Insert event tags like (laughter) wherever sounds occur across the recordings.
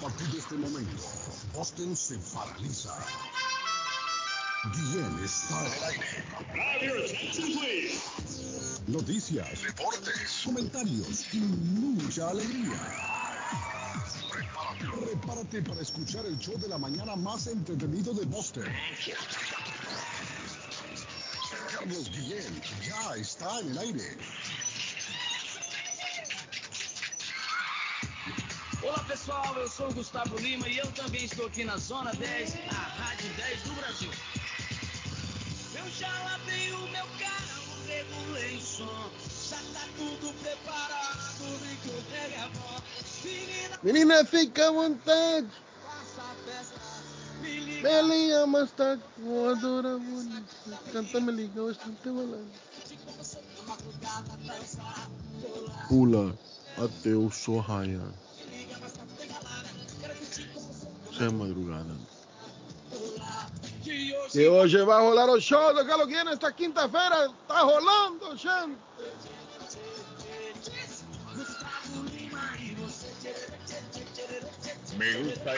partir de este momento, Austin se paraliza. Guillén está en el aire. Noticias, deportes, comentarios y mucha alegría. Prepárate, prepárate para escuchar el show de la mañana más entretenido de Boston. Carlos Guillén ya está en el aire. Olá pessoal, eu sou o Gustavo Lima e eu também estou aqui na Zona 10, a Rádio 10 do Brasil. Eu já lavei o meu carro, regulei o som, já tá tudo preparado, vem que eu pegue a voz. Menina, Menina, fica à vontade. faça a festa, me liga, Me liga mais tarde. Voadora bonita. Canta me liga bastante balada. Pula até o sol raiar. É madrugada. que hoje Que hoje vai rolar o show do Galo Guiana esta quinta-feira. Tá rolando, gente. Me gusta.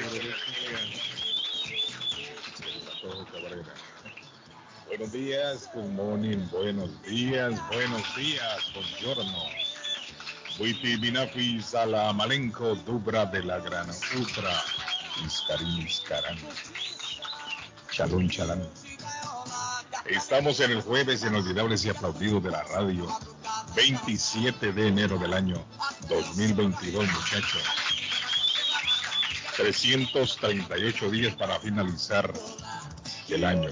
Buenos días, good morning, buenos días, buenos días, buongiorno. Buiti Binafi Sala Malenko Dubra de la Gran Ultra. Iscarín Iscarán. Chalón Chalán. Estamos en el jueves inolvidables y aplaudidos de la radio. 27 de enero del año 2022, muchachos. 338 días para finalizar el año.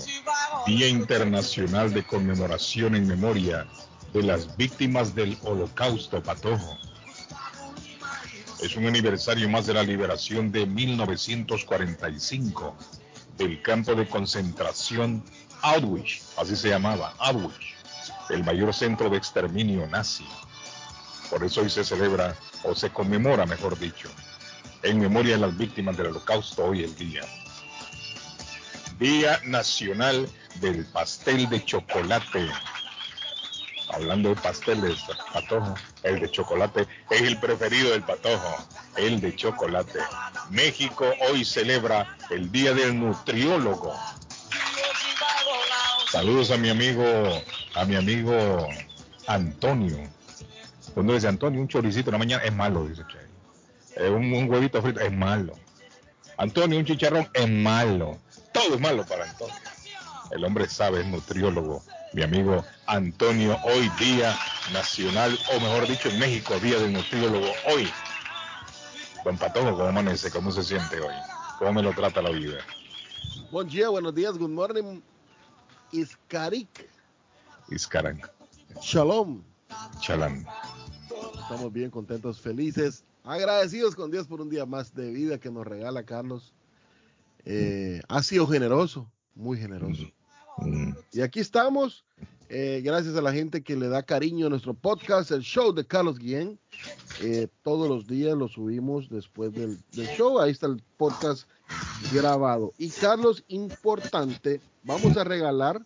Día Internacional de Conmemoración en Memoria de las Víctimas del Holocausto Patojo. Es un aniversario más de la liberación de 1945 del campo de concentración Auschwitz, así se llamaba, Auschwitz, el mayor centro de exterminio nazi. Por eso hoy se celebra, o se conmemora, mejor dicho, en memoria de las víctimas del holocausto hoy el día. Día Nacional del Pastel de Chocolate. Hablando de pasteles, patojo, el de chocolate es el preferido del patojo, el de chocolate. México hoy celebra el Día del Nutriólogo. Saludos a mi amigo, a mi amigo Antonio. Cuando dice Antonio, un choricito en la mañana es malo, dice. Eh, un huevito frito es malo. Antonio, un chicharrón es malo. Todo es malo para Antonio. El hombre sabe, es nutriólogo. Mi amigo Antonio, hoy día nacional, o mejor dicho, en México, día del nutriólogo. Hoy. Don Patojo, ¿cómo amanece? ¿Cómo se siente hoy? ¿Cómo me lo trata la vida? Buen día, buenos días, good morning. Iskarik. Iscarán, Shalom. chalán. Estamos bien contentos, felices, agradecidos con Dios por un día más de vida que nos regala Carlos. Eh, ha sido generoso, muy generoso. Mm, Y aquí estamos, eh, gracias a la gente que le da cariño a nuestro podcast, el show de Carlos Guillén. Eh, todos los días lo subimos después del, del show. Ahí está el podcast grabado. Y Carlos, importante, vamos a regalar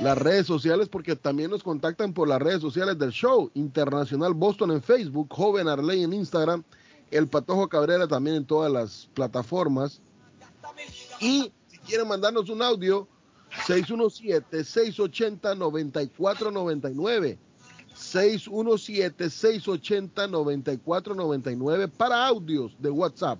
las redes sociales porque también nos contactan por las redes sociales del show. Internacional Boston en Facebook, Joven Arley en Instagram, El Patojo Cabrera también en todas las plataformas. Y si quieren mandarnos un audio, 617-680-9499. 617-680-9499 para audios de WhatsApp.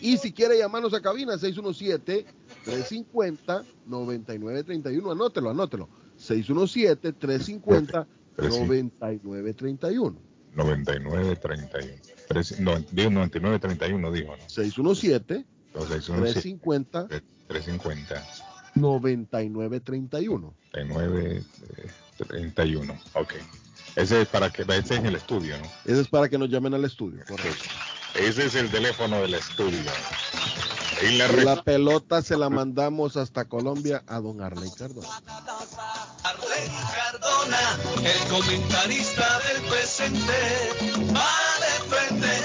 Y si quiere llamarnos a cabina, 617-350-9931. Anótelo, anótelo. 617-350-9931. 99 31. Tres- no, digo 99 31 dijo, ¿no? 617 Entonces, uno sí- 350 350 9931. 39 eh, 31. Ok. Ese es para que ese es en el estudio, ¿no? Ese es para que nos llamen al estudio. Correcto. Ese es el teléfono del estudio. La Y re- la pelota se la mandamos hasta Colombia a don Arley Cardona. Arley Cardona, el comentarista del presente, va de frente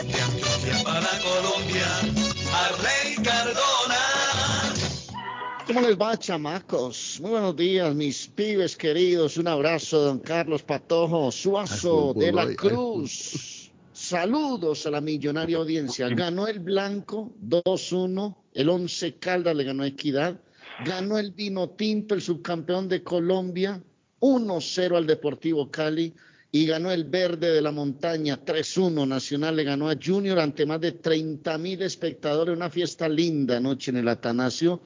¿Cómo les va, chamacos? Muy buenos días, mis pibes queridos. Un abrazo, don Carlos Patojo Suazo de la Cruz. Saludos a la millonaria audiencia. Ganó el Blanco 2-1, el Once Caldas le ganó a Equidad, ganó el Vino Tinto, el subcampeón de Colombia, 1-0 al Deportivo Cali y ganó el Verde de la Montaña 3-1. Nacional le ganó a Junior ante más de 30 mil espectadores, una fiesta linda anoche en el Atanasio.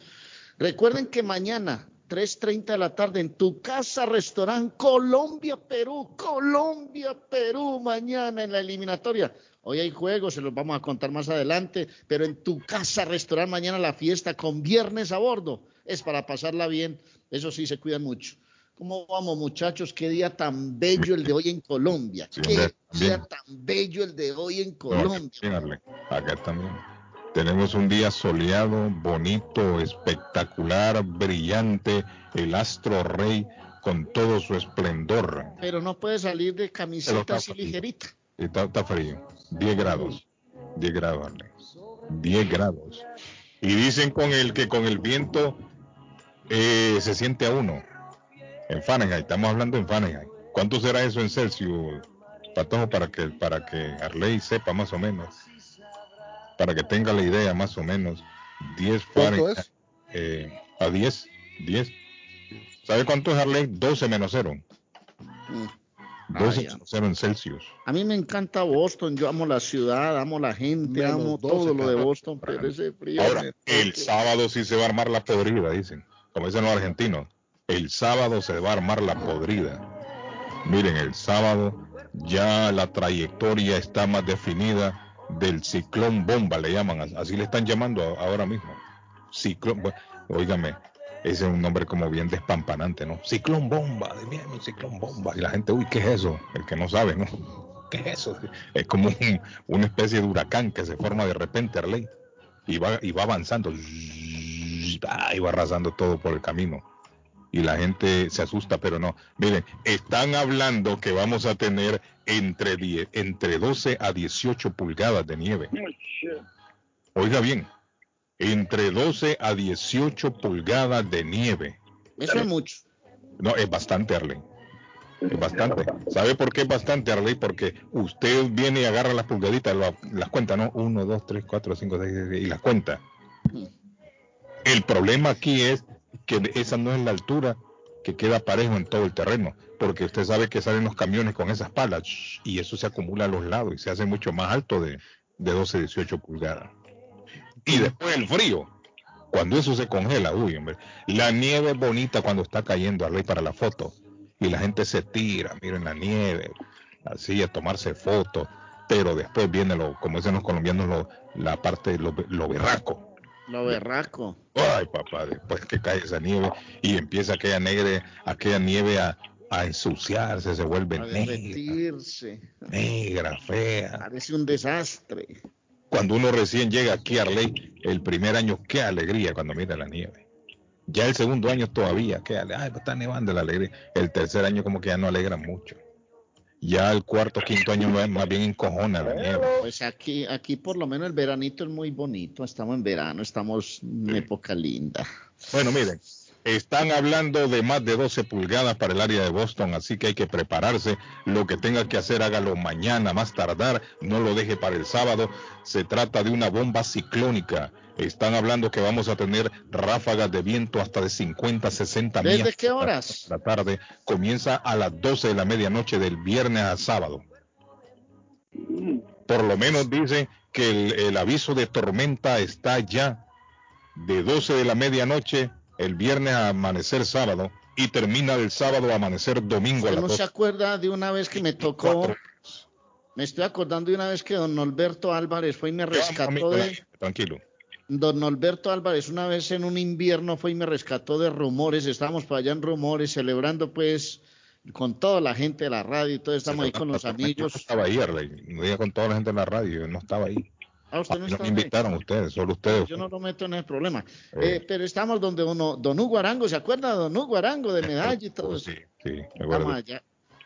Recuerden que mañana 3.30 de la tarde en tu casa, restaurante Colombia, Perú, Colombia, Perú, mañana en la eliminatoria. Hoy hay juegos, se los vamos a contar más adelante, pero en tu casa, restaurante, mañana la fiesta con viernes a bordo. Es para pasarla bien, eso sí, se cuidan mucho. ¿Cómo vamos, muchachos? Qué día tan bello el de hoy en Colombia. Qué día tan bello el de hoy en Colombia. acá también. Tenemos un día soleado, bonito, espectacular, brillante, el astro rey con todo su esplendor. Pero no puede salir de camiseta así ligerita. Está, está, frío, 10 grados, 10 grados, 10 grados. Y dicen con el que con el viento eh, se siente a uno. En Fahrenheit, estamos hablando en Fahrenheit. ¿Cuánto será eso en Celsius, Patojo, para que, para que Arley sepa más o menos? Para que tenga la idea más o menos, 10 Fahrenheit eh, a 10, 10. ¿Sabe cuánto es Harley? 12 menos 0. 12 mm. menos 0 en Celsius. A mí me encanta Boston, yo amo la ciudad, amo la gente, amo todo lo de Boston, pero ese frío. Ahora, el sábado sí se va a armar la podrida, dicen, como dicen los argentinos. El sábado se va a armar la podrida. Miren, el sábado ya la trayectoria está más definida del ciclón bomba, le llaman, así le están llamando ahora mismo. Ciclón, oígame, ese es un nombre como bien despampanante, ¿no? Ciclón bomba, de bien, ciclón bomba. Y la gente, uy, ¿qué es eso? El que no sabe, ¿no? (laughs) ¿Qué es eso? Es como una especie de huracán que se forma de repente, Arley, y va, y va avanzando, (laughs) y va arrasando todo por el camino y la gente se asusta, pero no. Miren, están hablando que vamos a tener entre, 10, entre 12 a 18 pulgadas de nieve. Oiga bien, entre 12 a 18 pulgadas de nieve. Eso es mucho. No, es bastante, Arley. Es bastante. ¿Sabe por qué es bastante, Arley? Porque usted viene y agarra las pulgaditas, las cuenta, ¿no? 1, 2, 3, 4, 5, 6, y las cuenta. El problema aquí es que esa no es la altura que queda parejo en todo el terreno, porque usted sabe que salen los camiones con esas palas y eso se acumula a los lados y se hace mucho más alto de, de 12, 18 pulgadas. Y después el frío, cuando eso se congela, uy, hombre, la nieve es bonita cuando está cayendo al para la foto y la gente se tira, miren la nieve, así a tomarse fotos, pero después viene lo, como dicen los colombianos, la parte, lo, lo berraco lo berraco. Ay, papá, después que cae esa nieve y empieza aquella, negra, aquella nieve a, ensuciarse, se vuelve negra. Negra, fea. Parece un desastre. Cuando uno recién llega aquí a Arley, el primer año, qué alegría cuando mira la nieve. Ya el segundo año todavía, qué alegría. Ay, pues está nevando la alegría. El tercer año como que ya no alegra mucho ya el cuarto, quinto año más bien encojona la nieve. Pues aquí, aquí por lo menos el veranito es muy bonito, estamos en verano, estamos en época linda. Bueno, miren, están hablando de más de 12 pulgadas para el área de Boston, así que hay que prepararse. Lo que tenga que hacer, hágalo mañana, más tardar, no lo deje para el sábado. Se trata de una bomba ciclónica están hablando que vamos a tener ráfagas de viento hasta de 50, 60 millas. ¿Desde qué horas? La tarde comienza a las 12 de la medianoche del viernes a sábado. Por lo menos dicen que el, aviso de tormenta está ya de 12 de la medianoche el viernes a amanecer sábado y termina el sábado a amanecer domingo a ¿No se acuerda de una vez que me tocó? Me estoy acordando de una vez que don Alberto Álvarez fue y me rescató de... Tranquilo Don Alberto Álvarez una vez en un invierno fue y me rescató de rumores, estábamos para allá en rumores, celebrando pues con toda la gente de la radio y todo, estamos ahí con los amigos. No estaba ahí, no iba con toda la gente de la radio, no estaba ahí. Ah, usted no, me invitaron ustedes, solo ustedes. Yo no lo meto en el problema. Eh. Eh, pero estamos donde uno, Don Hugo Arango, ¿se acuerda? Don Hugo Arango de medalla y todo eso. Sí, sí, me acuerdo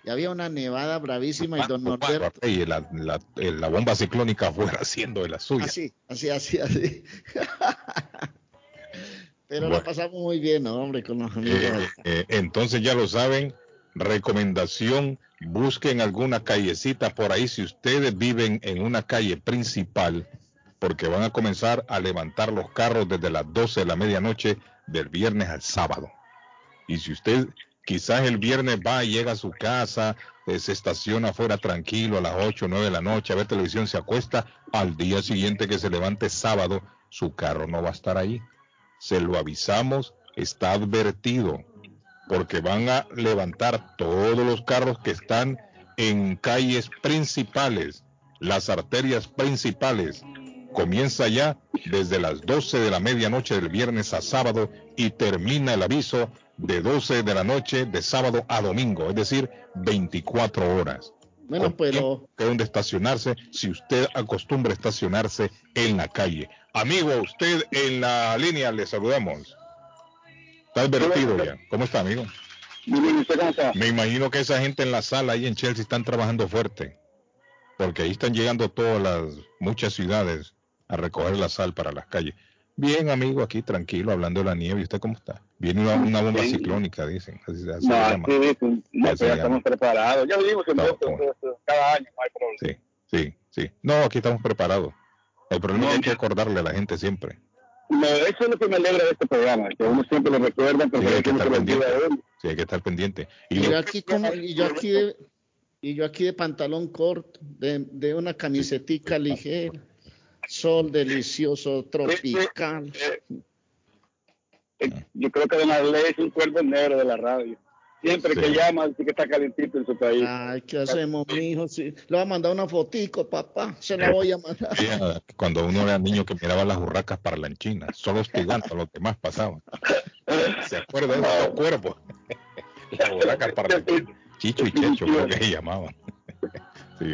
y había una nevada bravísima y don Norberto. Y la, la, la, bomba ciclónica (laughs) fuera haciendo de la suya. Así, así, así, así. (laughs) Pero lo pasamos muy bien, hombre, con los amigos. Eh, eh, entonces ya lo saben, recomendación, busquen alguna callecita por ahí si ustedes viven en una calle principal, porque van a comenzar a levantar los carros desde las 12 de la medianoche del viernes al sábado. Y si usted quizás el viernes va y llega a su casa, eh, se estaciona afuera tranquilo a las 8 o 9 de la noche a ver televisión, se acuesta, al día siguiente que se levante sábado, su carro no va a estar ahí. Se lo avisamos, está advertido, porque van a levantar todos los carros que están en calles principales, las arterias principales. Comienza ya desde las 12 de la medianoche del viernes a sábado y termina el aviso de 12 de la noche de sábado a domingo, es decir, 24 horas. Bueno, pero... Que donde estacionarse si usted acostumbra estacionarse en la calle. Amigo, usted en la línea le saludamos. Está advertido ya. ¿Cómo está, amigo? Me imagino que esa gente en la sala ahí en Chelsea están trabajando fuerte. Porque ahí están llegando todas las, muchas ciudades a recoger la sal para las calles. Bien, amigo, aquí tranquilo, hablando de la nieve. ¿Y usted cómo está? Viene una, bomba ciclónica, dicen. Así, así no, sí, dicen. No, ya estamos preparados. Ya vivimos en esto, cada año, no hay problema. Sí, sí, sí. No, aquí estamos preparados. El problema es que hay que acordarle a la gente siempre. No, eso es lo que me alegra de este programa, que uno siempre lo recuerda, pero sí, hay que estar pendiente. Sí, hay que estar pendiente. Y, yo, aquí como, y yo aquí de, y yo aquí de pantalón corto, de, de una camisetica ligera sol delicioso, tropical. Eh, eh, yo creo que Arley es un cuervo negro de la radio. Siempre que llama, dice que está calentito en su país. Ay, ¿qué hacemos, mijo? Sí. Le voy a mandar una fotico, papá. Se la voy a mandar. cuando uno era niño que miraba las burracas parlanchinas, solo hostigando a los demás pasaban. ¿Se acuerda de esos cuervos? (laughs) las burracas parlanchinas. Chicho y Checho, creo que se llamaban. Sí,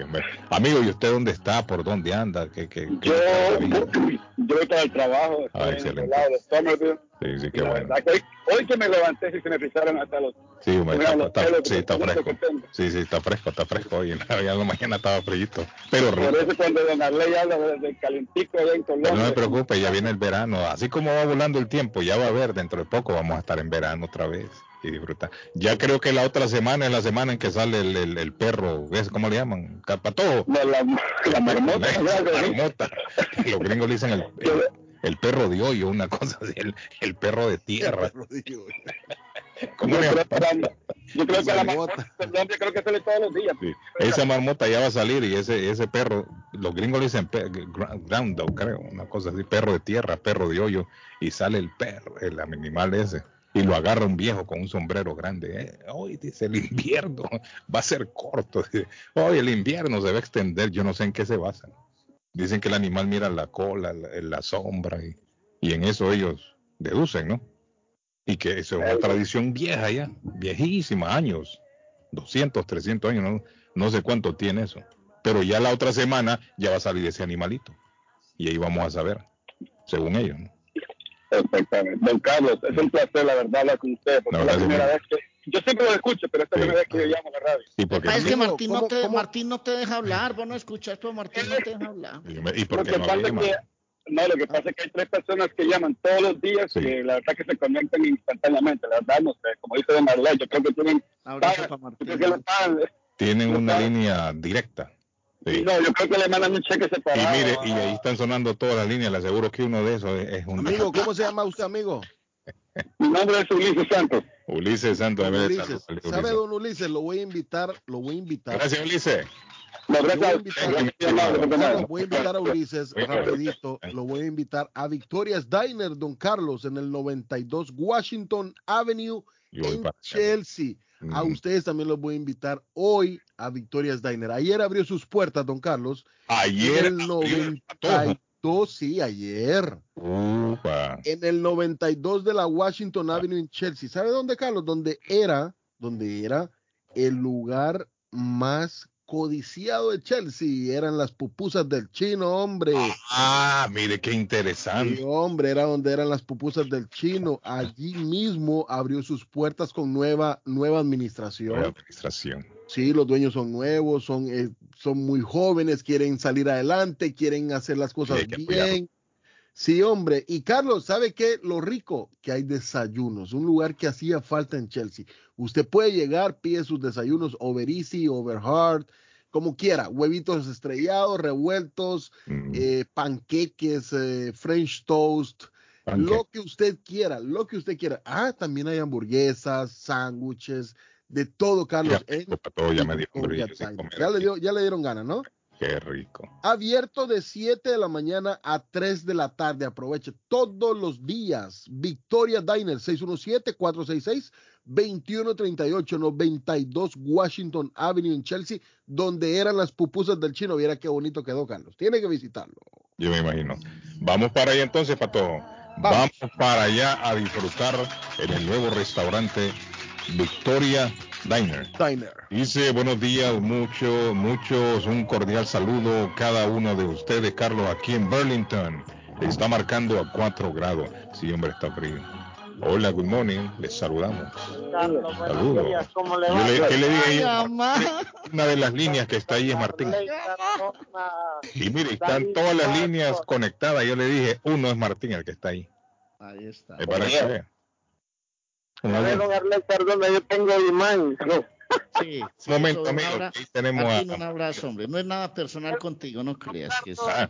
Amigo, ¿y usted dónde está? ¿Por dónde anda? ¿Qué, qué, qué yo, (clears throat) yo estoy al trabajo. Ah, excelente. lado de Sí, sí, qué bueno. Hoy, hoy, que me levanté y se me pisaron hasta los... Sí, me, está, está, sí, está fresco. Sí, sí, está fresco, está fresco hoy. (laughs) Ya la mañana estaba frillito. Pero Por eso cuando Don Arley habla del calentico allá en Colombia... Pero no me preocupe, ya viene el verano. Así como va volando el tiempo, ya va a haber dentro de poco, vamos a estar en verano otra vez y disfrutar. Ya creo que la otra semana es la semana en que sale el, el, el perro, ¿ves cómo le llaman? Carpatojo. La, la, la marmota. La marmota. (laughs) Los gringos le dicen el, el, perro de hoyo, una cosa así, el, el perro de tierra. ¿Cómo le llaman? Yo creo que la marmota, creo que sale todos los días. Sí. Esa marmota ya va a salir y ese ese perro, los gringos le dicen ground dog, creo, una cosa así, perro de tierra, perro de hoyo, y sale el perro, el animal ese y lo agarra un viejo con un sombrero grande. Eh, hoy dice el invierno va a ser corto. Hoy el invierno se va a extender. Yo no sé en qué se basan. Dicen que el animal mira la cola, la, la sombra y, y, en eso ellos deducen, ¿no? Y que eso es una tradición vieja ya, viejísima, años, 200, 300 años, no, no sé cuánto tiene eso. Pero ya la otra semana ya va a salir ese animalito. Y ahí vamos a saber, según ellos, ¿no? Perfectamente. Don Carlos, es un placer, la verdad, hablar con usted, porque es la primera vez que... Yo siempre lo escucho, pero esta es la primera vez que yo llamo a la radio. Sí, porque es que Martín no, te, Martín no te deja hablar, vos no escuchas, pero Martín no te deja hablar. ¿Y por qué no que, no, lo que pasa es que hay tres personas que llaman todos los días sí. y la verdad que se conectan instantáneamente. La verdad, no sé, como dice Don Marley, yo creo que tienen... Abrazo para Martín. Tienen una línea directa. Sí. No, yo creo que le mandan un cheque separado. Y mire, y ahí están sonando todas las líneas. Le aseguro que uno de esos es, un. Amigo, ¿cómo se llama usted, amigo? (laughs) Mi nombre es Ulises Santos. Ulises Santos. Ulises. ¿Sabe, don Ulises? Lo voy a invitar, lo voy a invitar. Gracias, Ulises. No, gracias. Voy a, invitar, voy a invitar a Ulises rapidito, lo voy a invitar a Victoria's Diner, don Carlos, en el 92 Washington Avenue en Chelsea. A ustedes también los voy a invitar hoy a Victoria's Diner. Ayer abrió sus puertas, don Carlos. Ayer. En el 92, sí, ayer. En el 92 de la Washington Avenue en Chelsea. ¿Sabe dónde, Carlos? Donde era, donde era el lugar más codiciado de Chelsea eran las pupusas del chino, hombre. Ah, mire qué interesante. Sí, hombre, era donde eran las pupusas del chino. Allí mismo abrió sus puertas con nueva, nueva administración. Nueva administración. Sí, los dueños son nuevos, son, eh, son muy jóvenes, quieren salir adelante, quieren hacer las cosas bien. Sí, hombre. Y Carlos, ¿sabe qué? Lo rico que hay desayunos, un lugar que hacía falta en Chelsea. Usted puede llegar, pide sus desayunos over easy, over hard, como quiera, huevitos estrellados, revueltos, Mm, eh, panqueques, eh, French toast, Panque- lo que usted quiera, lo que usted quiera. Ah, también hay hamburguesas, sándwiches, de todo, Carlos. Ya, en todo ya me dio yo le dio, ya le dieron ganas, ¿no? Qué rico. Abierto de 7 de la mañana a 3 de la tarde. Aproveche todos los días. Victoria Diner 617-466-2138, 92 Washington Avenue en Chelsea, donde eran las pupusas del chino. Viera qué bonito quedó, Carlos. Tiene que visitarlo. Yo me imagino. Vamos para allá entonces, Pato. Vamos para allá a disfrutar en el nuevo restaurante Victoria Diner. Diner. Dice buenos días, muchos, muchos, un cordial saludo cada uno de ustedes, Carlos, aquí en Burlington. Está marcando a 4 grados. Sí, hombre, está frío. Hola, good morning. Les saludamos. Carlos, Saludos. días, ¿cómo le Yo va? le- ¿Qué le dije Ay, yo? mamá. Una de las líneas que está ahí es Martín. Y mire, están todas las líneas conectadas. Yo le dije, uno es Martín el que está ahí. Ahí está. Es para que A bien. don Arley Cardona, yo tengo imán. Sí, sí, Momento, amigo. abra- Aquí tenemos Martín, un a... abrazo, hombre. No es nada personal contigo, no creas que es. Ah,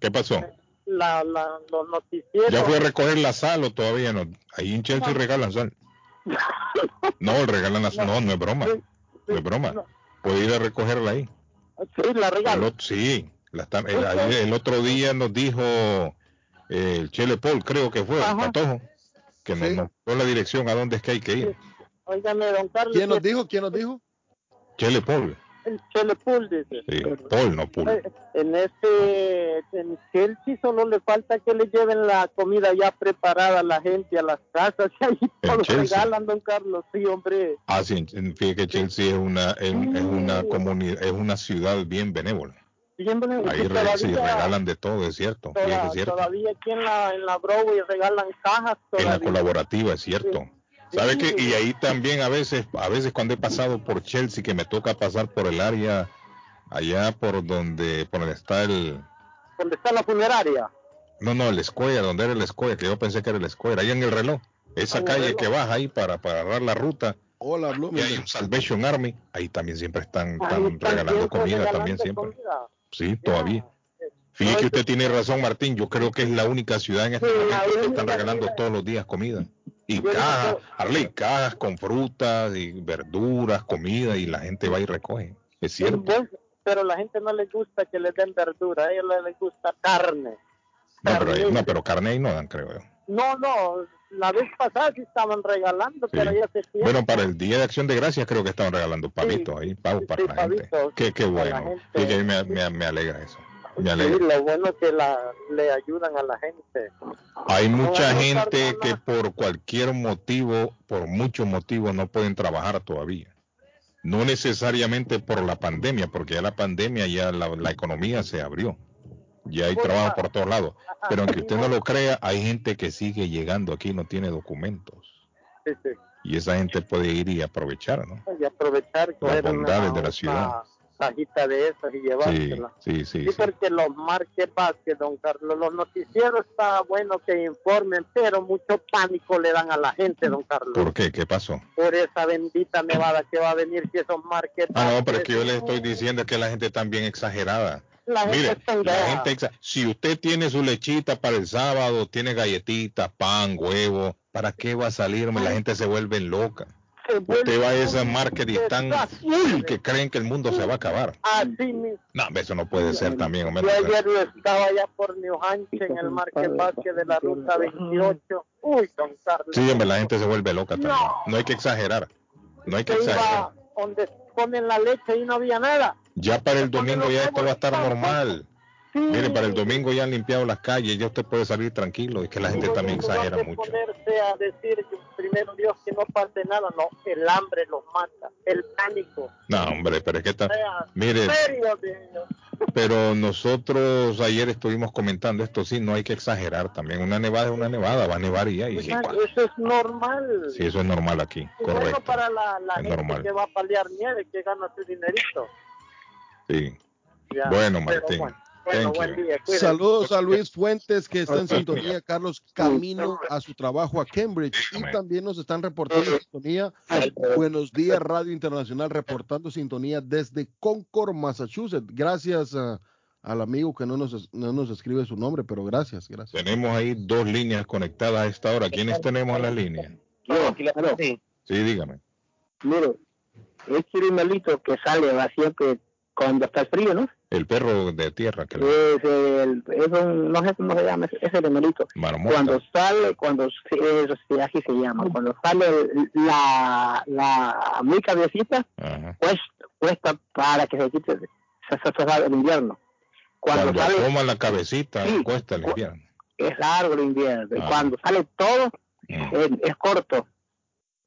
¿Qué pasó? La, la, los noticieros. ¿Ya fue a recoger la sal o todavía no? Ahí en Chelsea regalan sal. (laughs) No, regalan la sal. No, no es broma. No es broma. Puede ir a recogerla ahí. Sí, la ot- sí, la están- el, el otro día nos dijo eh, el Chele Paul, creo que fue, el. Patojo, que nos, dio la dirección a dónde es que hay que ir. Óigame, don Carlos. ¿Quién nos dijo? ¿Quién nos dijo? Chele Paul, El Chelepul dice. sí, Paul, no Paul. Eh, En este, en Chelsea solo le falta que le lleven la comida ya preparada a la gente a las casas (laughs) y ahí todos regalan, don Carlos. Sí, hombre. Ah, sí, fíjate que Chelsea es una, es, es una comunidad, es una ciudad bien benévola. Siempre, Ahí re- todavía, sí, regalan de todo, es cierto, es cierto. todavía aquí en la, en la Broadway regalan cajas En la colaborativa, es cierto. Sí. ¿Sabe Sí. qué? Y ahí también a veces, a veces cuando he pasado por Chelsea, que me toca pasar por el área, allá por donde, por donde está el, Donde está la funeraria. no, no, el Square, donde era el Square, que yo pensé que era el Square, ahí en el reloj, esa En calle reloj. que baja ahí para, para agarrar la ruta, Hola, y hay un Salvation Army, ahí también siempre están, Ahí están están regalando siempre comida, regalando también siempre. comida. Sí, todavía. Fíjate No, que usted tiene razón, Martín. Yo creo que es la única ciudad en este momento que están regalando todos los días comida. Y cajas, Arley, cajas con frutas y verduras, comida, y la gente va y recoge. Es cierto. pero la gente no le gusta que les den verdura, a ellos les gusta carne. No, pero, carne. no, pero carne ahí no dan, creo yo. No, no, la vez pasada sí estaban regalando, Sí. pero ya se tiene. Bueno, para el Día de Acción de Gracias creo que estaban regalando pavitos ahí, pavos para sí, la gente. Qué, qué para la bueno. me, me- me alegra eso. Me alegra. lo bueno es que la, le ayudan a la gente. Hay mucha no, gente que por cualquier motivo, por muchos motivos, no pueden trabajar todavía. No necesariamente por la pandemia, porque ya la pandemia, ya la, la economía se abrió. Ya hay trabajo por todos lados. Pero aunque usted no lo crea, hay gente que sigue llegando aquí y no tiene documentos. Sí, sí. Y esa gente puede ir y aprovechar, ¿no? Y aprovechar coger bondades una, de la ciudad. una cajita de esas y llevársela. sí, sí. Sí, sí. porque los market basket, don Carlos, los noticieros está bueno que informen, pero mucho pánico le dan a la gente, don Carlos. ¿Por qué? ¿Qué pasó? Por esa bendita nevada que va a venir si esos market Ah, no, pero es que yo le estoy diciendo que la gente está bien exagerada. La gente Mire, está la gente, exa- si usted tiene su lechita para el sábado, tiene galletitas, pan, huevo, ¿para qué va a salirme? La gente se vuelve loca. Se vuelve Usted va a esa un market y están full que creen que el mundo se va a acabar. Así mismo. No, eso no puede ser también. Yo ayer estaba allá por New Hampshire en el basket de la ruta 28. Uy, don Carlos. Sí, hombre, la gente se vuelve loca también. No hay que exagerar. No hay que exagerar. donde ponen la leche y no había nada. Ya para el domingo ya esto va a estar normal. Sí. Mire, para el domingo ya han limpiado las calles, ya usted puede salir tranquilo. Es que la gente también exagera que mucho. ponerse a decir que primero Dios que no pase nada, no, el hambre los mata, el pánico. No, hombre, pero es que está... Mire, serio, (laughs) pero nosotros ayer estuvimos comentando esto, sí, no hay que exagerar también. Una nevada es una nevada, va a nevar y ya. Y, Eso es normal. sí, eso es normal aquí, Y bueno correcto. para la, la Es gente normal. que va a paliar nieve, que gana su dinerito. Sí. Ya, Bueno, Martín. bueno. Bueno, Thank buen you. día. cuídense. Saludos a Luis Fuentes que está en sintonía, Carlos, camino a su trabajo a Cambridge. Y también nos están reportando sintonía. Buenos días, Radio Internacional, reportando sintonía desde Concord, Massachusetts. Gracias a- al amigo que no nos, no nos escribe su nombre, pero gracias, gracias. Tenemos ahí dos líneas conectadas a esta hora. ¿Quiénes tenemos en la línea? No, aquí la- sí. Sí, dígame. Mire, es animalito que sale va siempre cuando está el frío, ¿no? El perro de tierra le Es, el, es un, no sé cómo se llama, es, el marmota. Cuando sale, cuando sí, así se llama, cuando sale la, la mi cabecita, cuesta, cuesta para que se quite se, se, se el invierno. Cuando, Cuando sale, asoma la cabecita, Sí. cuesta el invierno. es largo el invierno. Ah. Cuando sale todo, Mm. es, es corto,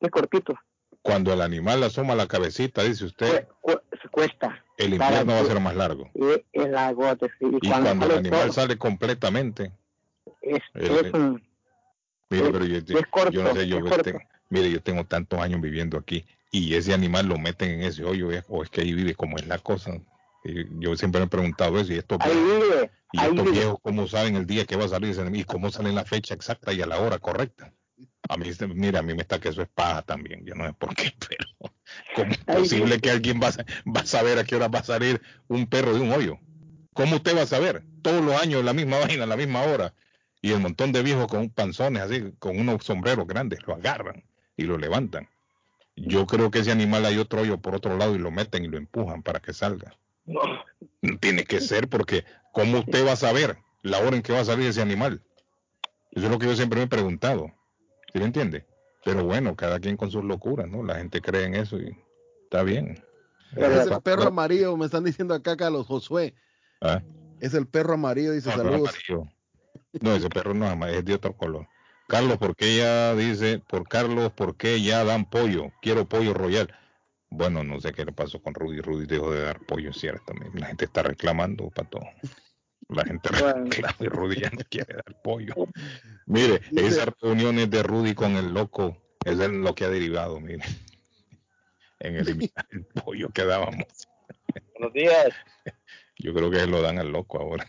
es cortito. Cuando el animal asoma la cabecita, dice usted, Cu- se cuesta. el invierno va a ser más largo. Y es largo, sí. Y, Y cuando, cuando el animal todo, sale completamente, es, el- es un- mire, Es- pero yo, es corto, yo no sé, yo tengo- mire, yo tengo tantos años viviendo aquí y ese animal lo meten en ese hoyo ¿eh? o es que ahí vive como es la cosa. Y yo siempre me he preguntado eso y estos ahí vive, y estos vive. viejos cómo saben el día que va a salir y cómo salen la fecha exacta y a la hora correcta. A mí, mira, a mí me está que eso es paja también. Yo no sé por qué, (laughs) pero ¿cómo es posible que alguien va va a saber a qué hora va a salir un perro de un hoyo? ¿Cómo usted va a saber? Todos los años la misma (laughs) vaina, la misma hora. Y el montón de viejos con panzones así, con unos sombreros grandes, lo agarran y lo levantan. Yo creo que ese animal hay otro hoyo por otro lado y lo meten y lo empujan para que salga. Tiene que ser porque ¿cómo usted va a saber la hora en que va a salir ese animal? Eso es lo que yo siempre me he preguntado. ¿Sí me entiende? Pero bueno, cada quien con sus locuras, ¿no? La gente cree en eso y está bien. Es el perro amarillo, me están diciendo acá, Carlos Josué. Ah, Es el perro amarillo, dice no, pero saludos. amarillo. No, ese perro no es amarillo, es de otro color. Carlos, ¿por qué ya dice, por Carlos, por qué ya dan pollo? Quiero pollo royal. Bueno, no sé qué le pasó con Rudy. Rudy dejó de dar pollo, cierto. La gente está reclamando para todo. La gente Bueno. (laughs) reclama y Rudy ya no quiere dar pollo. (laughs) Mire, esas reuniones de Rudy con el loco es lo que ha derivado, mire. (laughs) En eliminar el pollo que dábamos. Buenos días. Yo creo que se lo dan al loco ahora.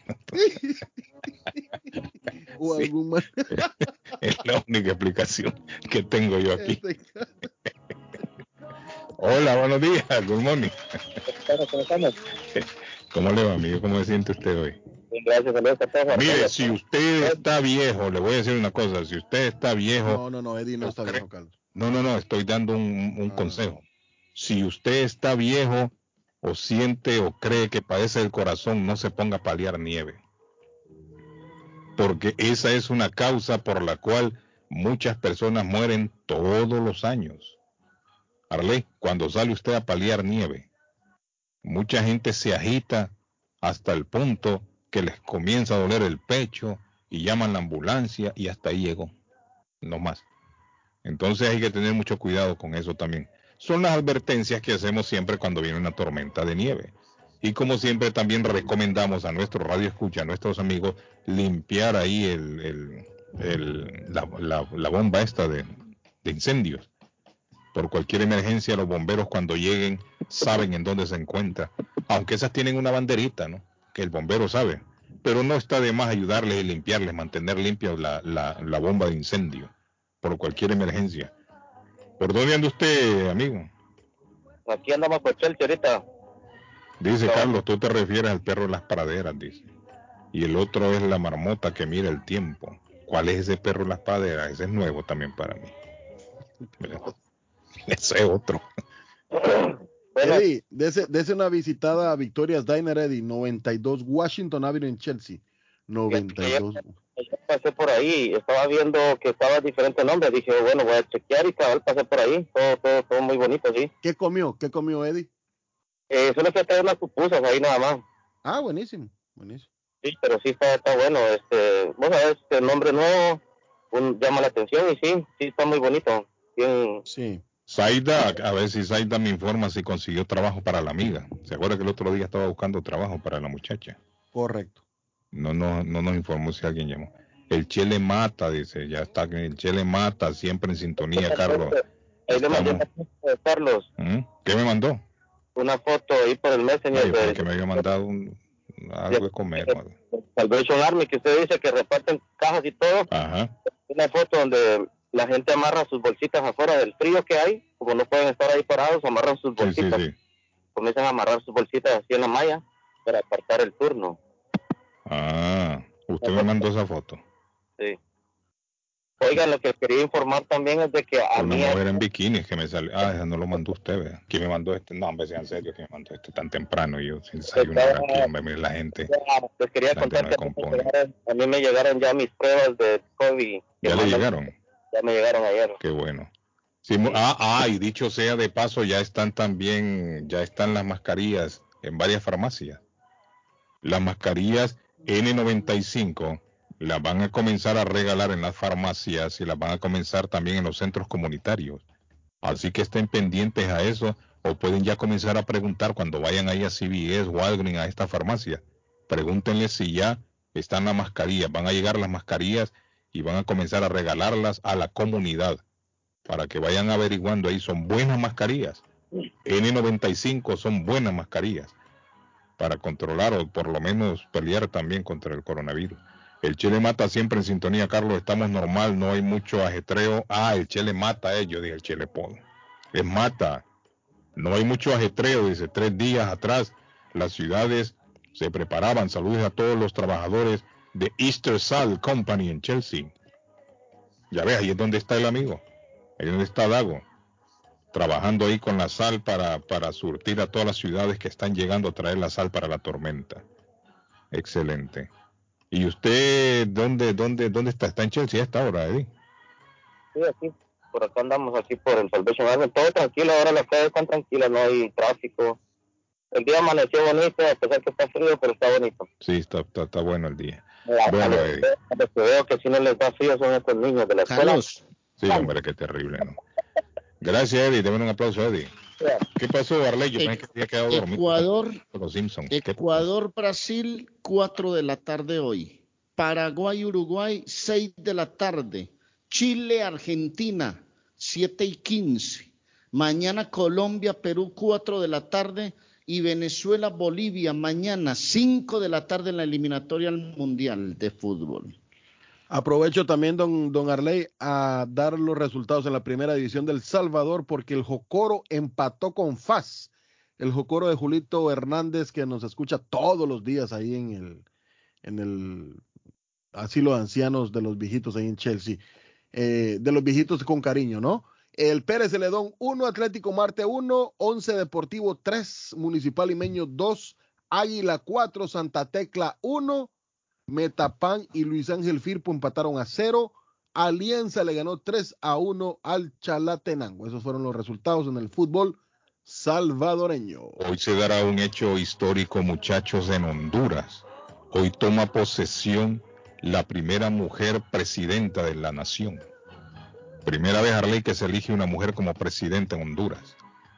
O Sí. algún más- Es la única explicación que tengo yo aquí. Este- Hola, buenos días, good morning. ¿Cómo estamos? ¿Cómo le va, amigo? ¿Cómo se siente usted hoy? Gracias, saludos a todos. Mire, si usted está viejo, le voy a decir una cosa, si usted está viejo, No, no, no, Eddie no está viejo, Carlos. no, no, no, estoy dando un, un Ah. consejo. Si usted está viejo o siente o cree que padece del corazón, no se ponga a paliar nieve. Porque esa es una causa por la cual muchas personas mueren todos los años. Arley, cuando sale usted a paliar nieve, mucha gente se agita hasta el punto que les comienza a doler el pecho y llaman la ambulancia y hasta ahí llegó. No más. Entonces hay que tener mucho cuidado con eso también. Son las advertencias que hacemos siempre cuando viene una tormenta de nieve. Y como siempre también recomendamos a nuestro radio escucha, a nuestros amigos, limpiar ahí el, el- la, la- la bomba esta de incendios. Por cualquier emergencia, los bomberos cuando lleguen saben en dónde se encuentra. Aunque esas tienen una banderita, ¿no? Que el bombero sabe. Pero no está de más ayudarles y limpiarles, mantener limpia la, la- la bomba de incendio. Por cualquier emergencia. ¿Por dónde anda usted, amigo? Aquí andamos por Chelsea ahorita. Dice No. Carlos, tú te refieres al perro de las praderas, dice. Y el otro es la marmota que mira el tiempo. ¿Cuál es ese perro de las praderas? Ese es nuevo también para mí. (laughs) Ese es otro. Bueno, Eddie, dese, dese una visitada a Victoria's Diner, Eddie, 92 Washington Avenue en Chelsea. 92. yo pasé por ahí, estaba viendo que estaba diferente nombre, dije, bueno, voy a chequear y cabal pasé por ahí, todo, todo, todo muy bonito, sí. ¿Qué comió? ¿Qué comió Eddie? Eh, solo que traer unas pupusas ahí nada más, Ah, buenísimo, buenísimo. sí, pero sí está, está bueno, este, vos sabés, este nombre nuevo un- llama la atención y sí, sí está muy bonito, bien, Sí. Zaida, a ver si Zaida me informa si consiguió trabajo para la amiga. ¿Se acuerda que el otro día estaba buscando trabajo para la muchacha? Correcto. No, no, no nos informó si alguien llamó. El Chele mata, dice, ya está, el Chele mata, siempre en sintonía, Carlos. Ahí le mandé Estamos. una foto de Carlos, ¿Mm? ¿Qué me mandó? una foto ahí por el Messenger Ay, porque me había mandado un, algo de comer. Salvation Army, que usted dice que reparten cajas y todo. Ajá. Una foto donde la gente amarra sus bolsitas afuera del frío que hay, como no pueden estar ahí parados, amarran sus bolsitas, sí, sí. comienzan a amarrar sus bolsitas así en la malla para apartar el turno. Ah, usted me mandó esa foto. Sí. Oiga, lo que quería informar también es de que a Una mí mujer en bikini que me salió. Ah, esa no lo mandó usted, vea. ¿Quién me mandó este? No, hombre, sea en serio, que me mandó este tan temprano y yo sin desayunar aquí, hombre, mire la gente. les quería La gente contar que a mí, me llegaron, ya mis pruebas de COVID. ¿Ya le llegaron? Ya me llegaron ayer. Qué bueno. Ah, y dicho sea de paso, ya están también, ya están las mascarillas en varias farmacias. Las mascarillas N95 las van a comenzar a regalar en las farmacias y las van a comenzar también en los centros comunitarios. Así que estén pendientes a eso o pueden ya comenzar a preguntar cuando vayan ahí a CVS, Walgreens, a esta farmacia. Pregúntenle si ya están las mascarillas. Van a llegar las mascarillas y van a comenzar a regalarlas a la comunidad para que vayan averiguando ahí. Son buenas mascarillas. N95 son buenas mascarillas para controlar o por lo menos pelear también contra el coronavirus. El Chile mata siempre en sintonía, Carlos. Estamos normal, no hay mucho ajetreo. Ah, el Chile mata, eh, yo dije el Chile Pod. Es mata. No hay mucho ajetreo. Dice, tres días atrás las ciudades se preparaban. Saludos a todos los trabajadores de Easter Salt Company en Chelsea. Ya ves, ahí es donde está el amigo. Ahí es donde está Dago. Trabajando ahí con la sal para, para surtir a todas las ciudades que están llegando a traer la sal para la tormenta. Excelente. ¿Y usted dónde, dónde, dónde está? ¿Está en Chelsea a esta hora, Eddie? Sí, aquí, por acá andamos aquí por el Salvation Army. Todo tranquilo, ahora las calles están tranquilas, no hay tráfico. El día amaneció bonito, a pesar que está frío, pero está bonito. Sí, está, está, está bueno el día. Bueno, a los- Eddie. a los que veo que si no les da frío son estos niños de la escuela. Carlos, Sí, hombre, qué terrible, ¿no? Gracias, Eddie. Deme un aplauso, Eddie. ¿Qué pasó, Arley? Yo pensé que había quedado dormido. Ecuador, Los Simpsons. Ecuador, Brasil, 4 de la tarde hoy. Paraguay, Uruguay, 6 de la tarde. Chile, Argentina, 7 y 15. Mañana Colombia, Perú, 4 de la tarde. Y Venezuela, Bolivia, mañana, 5 de la tarde en la eliminatoria al Mundial de Fútbol. Aprovecho también, don, don Arley, a dar los resultados en la primera división del Salvador, porque el Jocoro empató con FAS. El Jocoro de Julito Hernández, que nos escucha todos los días ahí en el, en el asilo de ancianos de los viejitos ahí en Chelsea. Eh, de los viejitos con cariño, ¿no? El Pérez Celedón 1, Atlético Marte 1, 11 Deportivo 3, Municipal Limeño 2, Águila 4, Santa Tecla 1, Metapan y Luis Ángel Firpo empataron a 0, Alianza le ganó 3 a 1 al Chalatenango. Esos fueron los resultados en el fútbol salvadoreño. Hoy se dará un hecho histórico, muchachos, en Honduras. Hoy toma posesión la primera mujer presidenta de la nación. Primera vez, Arley, que se elige una mujer como presidenta en Honduras.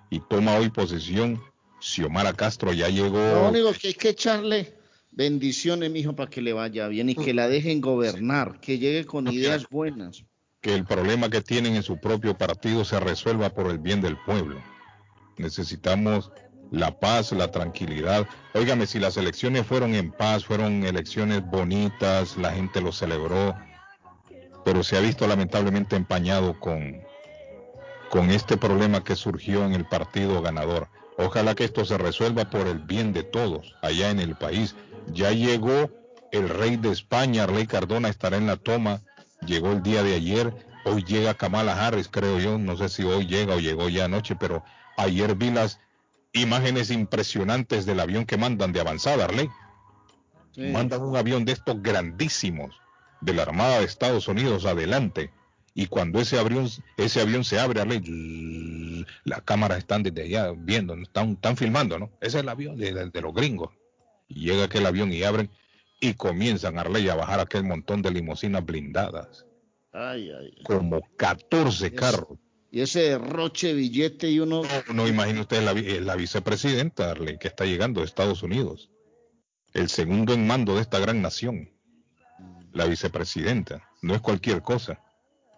Y toma hoy posesión Xiomara Castro. Ya llegó. Lo único que hay que echarle bendiciones, mijo, para que le vaya bien y que la dejen gobernar, que llegue con ideas buenas. que el problema que tienen en su propio partido se resuelva por el bien del pueblo. Necesitamos la paz, la tranquilidad. Óigame, si las elecciones fueron en paz, fueron elecciones bonitas, la gente lo celebró, pero se ha visto lamentablemente empañado con, con este problema que surgió en el partido ganador. Ojalá que esto se resuelva por el bien de todos allá en el país. Ya llegó el rey de España, Rey Cardona, estará en la toma. Llegó el día de ayer. Hoy llega Kamala Harris, creo yo. No sé si hoy llega o llegó ya anoche, pero ayer vi las imágenes impresionantes del avión que mandan de avanzada, Arley. Sí. Mandan un avión de estos grandísimos de la Armada de Estados Unidos adelante. Y cuando ese avión, ese avión se abre, las cámaras están desde allá viendo, están, están filmando, ¿no? Ese es el avión de, de- de los gringos. Y llega aquel avión y abren y comienzan, Arley, a bajar aquel montón de limusinas blindadas. Ay, ay, ay. Como 14 Es- carros. Y ese derroche de billete y uno... No, no imagine usted la, vi- la vicepresidenta, Arley, que está llegando de Estados Unidos. El segundo en mando de esta gran nación. La vicepresidenta. No es cualquier cosa.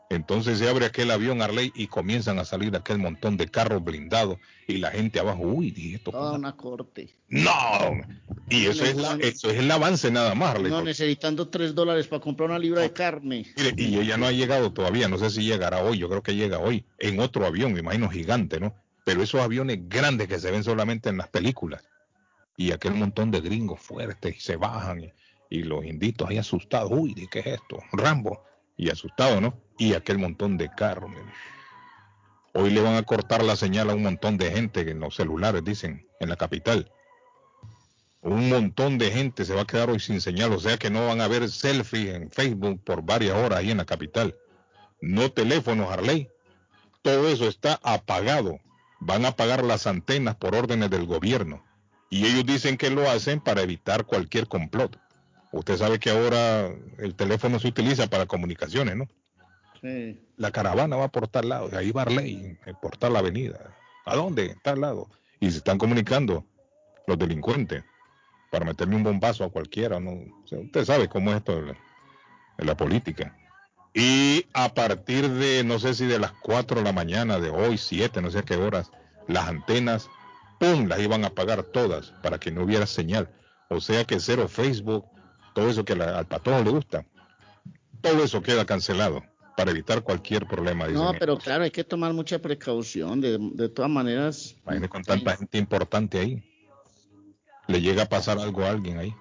Entonces se abre aquel avión Arley y comienzan a salir aquel montón de carros blindados y la gente abajo, uy, dije esto. Toda una corte. No, y eso es, la- eso es el avance nada más, Arley. No, necesitando tres dólares para comprar una libra de carne. Mire, y ella no ha llegado todavía, no sé si llegará hoy, yo creo que llega hoy, en otro avión, me imagino gigante, ¿no? Pero esos aviones grandes que se ven solamente en las películas. Y aquel montón de gringos fuertes y se bajan y, los inditos ahí asustados, uy, ¿de qué es esto? Rambo. Y asustados, ¿no? Y aquel montón de carros. Hoy le van a cortar la señal a un montón de gente en los celulares, dicen, en la capital. Un montón de gente se va a quedar hoy sin señal, o sea que no van a ver selfies en Facebook por varias horas ahí en la capital. No teléfonos, Harley. Todo eso está apagado. Van a apagar las antenas por órdenes del gobierno. Y ellos dicen que lo hacen para evitar cualquier complot. Usted sabe que ahora el teléfono se utiliza para comunicaciones, ¿no? Sí. La caravana va por tal lado, ahí va Arley, eh, por tal avenida. ¿A dónde? Tal lado. Y se están comunicando los delincuentes para meterle un bombazo a cualquiera. ¿no? O sea, usted sabe cómo es esto de la, de la política. Y a partir de, no sé si de las 4 de la mañana, de hoy, 7, no sé a qué horas, las antenas, ¡pum!, las iban a apagar todas para que no hubiera señal. O sea que cero Facebook, todo eso que la- al patrón le gusta, todo eso queda cancelado para evitar cualquier problema. No, ellos. pero claro, hay que tomar mucha precaución. De, de todas maneras, Imagínate con tanta gente importante ahí. Le llega a pasar algo a alguien ahí.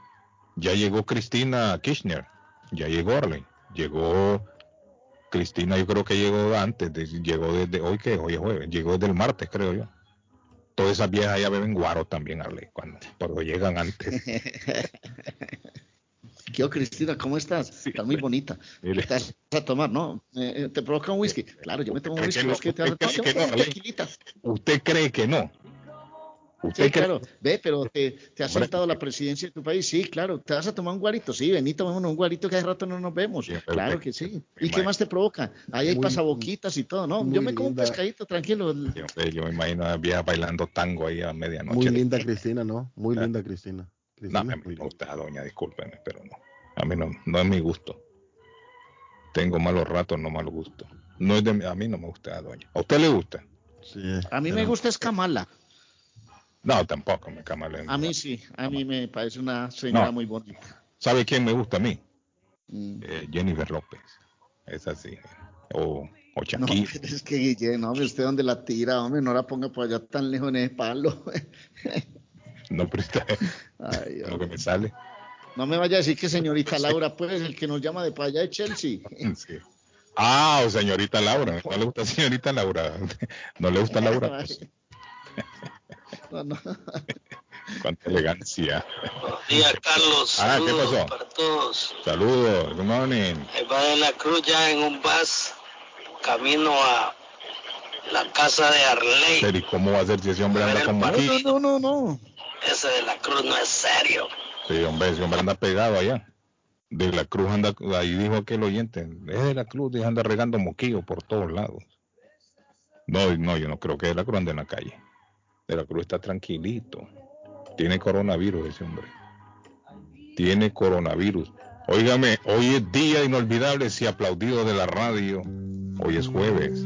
Ya llegó Cristina Kirchner, ya llegó Arley, llegó Cristina, yo creo que llegó antes, de- llegó desde hoy que hoy es jueves, llegó desde el martes, creo yo. Todas esas viejas ya beben guaro también, Arley, cuando, cuando llegan antes. (laughs) ¿Qué oh, Cristina? ¿Cómo estás? Estás muy bonita. Mire. ¿Te vas a tomar? ¿No? Eh, eh, ¿Te provoca un whisky? Claro, yo me tomo un ¿Cree que whisky. no? ¿vos qué te que me no. ¿Usted cree que no? ¿Usted Sí, cree- claro. Ve, pero te, te Hombre. sentado la presidencia de tu país. Sí, claro. ¿Te vas a tomar un guarito? Sí, vení, tomémonos un guarito que hace rato no nos vemos. Sí, Claro te- que sí. ¿Y qué más te provoca? Ahí hay Muy- pasaboquitas y todo, ¿no? Yo me como un pescadito, tranquilo. Yo, yo me imagino a las viejas bailando tango ahí a medianoche. Muy linda Cristina, ¿no? Muy Ah. linda Cristina. No, Cristina me gusta, doña, discúlpeme, pero no. A mí no, no es mi gusto. Tengo malos ratos, no malos gustos. No es de mi- a mí no me gusta, doña. ¿A usted le gusta? Sí, A mí me gusta es Kamala. No, tampoco, me camale. A mí sí. A mí me parece una señora No. muy bonita. ¿Sabe quién me gusta a mí? Mm. Eh, Jennifer López. Es así. O, o No, Shakira. (laughs) es que Guillén, hombre, usted dónde la tira, hombre, no la ponga por allá tan lejos en ese palo. (laughs) No, pero está Ay, (laughs) lo que me sale. No me vaya a decir que (laughs) señorita Laura, pues, el que nos llama de para allá de Chelsea. (laughs) Sí. Ah, o señorita Laura. No le gusta señorita Laura. (laughs) No le gusta Laura. Pues, No, no. cuánta elegancia. Buenos días, Carlos. Ah, ¿qué pasó? para todos. Saludos, good morning. Ahí va de la Cruz ya en un bus camino a la casa de Arley. ¿y cómo va a ser si ese hombre anda aquí? no, no, no, no. Ese de la Cruz no es serio. Sí, hombre, ese hombre anda pegado allá. De la cruz anda, ahí dijo aquel oyente, es de la cruz y anda regando moquillo por todos lados. No, no, yo no creo que de la cruz ande en la calle. De la cruz está tranquilito. Tiene coronavirus ese hombre. Tiene coronavirus. Óigame, hoy es día inolvidable si aplaudido de la radio. Hoy es jueves.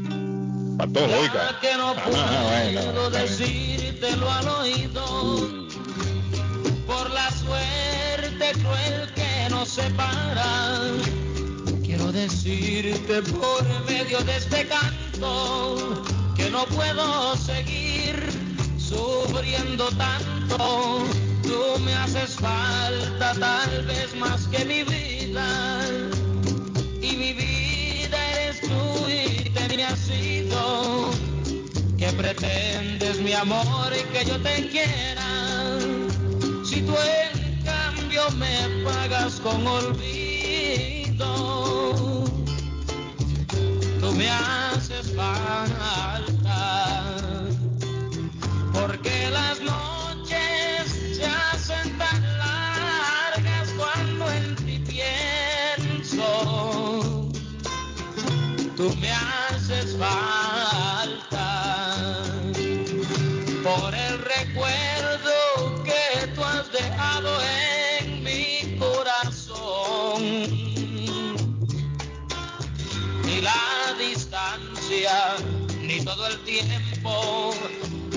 Oiga. Ya que no (laughs) Ah, bueno. decírtelo al oído cruel que nos separa. Quiero decirte por medio de este canto que no puedo seguir sufriendo tanto. Tú me haces falta tal vez más que mi vida y mi vida eres tú y te me has sido. Que pretendes mi amor y que yo te quiera. Si tú en cambio me pagas con olvido, tú me haces falta. Porque las noches se hacen tan largas cuando en ti pienso tú me haces falta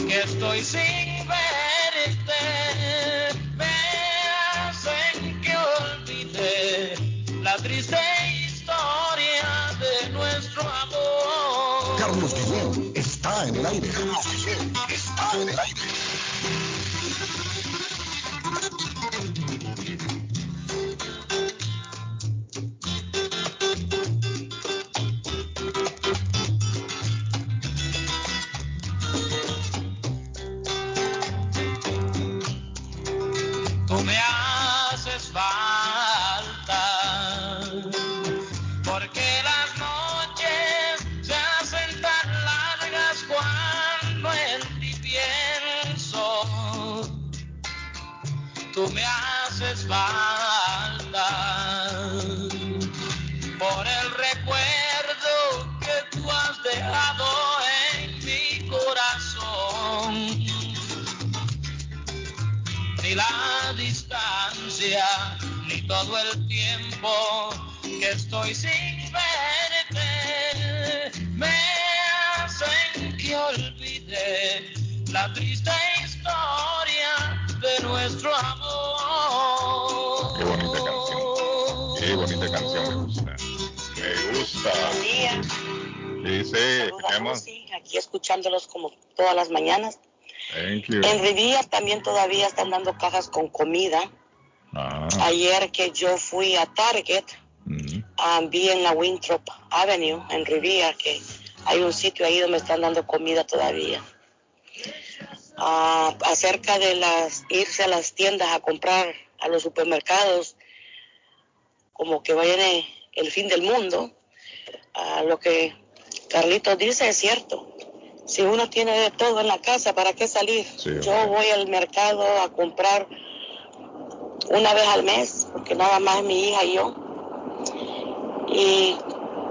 que estoy sin Saluda, llama. Rosy, aquí escuchándolos como todas las mañanas. Thank you. En Riviera también todavía están dando cajas con comida. Ah, Ayer que yo fui a Target, mm, ah, vi en la Winthrop Avenue, en Riviera, que hay un sitio ahí donde están dando comida todavía. Ah, acerca de las irse a las tiendas a comprar a los supermercados, como que viene el fin del mundo, ah, lo que Carlitos dice es cierto. Si uno tiene de todo en la casa, ¿para qué salir? Sí, Yo voy al mercado a comprar una vez al mes, porque nada más mi hija y yo. Y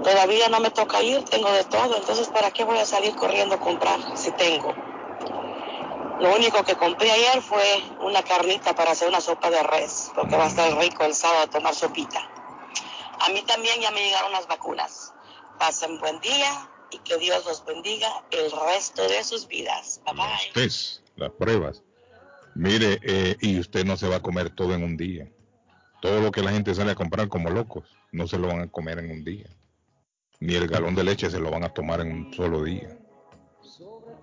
todavía no me toca ir, tengo de todo, entonces ¿para qué voy a salir corriendo a comprar si tengo? Lo único que compré ayer fue una carnita para hacer una sopa de res, porque va a estar rico el sábado a tomar sopita. A mí también ya me llegaron las vacunas. Pasen buen día y que Dios los bendiga el resto de sus vidas. Bye bye. los las pruebas. Mire, eh, y usted no se va a comer todo en un día. Todo lo que la gente sale a comprar como locos, no se lo van a comer en un día. Ni el galón de leche se lo van a tomar en un solo día.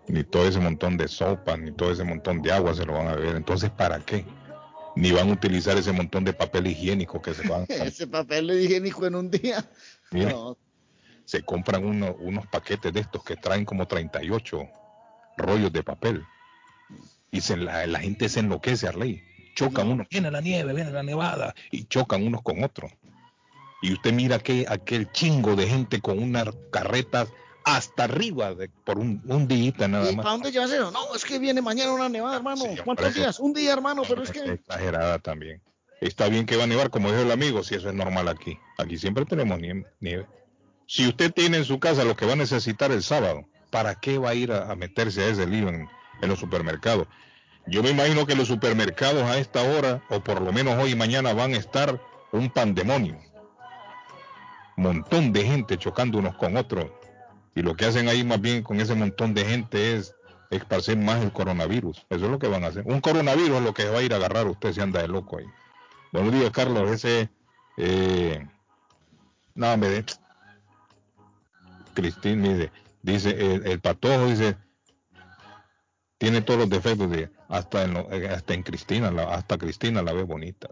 Ni todo ese montón de sopa, ni todo ese montón de agua se lo van a beber. Entonces, ¿para qué? Ni van a utilizar ese montón de papel higiénico que se van a... (laughs) Ese papel higiénico en un día. No, se compran uno- unos paquetes de estos que traen como 38 rollos de papel. Y se, la, la gente se enloquece, Arley. Chocan unos, viene la nieve, viene la nevada, y chocan unos con otros. Y usted mira que aquel chingo de gente con unas carretas hasta arriba de, por un, un día nada ¿Y más. para dónde llevas eso? No, es que viene mañana una nevada, hermano. Sí, ¿Cuántos eso- días? Un día, hermano, pero es que... Exagerada también. Está bien que va a nevar, como dijo el amigo, si eso es normal aquí. Aquí siempre tenemos nie- nieve. Si usted tiene en su casa lo que va a necesitar el sábado, ¿para qué va a ir a, meterse a ese lío en, los supermercados? Yo me imagino que los supermercados a esta hora, o por lo menos hoy y mañana, van a estar un pandemonio. Montón de gente chocando unos con otros. Y lo que hacen ahí más bien con ese montón de gente es esparcir más el coronavirus. Eso es lo que van a hacer. Un coronavirus es lo que va a ir a agarrar usted si anda de loco ahí. Buenos días, Carlos. Ese. Eh, no, me. Cristín dice, dice el, el patojo dice, tiene todos los defectos de hasta en, lo- eh, hasta en Cristina, la- hasta Cristina la ve bonita.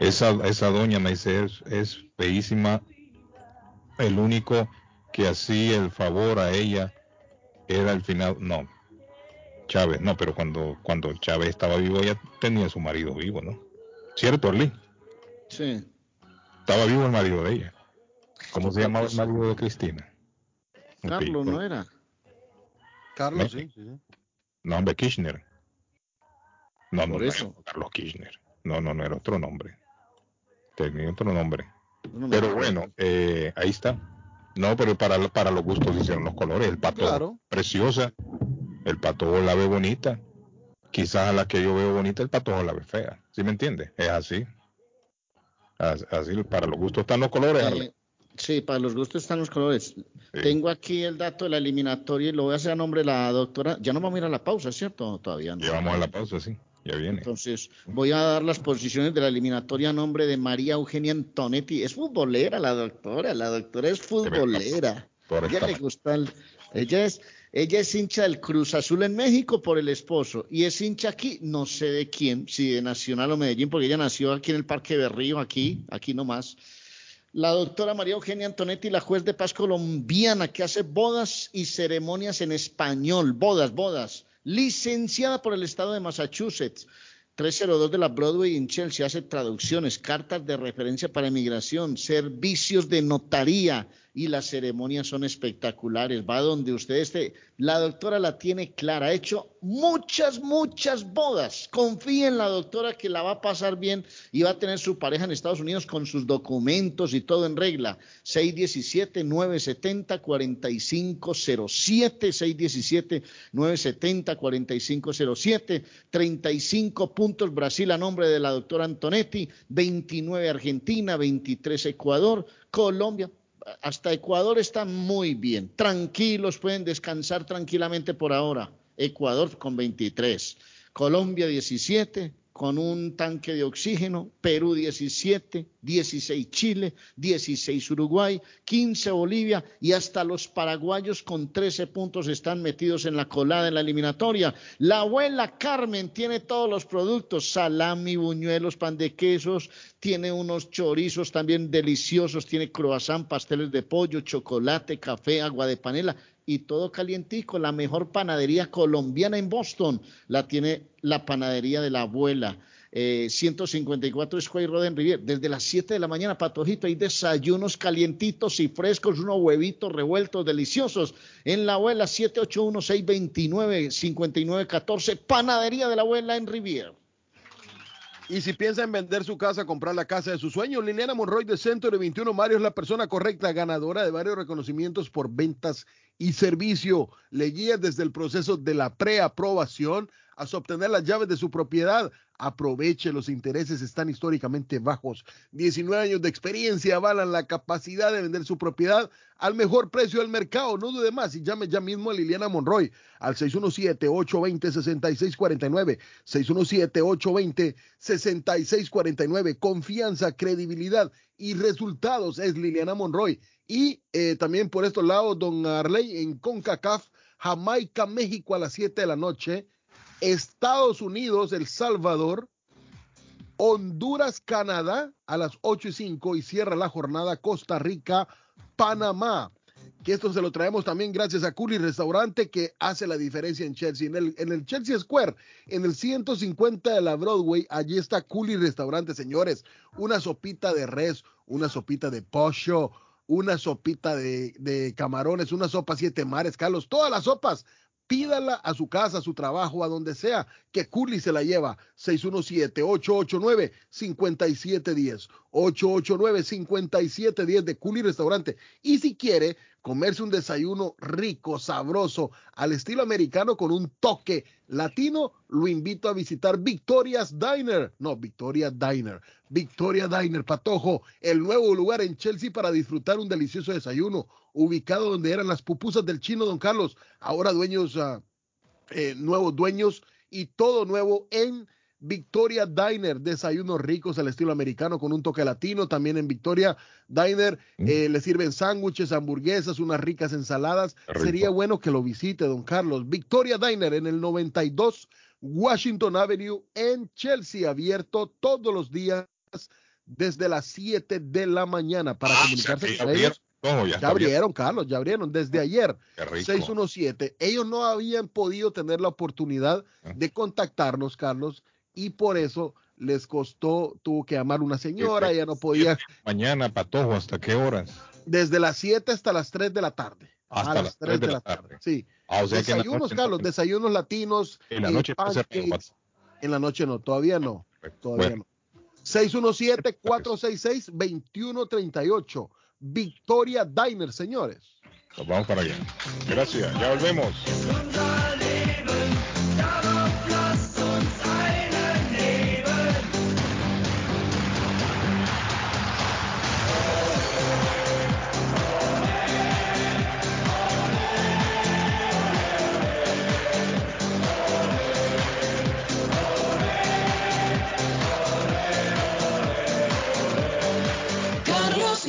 Esa, esa doña me dice es, es feísima. El único que hacía el favor a ella era el final, no, Chávez, no, pero cuando, cuando Chávez estaba vivo, ella tenía a su marido vivo, ¿no? ¿Cierto, Arlene? Sí. Estaba vivo el marido de ella. ¿Cómo se llamaba el marido de Cristina? Carlos. ¿no era? Carlos, ¿Me- sí, sí, sí. No, hombre, Kirchner. No, no, Por no eso. era Carlos Kirchner. No, no, no era otro nombre. Tenía otro nombre. No Pero bueno, eh, ahí está. No, pero para, para los gustos hicieron los colores. El pato Claro. preciosa, el pato la ve bonita. Quizás a la que yo veo bonita, el pato la ve fea. ¿Sí me entiende? Es así. As- Así, para los gustos están los colores. Eh. Sí, para los gustos están los colores. Tengo aquí el dato de la eliminatoria y lo voy a hacer a nombre de la doctora. Ya no vamos a ir a la pausa, ¿cierto? Todavía no. Ya vamos a la pausa, sí. Ya viene. Entonces, voy a dar las posiciones de la eliminatoria a nombre de María Eugenia Antonetti. Es futbolera la doctora, la doctora es futbolera. Ella le gusta ella es ella es hincha del Cruz Azul en México por el esposo y es hincha aquí, no sé de quién, si de Nacional o Medellín, porque ella nació aquí en el Parque Berrío, aquí, aquí nomás. La doctora María Eugenia Antonetti, la juez de paz colombiana que hace bodas y ceremonias en español, bodas, bodas, licenciada por el estado de Massachusetts. 302 de la Broadway en Chelsea hace traducciones, cartas de referencia para emigración, servicios de notaría, y las ceremonias son espectaculares. Va donde usted esté. La doctora la tiene clara. Ha hecho muchas, muchas bodas. Confíe en la doctora que la va a pasar bien y va a tener su pareja en Estados Unidos con sus documentos y todo en regla. 617-970-4507. 617-970-4507. 35 puntos Brasil a nombre de la doctora Antonetti. 29 Argentina. 23 Ecuador. Colombia hasta Ecuador está muy bien. Tranquilos, pueden descansar tranquilamente por ahora. Ecuador con 23, Colombia 17, con un tanque de oxígeno, Perú 17, 16 Chile, 16 Uruguay, 15 Bolivia y hasta los paraguayos con 13 puntos están metidos en la colada en la eliminatoria. La abuela Carmen tiene todos los productos, salami, buñuelos, pan de quesos, tiene unos chorizos también deliciosos, tiene croissant, pasteles de pollo, chocolate, café, agua de panela y todo calientico. La mejor panadería colombiana en Boston la tiene la panadería de la abuela. 154 Square Road en Rivier. Desde las 7 de la mañana, Patojito, hay desayunos calientitos y frescos, unos huevitos revueltos deliciosos. En la abuela 781-629-5914, Panadería de la abuela en Rivier. Y si piensa en vender su casa, comprar la casa de sus sueños, Liliana Monroy de Centro de 21 Mario es la persona correcta, ganadora de varios reconocimientos por ventas y servicio. Le guía desde el proceso de la preaprobación hasta obtener las llaves de su propiedad. Aproveche, los intereses están históricamente bajos. 19 años de experiencia avalan la capacidad de vender su propiedad al mejor precio del mercado. No dude más y llame ya mismo a Liliana Monroy al 617-820-6649. 617-820-6649. Confianza, credibilidad y resultados es Liliana Monroy. Y eh, también por estos lados, don Arley en CONCACAF, Jamaica, México a las 7 de la noche, Estados Unidos, El Salvador, Honduras, Canadá a las 8 y 5 y cierra la jornada Costa Rica, Panamá. Que esto se lo traemos también gracias a Cooley Restaurante que hace la diferencia en Chelsea. En el, en el Chelsea Square, en el 150 de la Broadway, allí está Cooley Restaurante, señores. Una sopita de res, una sopita de pollo, una sopita de, camarones, una sopa siete mares, Carlos, todas las sopas. Pídala a su casa, a su trabajo, a donde sea, que Curly se la lleva. 617-889-5710. 889-5710 de Curly Restaurante. Y si quiere comerse un desayuno rico, sabroso, al estilo americano con un toque latino, lo invito a visitar Victoria's Diner. No, Victoria Diner. Victoria Diner, Patojo, el nuevo lugar en Chelsea para disfrutar un delicioso desayuno, ubicado donde eran las pupusas del chino Don Carlos, ahora dueños, uh, eh, nuevos dueños y todo nuevo en Victoria Diner, desayunos ricos al estilo americano con un toque latino. También en Victoria Diner mm. eh, le sirven sándwiches, hamburguesas, unas ricas ensaladas. Sería bueno que lo visite, don Carlos. Victoria Diner en el 92 Washington Avenue en Chelsea, abierto todos los días desde las 7 de la mañana para ah, comunicarse con ellos. ya, abrieron, Carlos, ya abrieron desde ayer. 617. Ellos no habían podido tener la oportunidad ah. de contactarnos, Carlos, y por eso les costó, tuvo que llamar una señora, ya no podía. Mañana, Patojo, ¿hasta qué horas? Desde las 7 hasta las 3 de la tarde. Hasta las 3 de, la tarde. Sí. Ah, desayunos, Carlos, desayunos latinos. En la noche En la noche no, todavía no. Todavía no. 617-466-2138. Victoria Diner, señores. Nos vamos para allá. Gracias, ya volvemos.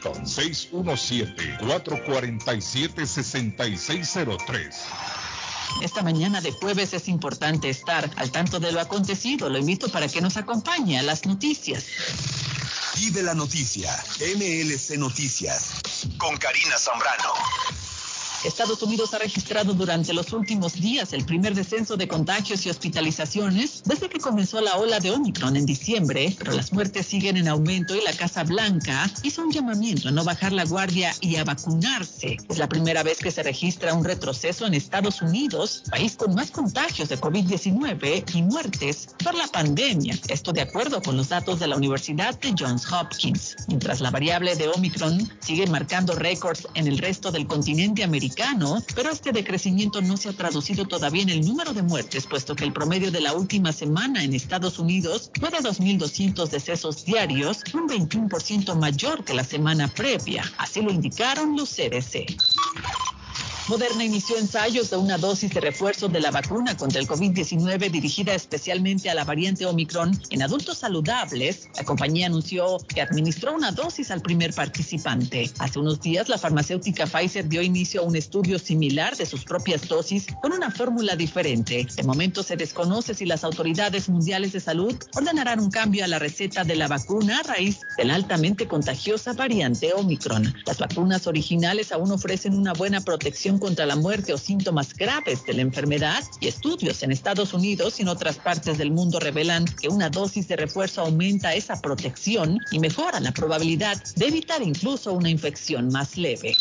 617-447-6603. Esta mañana de jueves es importante estar al tanto de lo acontecido. Lo invito para que nos acompañe a las noticias. Y de la noticia, MLC Noticias, con Karina Zambrano. Estados Unidos ha registrado durante los últimos días el primer descenso de contagios y hospitalizaciones desde que comenzó la ola de Omicron en diciembre, pero las muertes siguen en aumento y la Casa Blanca hizo un llamamiento a no bajar la guardia y a vacunarse. Es la primera vez que se registra un retroceso en Estados Unidos, país con más contagios de COVID-19 y muertes por la pandemia. Esto de acuerdo con los datos de la Universidad de Johns Hopkins. Mientras la variable de Omicron sigue marcando récords en el resto del continente americano, pero este decrecimiento no se ha traducido todavía en el número de muertes, puesto que el promedio de la última semana en Estados Unidos fue de 2.200 decesos diarios, un 21% mayor que la semana previa. Así lo indicaron los CDC. Moderna inició ensayos de una dosis de refuerzo de la vacuna contra el COVID-19 dirigida especialmente a la variante Omicron en adultos saludables. La compañía anunció que administró una dosis al primer participante. Hace unos días, la farmacéutica Pfizer dio inicio a un estudio similar de sus propias dosis con una fórmula diferente. De momento se desconoce si las autoridades mundiales de salud ordenarán un cambio a la receta de la vacuna a raíz de la altamente contagiosa variante Omicron. Las vacunas originales aún ofrecen una buena protección contra la muerte o síntomas graves de la enfermedad y estudios en Estados Unidos y en otras partes del mundo revelan que una dosis de refuerzo aumenta esa protección y mejora la probabilidad de evitar incluso una infección más leve.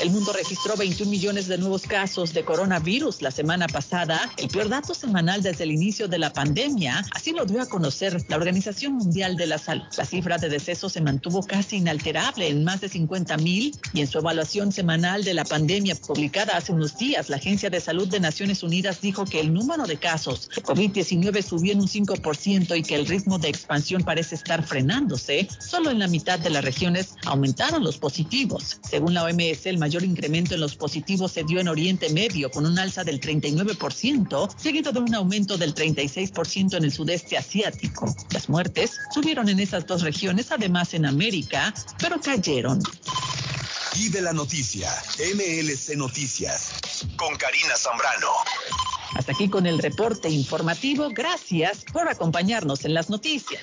El mundo registró 21 millones de nuevos casos de coronavirus la semana pasada, el peor dato semanal desde el inicio de la pandemia. Así lo dio a conocer la Organización Mundial de la Salud. La cifra de decesos se mantuvo casi inalterable en más de 50 mil y en su evaluación semanal de la pandemia publicada hace unos días, la Agencia de Salud de Naciones Unidas dijo que el número de casos de COVID-19 subió en un 5% y que el ritmo de expansión parece estar frenándose. Solo en la mitad de las regiones aumentaron los positivos. Según la OMS, el mayor incremento en los positivos se dio en Oriente Medio con un alza del 39%, seguido de un aumento del 36% en el sudeste asiático. Las muertes subieron en esas dos regiones, además en América, pero cayeron. Y de la noticia, MLC Noticias, con Karina Zambrano. Hasta aquí con el reporte informativo. Gracias por acompañarnos en las noticias.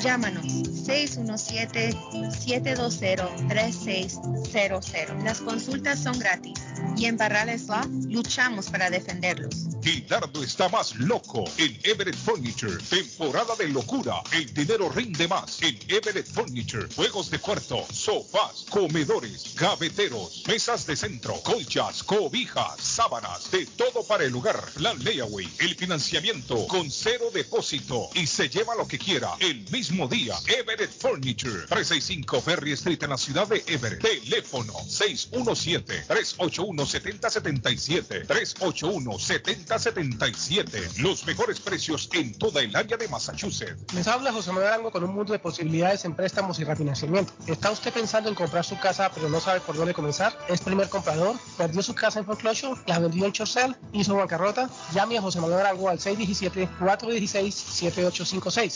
Llámanos 617-720-3600. Las consultas son gratis y en Barrales Law luchamos para defenderlos. Guidardo está más loco en Everett Furniture. Temporada de locura. El dinero rinde más en Everett Furniture. Juegos de cuarto, sofás, comedores, gaveteros, mesas de centro, colchas, cobijas, sábanas, de todo para el lugar. Plan layaway, el financiamiento con cero depósito y se lleva lo que quiera el mismo día. Everett Furniture, 365 Ferry Street en la ciudad de Everett. Teléfono 617-381-7077. 381-7077. Los mejores precios en toda el área de Massachusetts. Les habla José Manuel Arango con un mundo de posibilidades en préstamos y refinanciamiento. ¿Está usted pensando en comprar su casa pero no sabe por dónde comenzar? ¿Es primer comprador? ¿Perdió su casa en foreclosure? ¿La vendió en Chorcel? ¿Hizo bancarrota? Llame a José Manuel Arango al 617-416-7856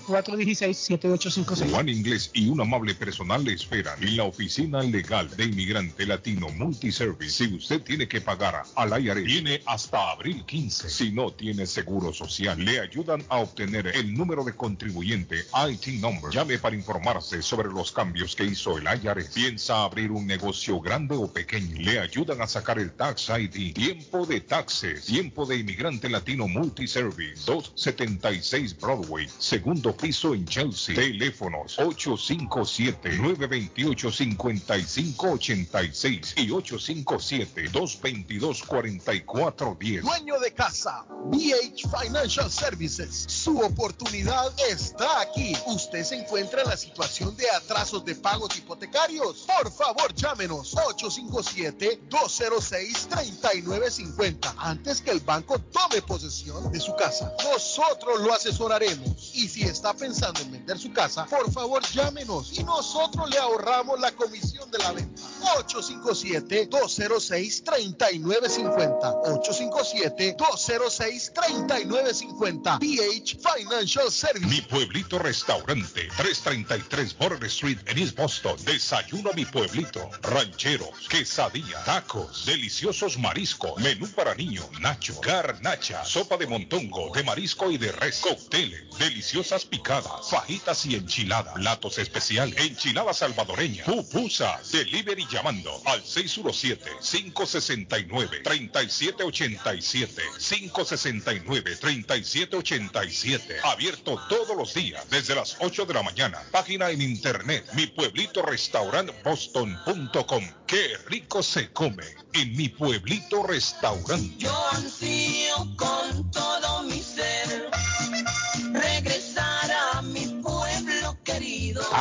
617-416-7856. Juan Inglés y un amable personal le esperan en la oficina legal de inmigrante latino Multiservice. Si usted tiene que pagar al IRS, tiene hasta abril 15. Si no tiene seguro social, le ayudan a obtener el número de contribuyente IT number. Llame para informarse sobre los cambios que hizo el IRS. Piensa abrir un negocio grande o pequeño. Le ayudan a sacar el Tax ID. Tiempo de taxes. Tiempo de inmigrante latino Multiservice. 276 Broadway. Segundo piso en Chelsea. Teléfonos 857-928-5586 y 857-222-4410. Dueño de casa, BH Financial Services. Su oportunidad está aquí. Usted se encuentra en la situación de atrasos de pagos hipotecarios. Por favor, llámenos 857-206-3950 antes que el banco tome posesión de su casa. Nosotros lo asesoraremos. Y si está pensando en vender su casa, por favor llámenos y nosotros le ahorramos la comisión de la venta. 857-206-3950. 857-206-3950. PH Financial Service. Mi pueblito restaurante, 333 Border Street en East Boston. Desayuno mi pueblito. Rancheros, quesadilla, tacos, deliciosos mariscos, menú para niños, nacho, garnacha, sopa de montongo, de marisco y de res, cócteles, deliciosas picadas, fajitas y enchiladas, platos especiales, enchilada salvadoreña, pupusas, delivery llamando al 617-569-3787, 569-3787, abierto todos los días desde las 8 de la mañana, página en internet, mi pueblito restaurant boston.com, qué rico se come en mi pueblito restaurante. Yo ansío con todo mi ser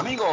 querido.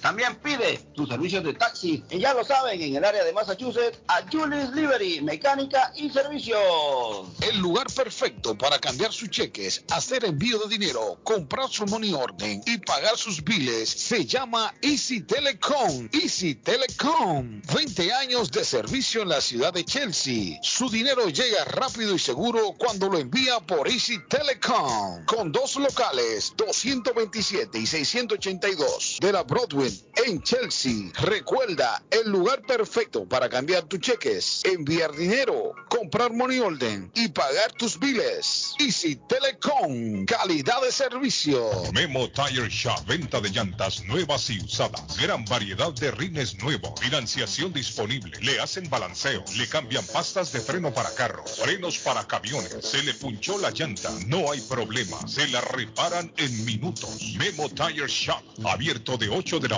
También pide tus servicios de taxi. Y ya lo saben, en el área de Massachusetts, a Julie's Liberty, mecánica y servicios. El lugar perfecto para cambiar sus cheques, hacer envío de dinero, comprar su money orden y pagar sus biles se llama Easy Telecom. Easy Telecom. 20 años de servicio en la ciudad de Chelsea. Su dinero llega rápido y seguro cuando lo envía por Easy Telecom. Con dos locales, 227 y 682 de la Broadway en Chelsea. Recuerda, el lugar perfecto para cambiar tus cheques, enviar dinero, comprar money orden y pagar tus biles. Easy Telecom, calidad de servicio. Memo Tire Shop, venta de llantas nuevas y usadas. Gran variedad de rines nuevos. Financiación disponible. Le hacen balanceo. Le cambian pastas de freno para carros. Frenos para camiones. Se le punchó la llanta. No hay problema. Se la reparan en minutos. Memo Tire Shop. Abierto de 8 de la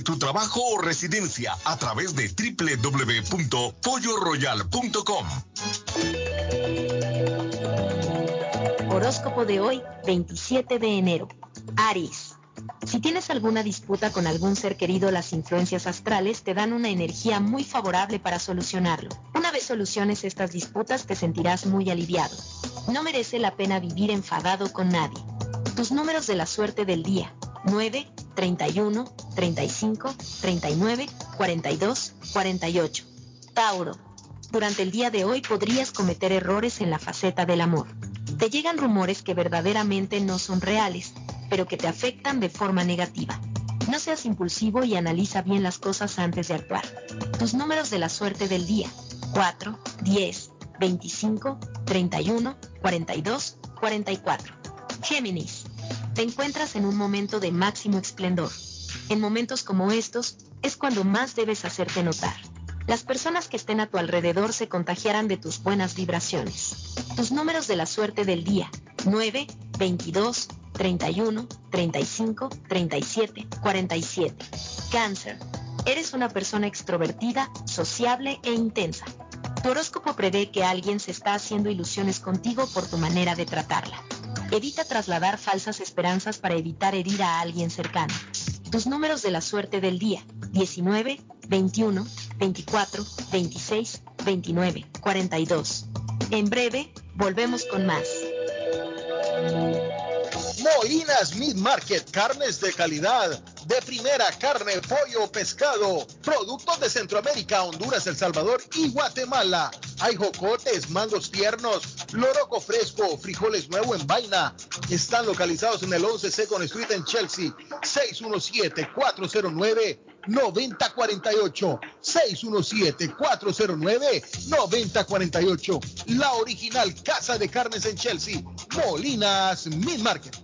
tu trabajo o residencia a través de www.polloroyal.com. Horóscopo de hoy, 27 de enero. Aries. Si tienes alguna disputa con algún ser querido, las influencias astrales te dan una energía muy favorable para solucionarlo. Una vez soluciones estas disputas te sentirás muy aliviado. No merece la pena vivir enfadado con nadie. Tus números de la suerte del día. 9, 31, 35, 39, 42, 48. Tauro. Durante el día de hoy podrías cometer errores en la faceta del amor. Te llegan rumores que verdaderamente no son reales, pero que te afectan de forma negativa. No seas impulsivo y analiza bien las cosas antes de actuar. Tus números de la suerte del día. 4, 10, 25, 31, 42, 44. Géminis. Te encuentras en un momento de máximo esplendor. En momentos como estos, es cuando más debes hacerte notar. Las personas que estén a tu alrededor se contagiarán de tus buenas vibraciones. Tus números de la suerte del día. 9, 22, 31, 35, 37, 47. Cáncer. Eres una persona extrovertida, sociable e intensa. Tu horóscopo prevé que alguien se está haciendo ilusiones contigo por tu manera de tratarla. Evita trasladar falsas esperanzas para evitar herir a alguien cercano. Tus números de la suerte del día. 19, 21, 24, 26, 29, 42. En breve, volvemos con más. Molinas Meat Market, carnes de calidad, de primera carne, pollo, pescado, productos de Centroamérica, Honduras, El Salvador y Guatemala. Hay jocotes, mangos tiernos, loroco fresco, frijoles nuevo en vaina. Están localizados en el 11 Second Street en Chelsea, 617-409-9048. 617-409-9048. La original Casa de Carnes en Chelsea, Molinas Meat Market.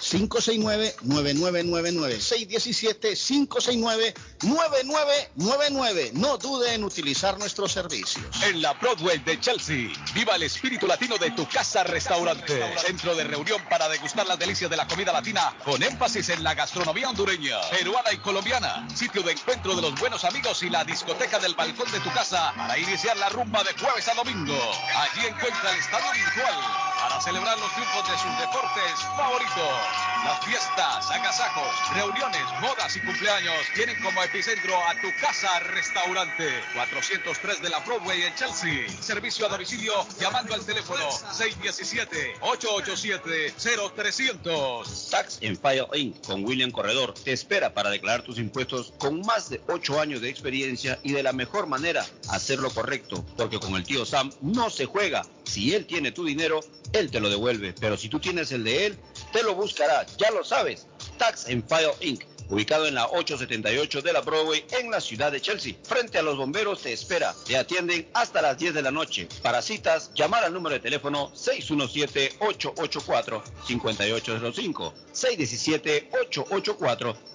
569-9999. 617-569-9999. No dude en utilizar nuestros servicios. En la Broadway de Chelsea, viva el espíritu latino de tu casa restaurante. Centro de reunión para degustar las delicias de la comida latina con énfasis en la gastronomía hondureña, peruana y colombiana. Sitio de encuentro de los buenos amigos y la discoteca del balcón de tu casa para iniciar la rumba de jueves a domingo. Allí encuentra el estadio virtual para celebrar los triunfos de sus deportes favoritos. Las fiestas, agasajos, reuniones, bodas y cumpleaños tienen como epicentro a tu casa restaurante 403 de la Broadway en Chelsea. Servicio a domicilio llamando al teléfono 617-887-0300. Tax en File Inc. con William Corredor te espera para declarar tus impuestos con más de 8 años de experiencia y de la mejor manera hacerlo correcto, porque con el tío Sam no se juega. Si él tiene tu dinero, él te lo devuelve, pero si tú tienes el de él, te lo buscará, ya lo sabes. Tax en File Inc. Ubicado en la 878 de la Broadway en la ciudad de Chelsea. Frente a los bomberos te espera. Te atienden hasta las 10 de la noche. Para citas, llamar al número de teléfono 617-884-5805.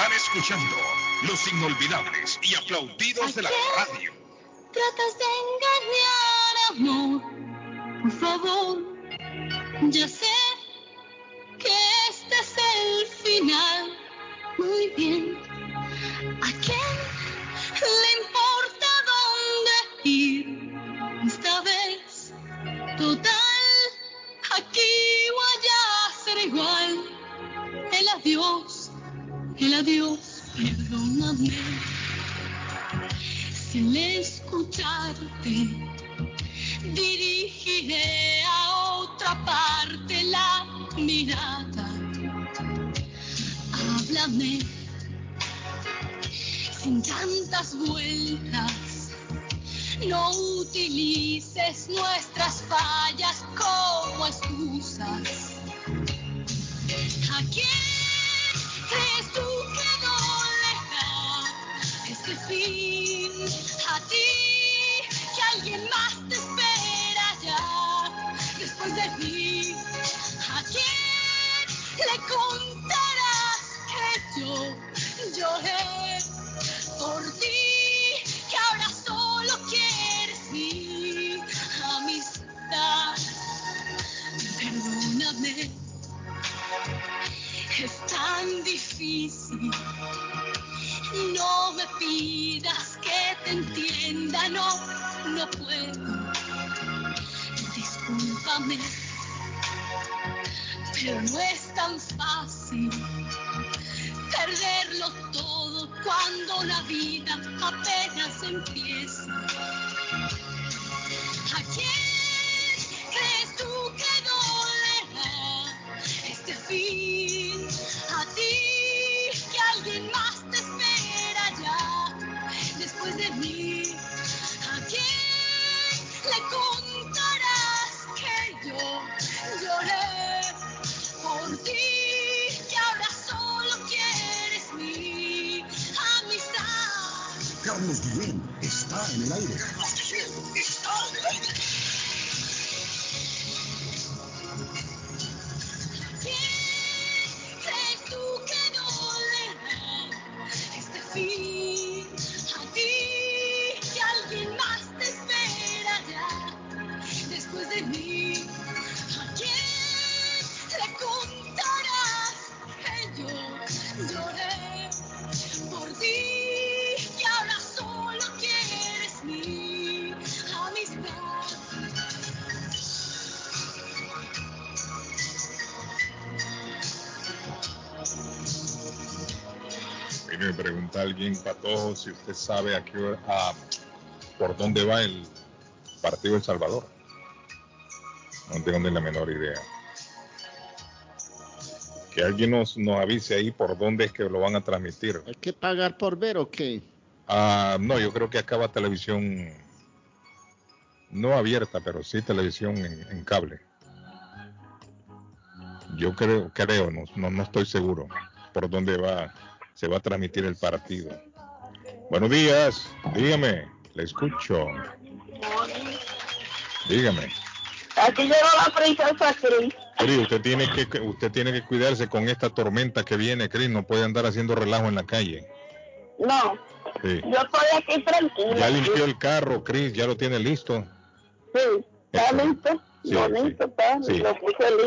Están escuchando los inolvidables y aplaudidos de la radio. Tratas de engañar, amor. Por favor, ya sé que este es el final. Muy bien. ¿A el adiós, perdóname. Si al escucharte dirigiré a otra parte la mirada. Háblame sin tantas vueltas. No utilices nuestras fallas como excusas. ¿A alguien más Si usted sabe a qué hora- a- por dónde va el partido El Salvador. No tengo ni la menor idea. Que alguien nos, nos avise ahí por dónde es que lo van a transmitir. ¿Hay que pagar por ver o qué? Ah, no, yo creo que acaba televisión no abierta, pero sí televisión en, en cable. Yo creo, creo, no, no, no estoy seguro por dónde va, se va a transmitir el partido. Buenos días, dígame, le escucho. Dígame. Aquí llegó la princesa Cris. Cris, usted tiene que usted tiene que cuidarse con esta tormenta que viene, Cris, no puede andar haciendo relajo en la calle. No, Sí. yo estoy aquí tranquila. Ya limpió el carro, Cris, ya lo tiene listo. Sí, está listo. Sí, sí.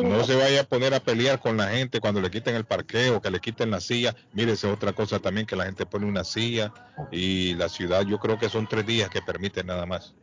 No se vaya a poner a pelear con la gente cuando le quiten el parqueo, que le quiten la silla. Mire, esa es otra cosa también, que la gente pone una silla y la ciudad, yo creo que son tres días que permite nada más.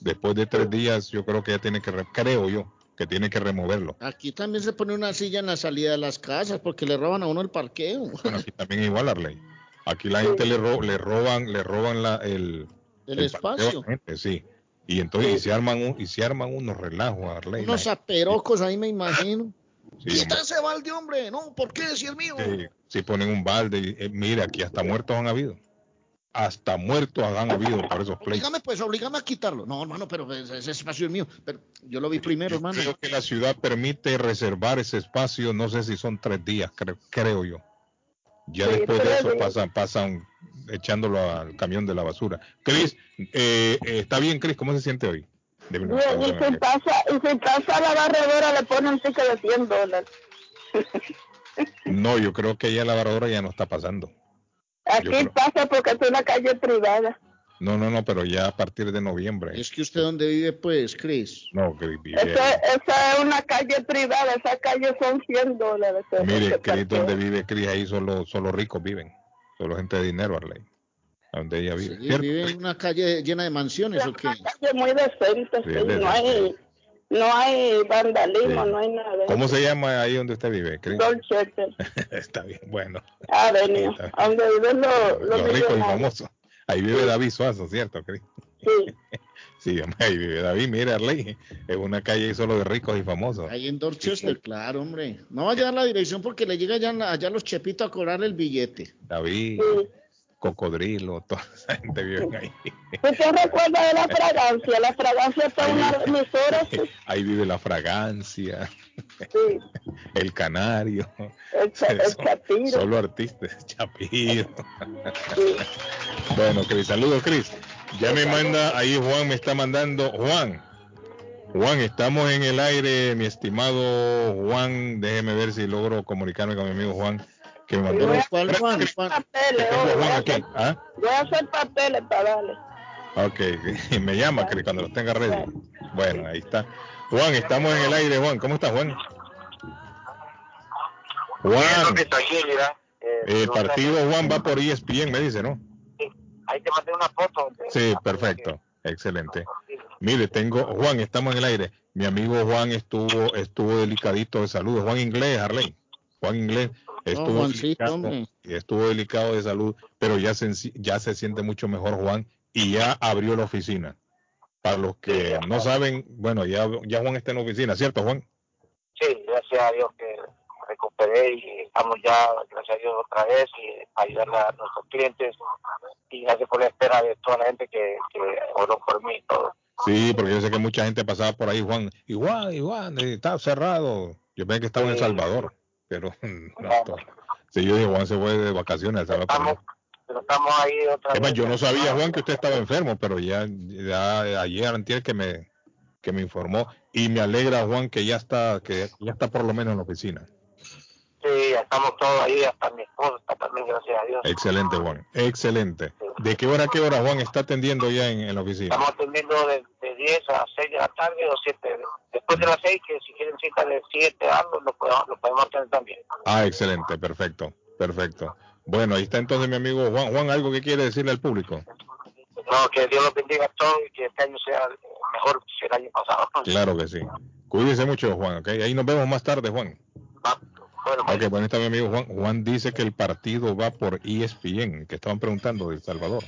Después de tres días, yo creo que ya tiene que, re- creo yo, que tiene que removerlo. Aquí también se pone una silla en la salida de las casas porque le roban a uno el parqueo. Bueno, aquí (laughs) también igual, Arley. Aquí la gente le, ro- le roban, le roban la, el, El espacio. gente, sí. Y entonces y se arman un- y se arman unos relajos, Arley. Unos aperocos ahí me imagino. Sí, Quita ese balde, hombre. No, ¿por qué? Si es mío. Sí, sí ponen un balde. y, eh, mire, aquí hasta muertos han habido. Hasta muertos han habido por esos pleitos. Oblígame, pues, oblígame a quitarlo. No, hermano, pero ese ese espacio es mío. Pero yo lo vi primero, hermano. Creo que la ciudad permite reservar ese espacio, no sé si son tres días, creo, creo yo. Ya Sí, después de eso días. pasan, pasan echándolo al camión de la basura. Cris, eh, eh, ¿está bien, Cris? ¿Cómo se siente hoy? Bien, y si pasa, y si pasa la barredora le pone un ticket de 100 dólares. No, yo creo que ya la barradora ya no está pasando. Aquí pasa porque es una calle privada. No, no, no, pero ya a partir de noviembre. Es que usted dónde vive, pues, Chris. No, Cris, vive Esa, esa es una calle privada, esa calle son 100 dólares. Mire, parqueo. donde vive Cris, ahí solo, solo ricos viven. Solo gente de dinero, Arley. Donde ella vive. Sí, vive en una calle llena de mansiones, ¿o qué? calle muy decente, Sí, sí, es no hay, no hay vandalismo, Sí. no hay nada. ¿Cómo se llama ahí donde usted vive, Cris? Dorchester (laughs) Está bien, bueno. Avenue, donde viven los, los Los ricos y famosos. Ahí vive David Suazo, ¿cierto, Cris? Sí. (laughs) Sí, hombre, ahí vive David. Mire, Arley, es una calle ahí solo de ricos y famosos. Ahí en Dorchester, claro, hombre. No vaya a dar la dirección porque le llega allá, allá los chepitos a cobrar el billete. David, Cocodrilo, (laughs) toda esa gente vive ahí. ¿Usted recuerda de la fragancia? La fragancia está en una emisora. (laughs) Ahí vive la fragancia, Sí, (laughs) el canario. el, cha- el Son- chapiro. Solo artistas, Chapiro. bueno, Cris, saludos, Cris. Ya me manda, ahí Juan me está mandando, Juan. Juan, estamos en el aire, mi estimado Juan. Déjeme ver si logro comunicarme con mi amigo Juan, que me mandó. ¿Cuál Juan? Juan? papeles, Juan a aquí. hacer, ¿Ah? voy a hacer papeles para darle. Ok, (laughs) me llama Cris cuando lo tenga ready. Bueno, ahí está. Juan, estamos en el aire, Juan. ¿Cómo estás, Juan? Juan, el partido Juan va por ESPN, me dice, ¿no? Ahí te mandé una foto. Sí, perfecto, excelente. Mire, tengo, Juan, estamos en el aire. Mi amigo Juan estuvo, estuvo delicadito de salud. Juan Inglés, Harley. Juan Inglés estuvo, Juancito, delicado, estuvo delicado de salud, pero ya se, ya se siente mucho mejor, Juan, y ya abrió la oficina. Para los que no saben, bueno, ya, ya Juan está en la oficina, ¿cierto, Juan? Sí, gracias a Dios que recuperé y estamos ya, gracias a Dios, otra vez y ayudar a nuestros clientes. Y gracias por la espera de toda la gente que, que oró por mí y todo. Sí, porque yo sé que mucha gente pasaba por ahí, Juan, y Juan, y Juan, y está cerrado. Yo pensé que estaba en El Salvador, pero (laughs) no, sí, yo dije, Juan se fue de vacaciones El Salvador. Pero estamos ahí otra Es más, vez. yo no sabía, Juan, que usted estaba enfermo, pero ya, ya ayer antier que me que me informó y me alegra, Juan, que ya está que ya está por lo menos en la oficina. Sí, estamos todos ahí, hasta mi esposa está también, gracias a Dios. Excelente, Juan. Excelente. ¿De qué hora a qué hora, Juan, está atendiendo ya en, en la oficina? Estamos atendiendo de, de 10 a 6 de la tarde o 7. Después de las 6, que si quieren cita de 7 algo, lo podemos, lo podemos tener también. Ah, excelente, perfecto, perfecto. Bueno, ahí está entonces mi amigo Juan. Juan, ¿algo que quiere decirle al público? No, que Dios los bendiga a todos y que este año sea mejor que el año pasado. Claro que sí. Cuídese mucho, Juan, ¿ok? Ahí nos vemos más tarde, Juan. Ok, bueno, está mi amigo Juan. Juan dice que el partido va por ESPN, que estaban preguntando de El Salvador.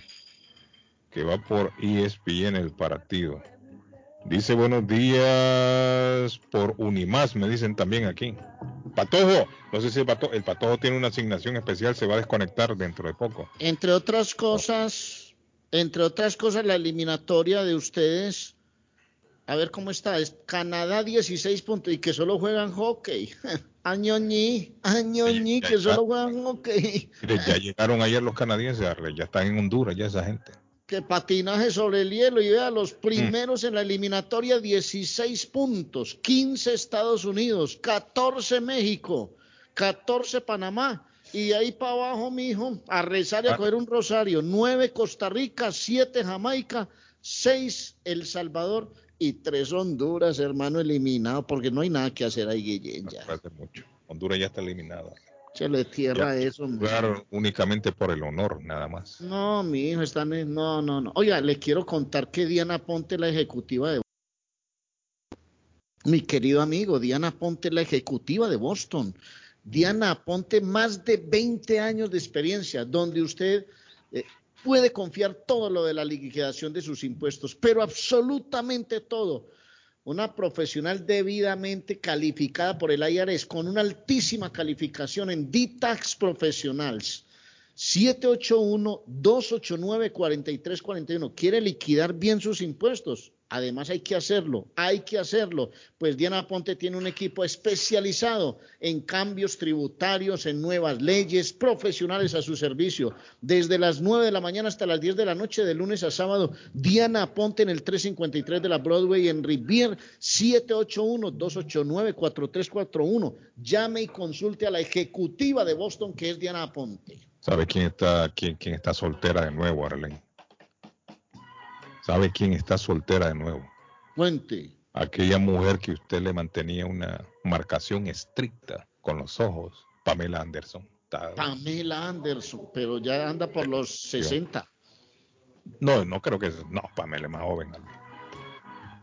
Que va por ESPN el partido. Dice buenos días por Unimás, me dicen también aquí. Patojo, no sé si el Patojo, el Patojo tiene una asignación especial, se va a desconectar dentro de poco. Entre otras cosas, entre otras cosas, la eliminatoria de ustedes, a ver cómo está, es Canadá 16 puntos y que solo juegan hockey. (laughs) Añoñi, añoñi, que solo juegan. Mire, ya llegaron ayer los canadienses, ya están en Honduras, ya esa gente. Que patinaje sobre el hielo y vea los primeros en la eliminatoria 16 puntos, 15 Estados Unidos, 14 México, 14 Panamá. Y ahí para abajo, mijo, a rezar y a coger un rosario. 9 Costa Rica, 7 Jamaica, 6 El Salvador y 3 Honduras, hermano, eliminado, porque no hay nada que hacer ahí, Guillén, ya. Mucho. Honduras ya está eliminada. Se le tierra Ya eso. Jugaron únicamente por el honor, nada más. No, mi hijo, están en... No, no, no. Oiga, le quiero contar que Diana Ponte, la ejecutiva de... Mi querido amigo, Diana Ponte, la ejecutiva de Boston. Diana Ponte, más de 20 años de experiencia, donde usted eh, puede confiar todo lo de la liquidación de sus impuestos, pero absolutamente todo. Una profesional debidamente calificada por el IRS con una altísima calificación en D-Tax Professionals. 781-289-4341. ¿Quiere liquidar bien sus impuestos? Además hay que hacerlo, hay que hacerlo. Pues Diana Ponte tiene un equipo especializado en cambios tributarios, en nuevas leyes, profesionales a su servicio. Desde las 9 de la mañana hasta las 10 de la noche, de lunes a sábado, Diana Ponte en el 353 de la Broadway en Rivier, 781-289-4341. Llame y consulte a la ejecutiva de Boston, que es Diana Ponte. ¿Sabe quién está, quién, quién está soltera de nuevo, Arlene? ¿Sabe quién está soltera de nuevo? Cuente. Aquella mujer que usted le mantenía una marcación estricta con los ojos, Pamela Anderson. Está- Pamela Anderson, pero ya anda por los 60. No, no creo que... No, Pamela es más joven.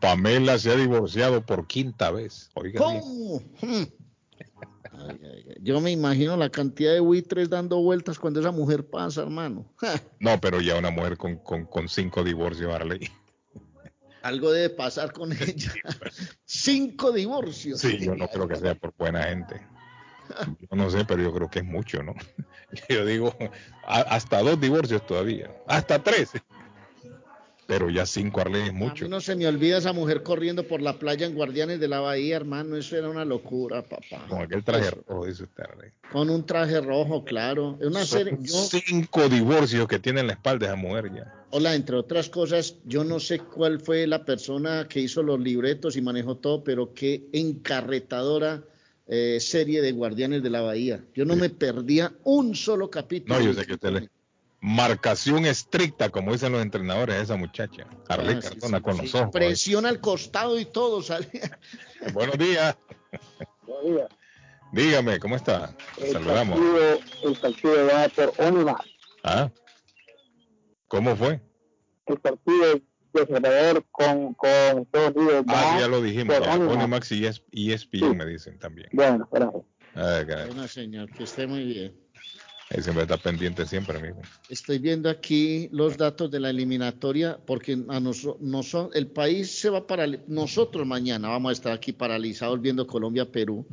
Pamela se ha divorciado por quinta vez. Oiga. ¿Cómo? Hmm. Ay, ay, ay. Yo me imagino la cantidad de buitres dando vueltas cuando esa mujer pasa, hermano. No, pero ya una mujer con, con, con cinco divorcios, Arley. Algo debe pasar con ella. Cinco divorcios. Sí, yo no creo que sea por buena gente. Yo no sé, pero yo creo que es mucho, ¿no? (laughs) Yo digo, hasta dos divorcios todavía, hasta tres. Pero ya cinco Arley es A mucho. mí no se me olvida esa mujer corriendo por la playa en Guardianes de la Bahía, hermano. Eso era una locura, papá. Con aquel traje rojo, dice usted. Con un traje rojo, claro. Es una Son serie. Yo, cinco divorcios que tiene en la espalda esa mujer ya. hola, entre otras cosas, yo no sé cuál fue la persona que hizo los libretos y manejó todo, pero qué encarretadora eh, serie de Guardianes de la Bahía. Yo no me perdía un solo capítulo. No, yo sé que usted le... Marcación estricta, como dicen los entrenadores, a esa muchacha. Arley Ah, sí, Cardona sí, con sí. los ojos. Presión al costado y todo, salía. Buenos días. Dígame, ¿cómo está? El Saludamos. partido, el partido va por Onima. ¿Ah? ¿Cómo fue? El partido de Salvador con, con Estados Unidos Ah, va ya lo dijimos. Onimax y ES- y ESPN me dicen también. Bueno, gracias. Ah, caray. Bueno, señor, que esté muy bien. Siempre está pendiente siempre, amigo. Estoy viendo aquí los datos de la eliminatoria porque a noso- noso- el país se va para nosotros mañana vamos a estar aquí paralizados viendo Colombia-Perú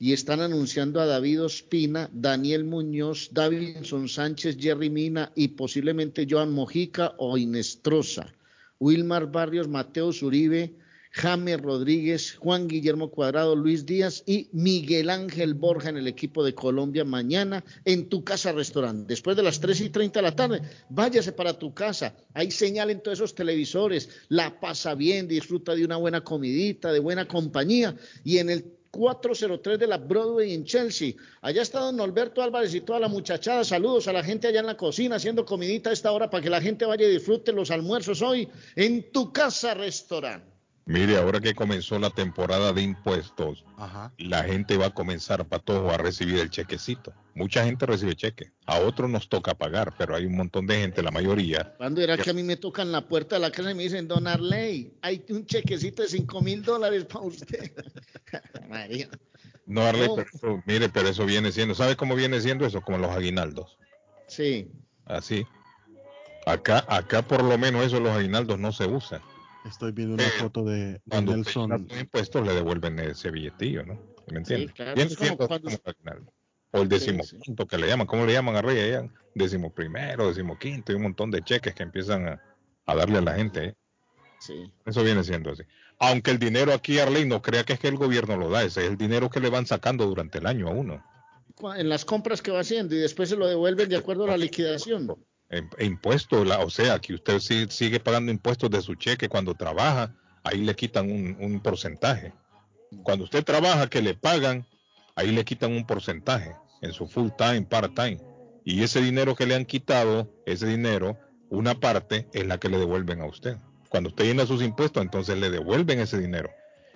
y están anunciando a David Ospina, Daniel Muñoz, Davinson Sánchez, Jerry Mina y posiblemente Joan Mojica o Inestrosa, Wilmar Barrios, Mateo Zuribe, James Rodríguez, Juan Guillermo Cuadrado, Luis Díaz y Miguel Ángel Borja en el equipo de Colombia mañana en tu casa restaurante. Después de las 3 y 30 de la tarde, váyase para tu casa. Hay señal en todos esos televisores. La pasa bien, disfruta de una buena comidita, de buena compañía. Y en el 403 de la Broadway en Chelsea. Allá está don Norberto Álvarez y toda la muchachada. Saludos a la gente allá en la cocina haciendo comidita a esta hora para que la gente vaya y disfrute los almuerzos hoy en tu casa restaurante. Mire, ahora que comenzó la temporada de impuestos, la gente va a comenzar, Patojo, a recibir el chequecito. Mucha gente recibe cheque. A otros nos toca pagar, pero hay un montón de gente, la mayoría. ¿Cuándo era que a mí me tocan la puerta de la casa y me dicen, don Arley, hay un chequecito de cinco mil dólares para usted? (laughs) María. No, Arley, No. pero eso- mire, pero eso viene siendo, ¿sabe cómo viene siendo eso? Como los aguinaldos. Sí. Así. Acá, acá por lo menos eso, los aguinaldos no se usan. Estoy viendo una foto de, de Cuando Nelson. sus impuestos le devuelven ese billetillo, ¿no? ¿Me entiende? claro, Viene es como siendo cuando- como aguinaldo. O el decimoquinto que le llaman, ¿cómo le llaman a Rey? Allá? Decimoprimero, decimoquinto, y un montón de cheques que empiezan a, a darle a la gente. ¿eh? Sí. Eso viene siendo así. Aunque el dinero aquí, Arley, no crea que es que el gobierno lo da, ese es el dinero que le van sacando durante el año a uno. En las compras que va haciendo y después se lo devuelven de acuerdo a la liquidación. Impuestos, o sea, que usted si- sigue pagando impuestos de su cheque cuando trabaja, ahí le quitan un, un porcentaje. Cuando usted trabaja, que le pagan, ahí le quitan un porcentaje en su full time, part time. Y ese dinero que le han quitado, ese dinero, una parte es la que le devuelven a usted. Cuando usted llena sus impuestos, entonces le devuelven ese dinero.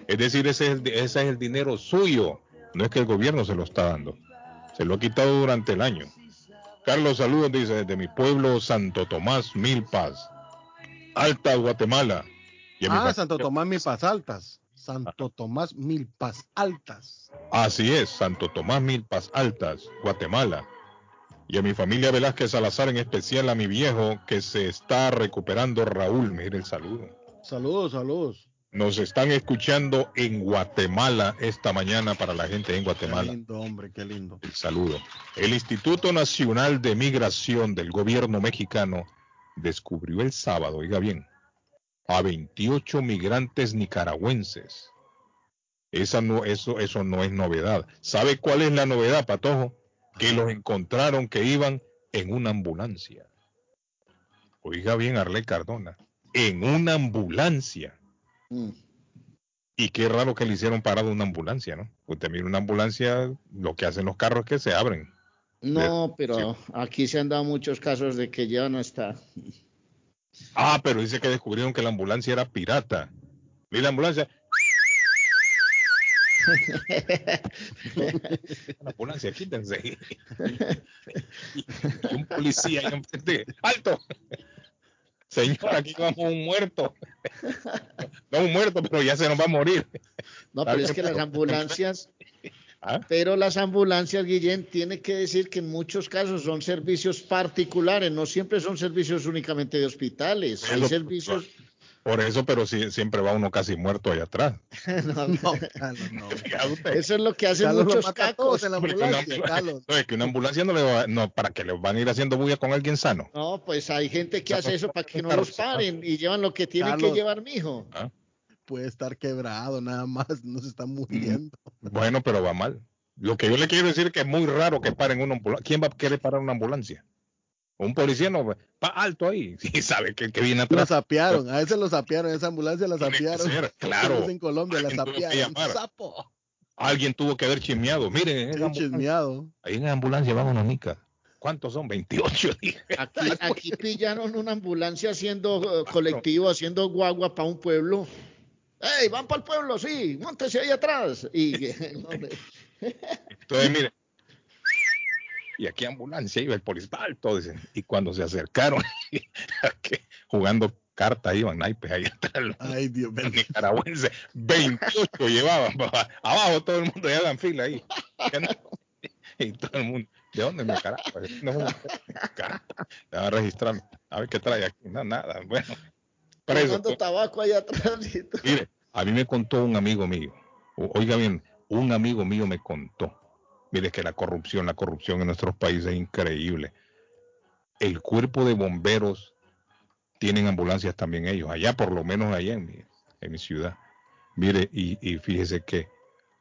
Es decir, ese es ese es el dinero suyo, no es que el gobierno se lo está dando. Se lo ha quitado durante el año. Carlos, saludos, dice, desde mi pueblo Santo Tomás, Milpas, Alta, Guatemala. Y a mi Ah, Santo Tomás Milpas Altas. Santo Tomás Milpas Altas. Así es, Santo Tomás Milpas Altas, Guatemala. Y a mi familia Velázquez Salazar, en especial a mi viejo que se está recuperando, Raúl, mire el saludo. Saludos, saludos. Nos están escuchando en Guatemala esta mañana para la gente en Qué Guatemala. lindo, hombre, qué lindo. El saludo. El Instituto Nacional de Migración del gobierno mexicano descubrió el sábado, oiga bien, a 28 migrantes nicaragüenses. Esa no, eso, eso no es novedad. ¿Sabe cuál es la novedad, Patojo? Que los encontraron que iban en una ambulancia. Oiga bien, Arley Cardona, en una ambulancia. Mm. Y qué raro que le hicieron parado una ambulancia, ¿no? Usted mira una ambulancia, lo que hacen los carros es que se abren. No, pero aquí se han dado muchos casos de que ya no está. Ah, pero dice que descubrieron que la ambulancia era pirata. Vi la ambulancia. (laughs) la ambulancia, quítense. (laughs) Y un policía ahí enfrente. ¡Alto! Señor, aquí vamos un muerto. (laughs) No un muerto, pero ya se nos va a morir. No, pero es que las ambulancias, (laughs) ¿Ah? pero las ambulancias, Guillén, tiene que decir que en muchos casos son servicios particulares, no siempre son servicios únicamente de hospitales. Es Hay servicios, Por eso, pero sí, siempre va uno casi muerto allá atrás. (laughs) No, (laughs) No, Carlos, no. (laughs) Eso es lo que hacen Carlos lo muchos cacos. en la ambulancia, Carlos. no, es que una ambulancia no le va, no, para que le van a ir haciendo bulla con alguien sano. No, pues hay gente que hace eso para que no los paren y llevan lo que tienen Carlos. que llevar, mijo. ¿ah? Puede estar quebrado, nada más, no se está muriendo. Bueno, pero va mal. Lo que yo le quiero decir es que es muy raro que paren una ambulancia. ¿Quién va a querer parar una ambulancia? Un policía no va alto ahí. (laughs) Sí, sabe que, que viene Lo atrás. sapearon, a veces lo sapearon, esa ambulancia la sapearon. claro. En Colombia la sapearon. Sapo. Alguien tuvo que haber chismeado. Miren, en esa Bien ambulancia- chismeado. ahí en la ambulancia vámonos, Nica. ¿Cuántos son? 28. (laughs) dije. Aquí, aquí pillaron una ambulancia haciendo eh, colectivo, haciendo guagua para un pueblo. ¡Ey, van para el pueblo! Sí, montese ahí atrás. Y, (laughs) Entonces, mire. Y aquí ambulancia iba el policía alto, dicen. Y cuando se acercaron, (laughs) jugando cartas iban naipes ahí atrás. Ay, Dios mío. los nicaragüenses, 28 llevaban. (laughs) papá. Abajo todo el mundo ya hagan fila ahí. (laughs) Y todo el mundo, ¿de dónde me carajo? No, no, te va a registrar. A ver qué trae aquí. No, nada. Bueno, preso. fumando tabaco ahí atrás. Mire, a mí me contó un amigo mío, oiga bien, un amigo mío me contó, mire que la corrupción, la corrupción en nuestros países es increíble. El cuerpo de bomberos tienen ambulancias también ellos, allá por lo menos allá en mi, en mi ciudad. Mire, y, fíjese que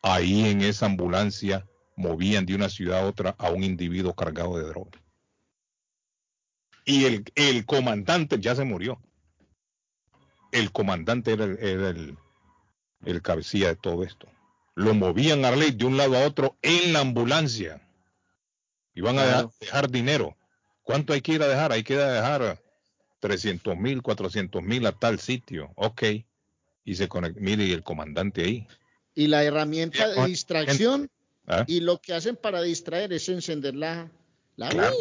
ahí en esa ambulancia movían de una ciudad a otra a un individuo cargado de droga. Y el, comandante ya se murió el comandante era el, era el cabecilla de todo esto. Lo movían a ley de un lado a otro en la ambulancia. Iban a dejar, dinero. ¿Cuánto hay que ir a dejar? Hay que ir a dejar 300 mil, 400 mil a tal sitio. Ok. Y se conecta. Mire, y el comandante ahí. Y la herramienta de distracción, ¿ah? y lo que hacen para distraer es encender la... la Claro.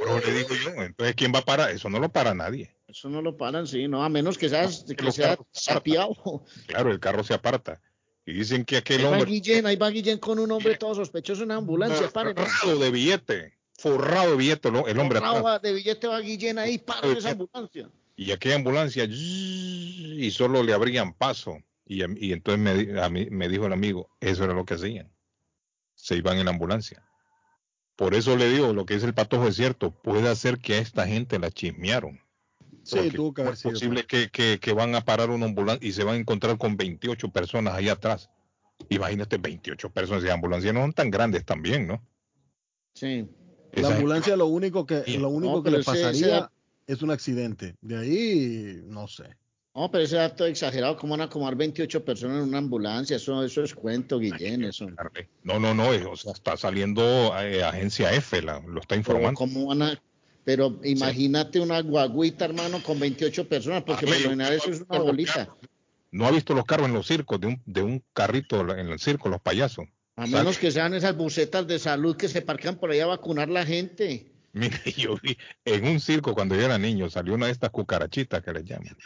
Pero le digo yo, entonces, ¿quién va a parar? Eso no lo para nadie. Eso no lo paran, sí, no, a menos que, seas, que sea sapiado. Claro, el carro se aparta. Y dicen que aquel Ahí va hombre. Guillén, ahí va Guillén con un hombre todo sospechoso en una ambulancia, forrado de billete, forrado de billete el el hombre atrás. Forrado de billete va Guillén ahí, paren esa ambulancia. Y aquella ambulancia y solo le abrían paso. Y, y entonces me, di- a mí, me dijo el amigo, eso era lo que hacían. Se iban en la ambulancia. Por eso le digo, lo que dice el patojo es cierto, puede hacer que a esta gente la chismearon. Sí, Porque tuvo que ¿cómo haber es posible que, que- que van a parar una ambulancia y se van a encontrar con 28 personas ahí atrás. Imagínate, 28 personas y ambulancias no son tan grandes también, ¿no? Sí. La ambulancia lo único que, lo único No, que le pasaría ese- es un accidente. De ahí, no sé. No, pero ese dato exagerado, ¿cómo van a acomodar 28 personas en una ambulancia? Eso, eso es cuento, Guillén, eso. No, no, no, o sea, está saliendo eh, agencia F, la- lo está informando. ¿cómo van a...? Pero imagínate una guaguita, hermano, con 28 personas, porque por lo general eso es una bolita. No ha visto los carros en los circos, de un, de un carrito en el circo, los payasos. A menos que sean esas bucetas de salud que se parquean por ahí a vacunar la gente. Mire, (laughs) yo vi en un circo cuando yo era niño, salió una de estas cucarachitas que les llaman.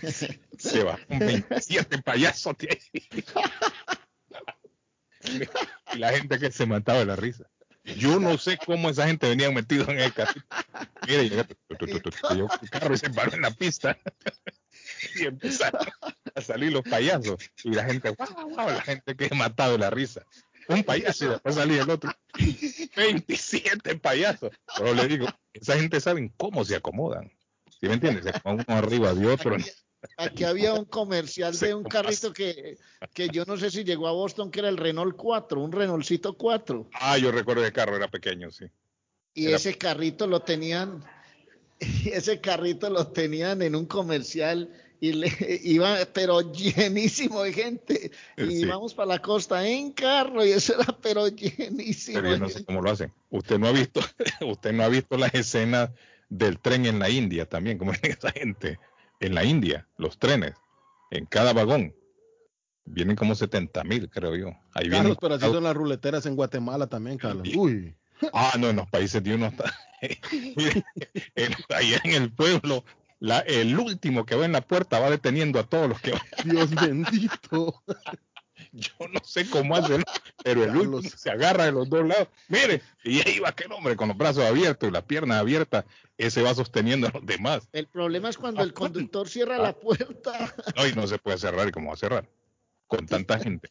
(laughs) Se va con 27 payasos. (laughs) Y la gente que se mataba de la risa. Yo no sé cómo esa gente venía metido en el carrito. Tu, llegó el carro y se paró en la pista. (laughs) Y empezaron a salir los payasos. Y la gente, guau, guau, la gente que mataba de la risa. Un payaso y después salía el otro. 27 payasos. Pero le digo, esa gente saben cómo se acomodan. ¿Sí me entiendes? Uno arriba de otro. Había un comercial (laughs) de un carrito que, que yo no sé si llegó a Boston, que era el Renault 4, un Renaultcito 4. Ah, yo recuerdo que el carro era pequeño, sí. Y Era- ese carrito lo tenían, y (laughs) ese carrito lo tenían en un comercial y le (laughs) iba, pero llenísimo de gente. Y Sí. íbamos para la costa en carro y eso era, pero llenísimo. Pero yo no sé cómo lo hacen. Usted no ha visto, usted no ha visto las escenas del tren en la India también, como es esa gente. En la India, los trenes, en cada vagón, vienen como 70 mil, creo yo. Ahí vienen. Carlos, pero así son las ruleteras en Guatemala también, Carlos. Uy. Ah, no, en los países de uno está. (laughs) Allá en el pueblo, la, el último que va en la puerta va deteniendo a todos los que van. Dios bendito. (laughs) Yo no sé cómo hacen, pero el último se agarra de los dos lados. Mire, y ahí va aquel hombre con los brazos abiertos y las piernas abiertas. Ese va sosteniendo a los demás. El problema es cuando el conductor cierra la puerta. No, y no se puede cerrar. ¿Y cómo va a cerrar? Con tanta (laughs) gente.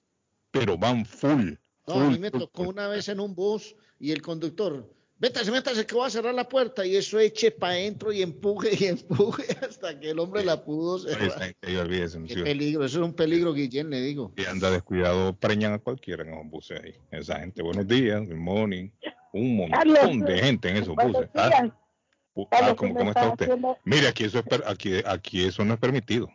Pero van full. No, a mí full, me full, tocó full. una vez en un bus y el conductor, métase, métase que voy a cerrar la puerta y eso eche para adentro y empuje y empuje (laughs) hasta que el hombre la pudo Oye, cerrar. olvídese, Qué monsieur. peligro, eso es un peligro, Guillén, le digo. Y anda descuidado, preñan a cualquiera en esos buses ahí. Esa gente, buenos días, good morning. Un montón Carlos, de gente en esos buses. Ah, días. u- Carlos, ah, ¿cómo, ¿qué me cómo está usted? haciendo? Mire, aquí eso, es per- aquí, aquí eso no es permitido.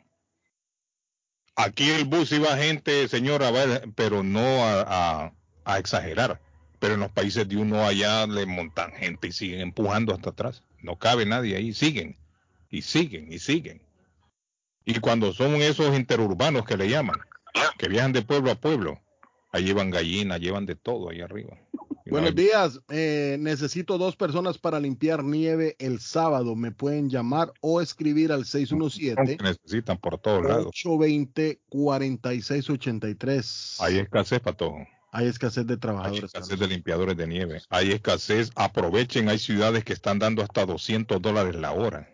Aquí el bus iba gente, señora, pero no a, a- a exagerar. Pero en los países de uno allá le montan gente y siguen empujando hasta atrás. No cabe nadie ahí, siguen y siguen y siguen. Y cuando son esos interurbanos que le llaman, que viajan de pueblo a pueblo, ahí llevan gallinas, llevan de todo ahí arriba. Y Buenos no- días. eh, necesito dos personas para limpiar nieve el sábado. Me pueden llamar o escribir al 617 que necesitan por todos lados. 820 4683. Hay escasez para todo. Hay escasez de Hay trabajadores. escasez de limpiadores de nieve. Hay escasez. Aprovechen, hay ciudades que están dando hasta 200 dólares la hora.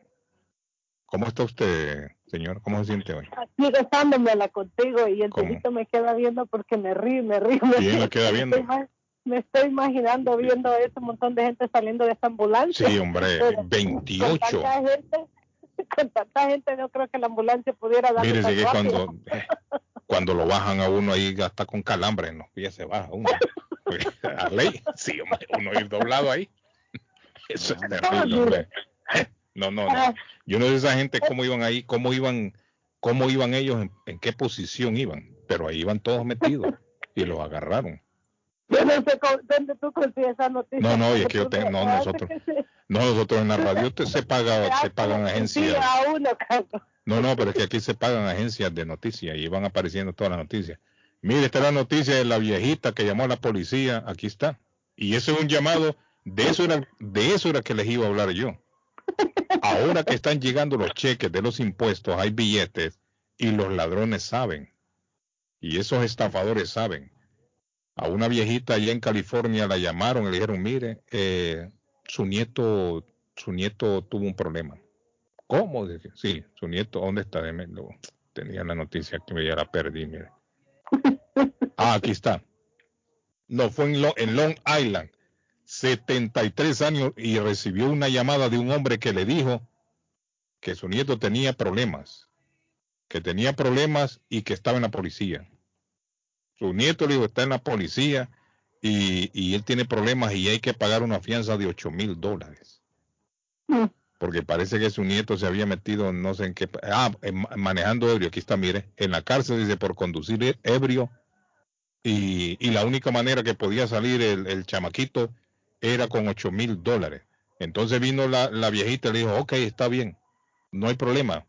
¿Cómo está usted, señor? ¿Cómo se siente hoy? Aquí gozándomela contigo y el Tito me queda viendo porque me río, me río. me ¿Quién río. la queda viendo? (laughs) estoy Me estoy imaginando viendo a ese montón de gente saliendo de esta ambulancia. Sí, hombre, Pero (laughs) Con 28. tanta gente, (laughs) con tanta gente no creo que la ambulancia pudiera dar Mire, que rápido. cuando, cuando lo bajan a uno ahí, hasta con calambre en los pies se baja uno. Pues, A ley, sí, uno ir doblado ahí. (laughs) Eso es terrible, hombre. No, no, no. Yo no sé esa gente cómo iban ahí, cómo iban, cómo iban ellos, en, en qué posición iban, pero ahí iban todos metidos y los agarraron. Yo no sé cómo- dónde tú consigues esa noticia. No, no, y es que yo tengo, no, nosotros, (laughs) no, nosotros en la radio te- se paga, (laughs) se pagan agencias. No, no, pero es que aquí se pagan agencias de noticias y van apareciendo todas las noticias. Mire, esta es la noticia de la viejita que llamó a la policía, aquí está. Y eso es un llamado, de eso era, de eso era que les iba a hablar yo. Ahora que están llegando los cheques de los impuestos, hay billetes y los ladrones saben. Y esos estafadores saben. A una viejita allá en California la llamaron y le dijeron, mire, eh, su nieto, su nieto tuvo un problema. ¿Cómo? Dije, Sí, su nieto, ¿dónde está? Deme- lo- tenía la noticia que ya la perdí, mire. (laughs) Ah, aquí está. No, fue en, Lo- en Long Island. 73 años y recibió una llamada de un hombre que le dijo que su nieto tenía problemas, que tenía problemas y que estaba en la policía. Su nieto le dijo, está en la policía y, y él tiene problemas y hay que pagar una fianza de 8 mil dólares. Porque parece que su nieto se había metido, no sé en qué, ah, en- manejando ebrio, aquí está, mire, en la cárcel dice por conducir e- ebrio y, y la única manera que podía salir el, el chamaquito era con 8 mil dólares. Entonces vino la, la viejita y le dijo, ok, está bien, no hay problema.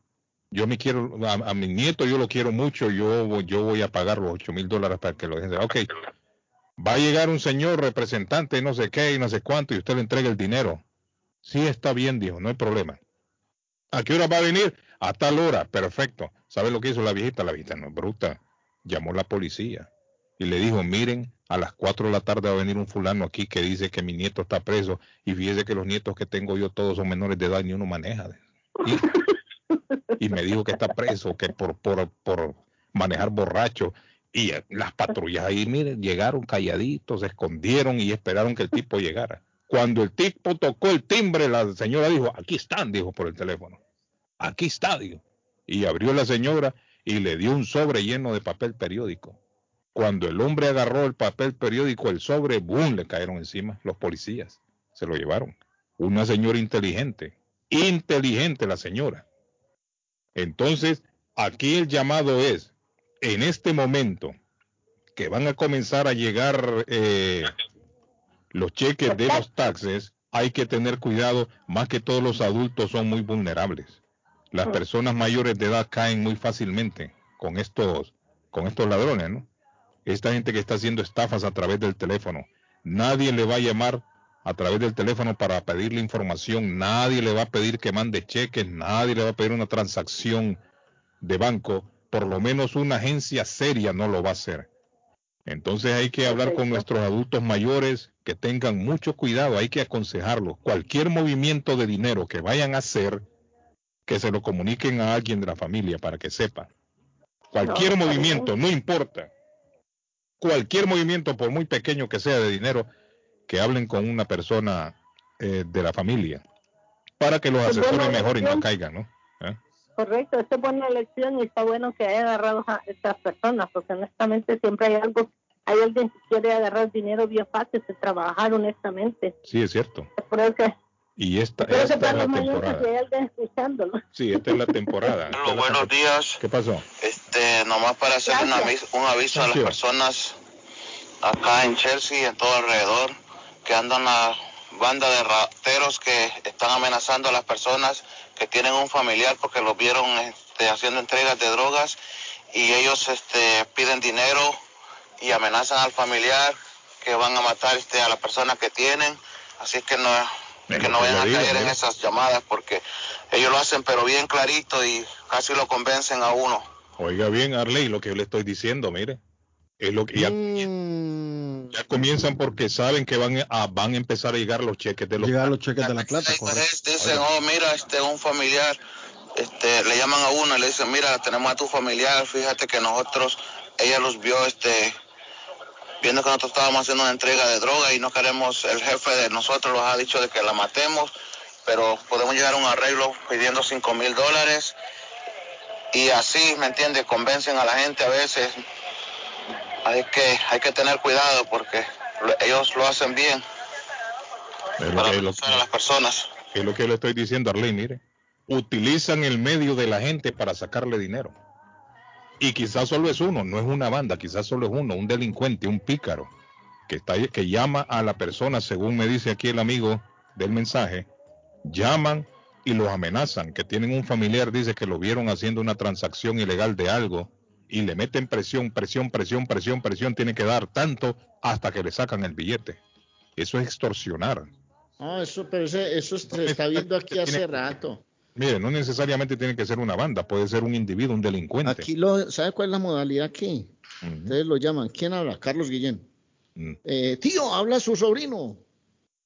Yo me quiero, a, a mi nieto yo lo quiero mucho, yo, voy- yo voy a pagar los 8 mil dólares para que lo dejen. Ok, va a llegar un señor representante, no sé qué y no sé cuánto, y usted le entrega el dinero. Sí, está bien, dijo, no hay problema. ¿A qué hora va a venir? A tal hora, perfecto. ¿Sabe lo que hizo la viejita? La viejita no es bruta. Llamó a la policía y le dijo, miren, a las 4 de la tarde va a venir un fulano aquí que dice que mi nieto está preso y fíjese que los nietos que tengo yo todos son menores de edad y uno maneja. Y, y me dijo que está preso, que por, por, por manejar borracho. Y eh, las patrullas ahí, miren, llegaron calladitos, se escondieron y esperaron que el tipo llegara. Cuando el tipo tocó el timbre, la señora dijo, aquí están, dijo por el teléfono. Aquí está, dijo. Y abrió la señora y le dio un sobre lleno de papel periódico. Cuando el hombre agarró el papel periódico, el sobre, ¡boom!, le cayeron encima los policías. Se lo llevaron. Una señora inteligente. Inteligente la señora. Entonces, aquí el llamado es, en este momento, que van a comenzar a llegar eh, los cheques de los taxes, hay que tener cuidado, más que todos los adultos son muy vulnerables. Las personas mayores de edad caen muy fácilmente con estos, con estos ladrones, ¿no? Esta gente que está haciendo estafas a través del teléfono. Nadie le va a llamar a través del teléfono para pedirle información, nadie le va a pedir que mande cheques, nadie le va a pedir una transacción de banco, por lo menos una agencia seria no lo va a hacer. Entonces hay que hablar con nuestros adultos mayores que tengan mucho cuidado, hay que aconsejarlos. Cualquier movimiento de dinero que vayan a hacer, que se lo comuniquen a alguien de la familia para que sepa. Cualquier No, movimiento, no importa. Cualquier movimiento, por muy pequeño que sea de dinero, que hablen con una persona eh, de la familia para que los Es buena asesoren mejor y no caigan, ¿no? Correcto, esta es buena elección y está bueno que haya agarrado a estas personas, porque honestamente siempre hay algo, hay alguien que quiere agarrar dinero bien fácil de trabajar honestamente. Sí, es cierto. Por eso que, Y esta, por eso esta es para la temporada. que hay alguien escuchándolo. Sí, esta es la temporada. (laughs) Buenos días. ¿Qué pasó? Este, nomás para hacer un aviso, un aviso a las personas acá en Chelsea y en todo alrededor que andan la banda de rateros que están amenazando a las personas que tienen un familiar porque los vieron este, haciendo entregas de drogas y ellos este, piden dinero y amenazan al familiar que van a matar este, a la persona que tienen. Así que no, que no vayan a caer en esas llamadas porque ellos lo hacen pero bien clarito y casi lo convencen a uno. Oiga bien, Arley, lo que yo le estoy diciendo, mire. Es lo que ya, Mm, ya comienzan porque saben que van a, van a empezar a llegar los cheques de los llegar los cheques de la plata, dicen, oh, mira, este un familiar, este, le llaman a uno y le dicen, mira, tenemos a tu familiar, fíjate que nosotros, ella los vio, este, viendo que nosotros estábamos haciendo una entrega de droga y no queremos, el jefe de nosotros nos ha dicho de que la matemos, pero podemos llegar a un arreglo pidiendo cinco mil dólares y así, ¿me entiende? Convencen a la gente a veces. Hay que, hay que tener cuidado porque lo- ellos lo hacen bien Es para que, lo- convencer a las personas. es lo que le estoy diciendo, Arley, mire. Utilizan el medio de la gente para sacarle dinero. Y quizás solo es uno, no es una banda, quizás solo es uno, un delincuente, un pícaro, que, está, que llama a la persona, según me dice aquí el amigo del mensaje, llaman y los amenazan, que tienen un familiar, dice que lo vieron haciendo una transacción ilegal de algo, y le meten presión, presión, presión, presión, presión, tiene que dar tanto hasta que le sacan el billete. Eso es extorsionar. No, eso, pero ese- eso se está viendo aquí hace rato. Mire, no necesariamente tiene que ser una banda, puede ser un individuo, un delincuente. Aquí lo, ¿sabe cuál es la modalidad aquí? Ustedes lo llaman. ¿Quién habla? Carlos Guillén. Mm. Eh, tío, habla su sobrino.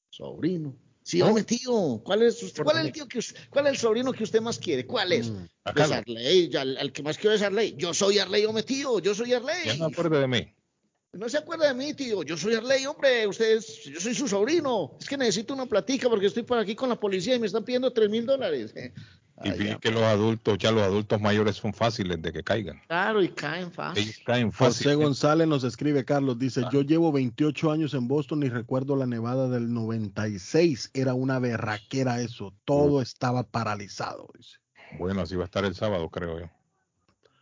Sobrino. Sí, hombre, tío. ¿Cuál es, usted- cuál es el tío que us- cuál es el sobrino que usted más quiere? ¿Cuál es? Acá Pues no. Arley, el que más quiero es Arley. Yo soy Arley, hombre, tío. Yo soy Arley. Ya no acuerde de mí. No se acuerda de mí, tío. Yo soy Arley, hombre. Ustedes, yo soy su sobrino. Es que necesito una platica porque estoy por aquí con la policía y me están pidiendo tres mil dólares. Y fíjate que los adultos, ya los adultos mayores son fáciles de que caigan. Claro, y caen fácil. Ellos caen José. González nos escribe, Carlos, dice, yo llevo 28 años en Boston y recuerdo la nevada del 96. Era una berraquera eso. Todo estaba paralizado. Dice. Bueno, así va a estar el sábado, creo yo.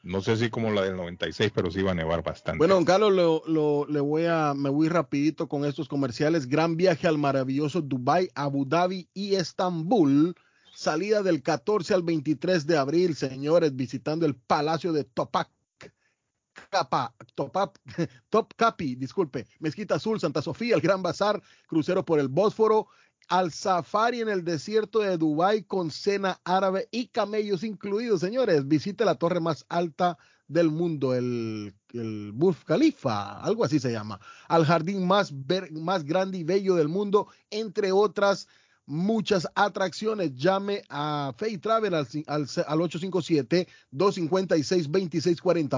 No sé si como la del 96, pero sí va a nevar bastante. Bueno, don Carlos, lo, lo- le voy a, me voy rapidito con estos comerciales. Gran viaje al maravilloso Dubai, Abu Dhabi y Estambul. Salida del 14 al 23 de abril, señores, visitando el Palacio de Topac. Capa, Top (laughs) Capi, disculpe, Mezquita Azul, Santa Sofía, el Gran Bazar, crucero por el Bósforo, al safari en el desierto de Dubái con cena árabe y camellos incluidos, señores. Visite la torre más alta del mundo, el, el Burj Khalifa, algo así se llama, al jardín más grande y bello del mundo, entre otras muchas atracciones. Llame a Fay Travel al, al, al 857-256-2640,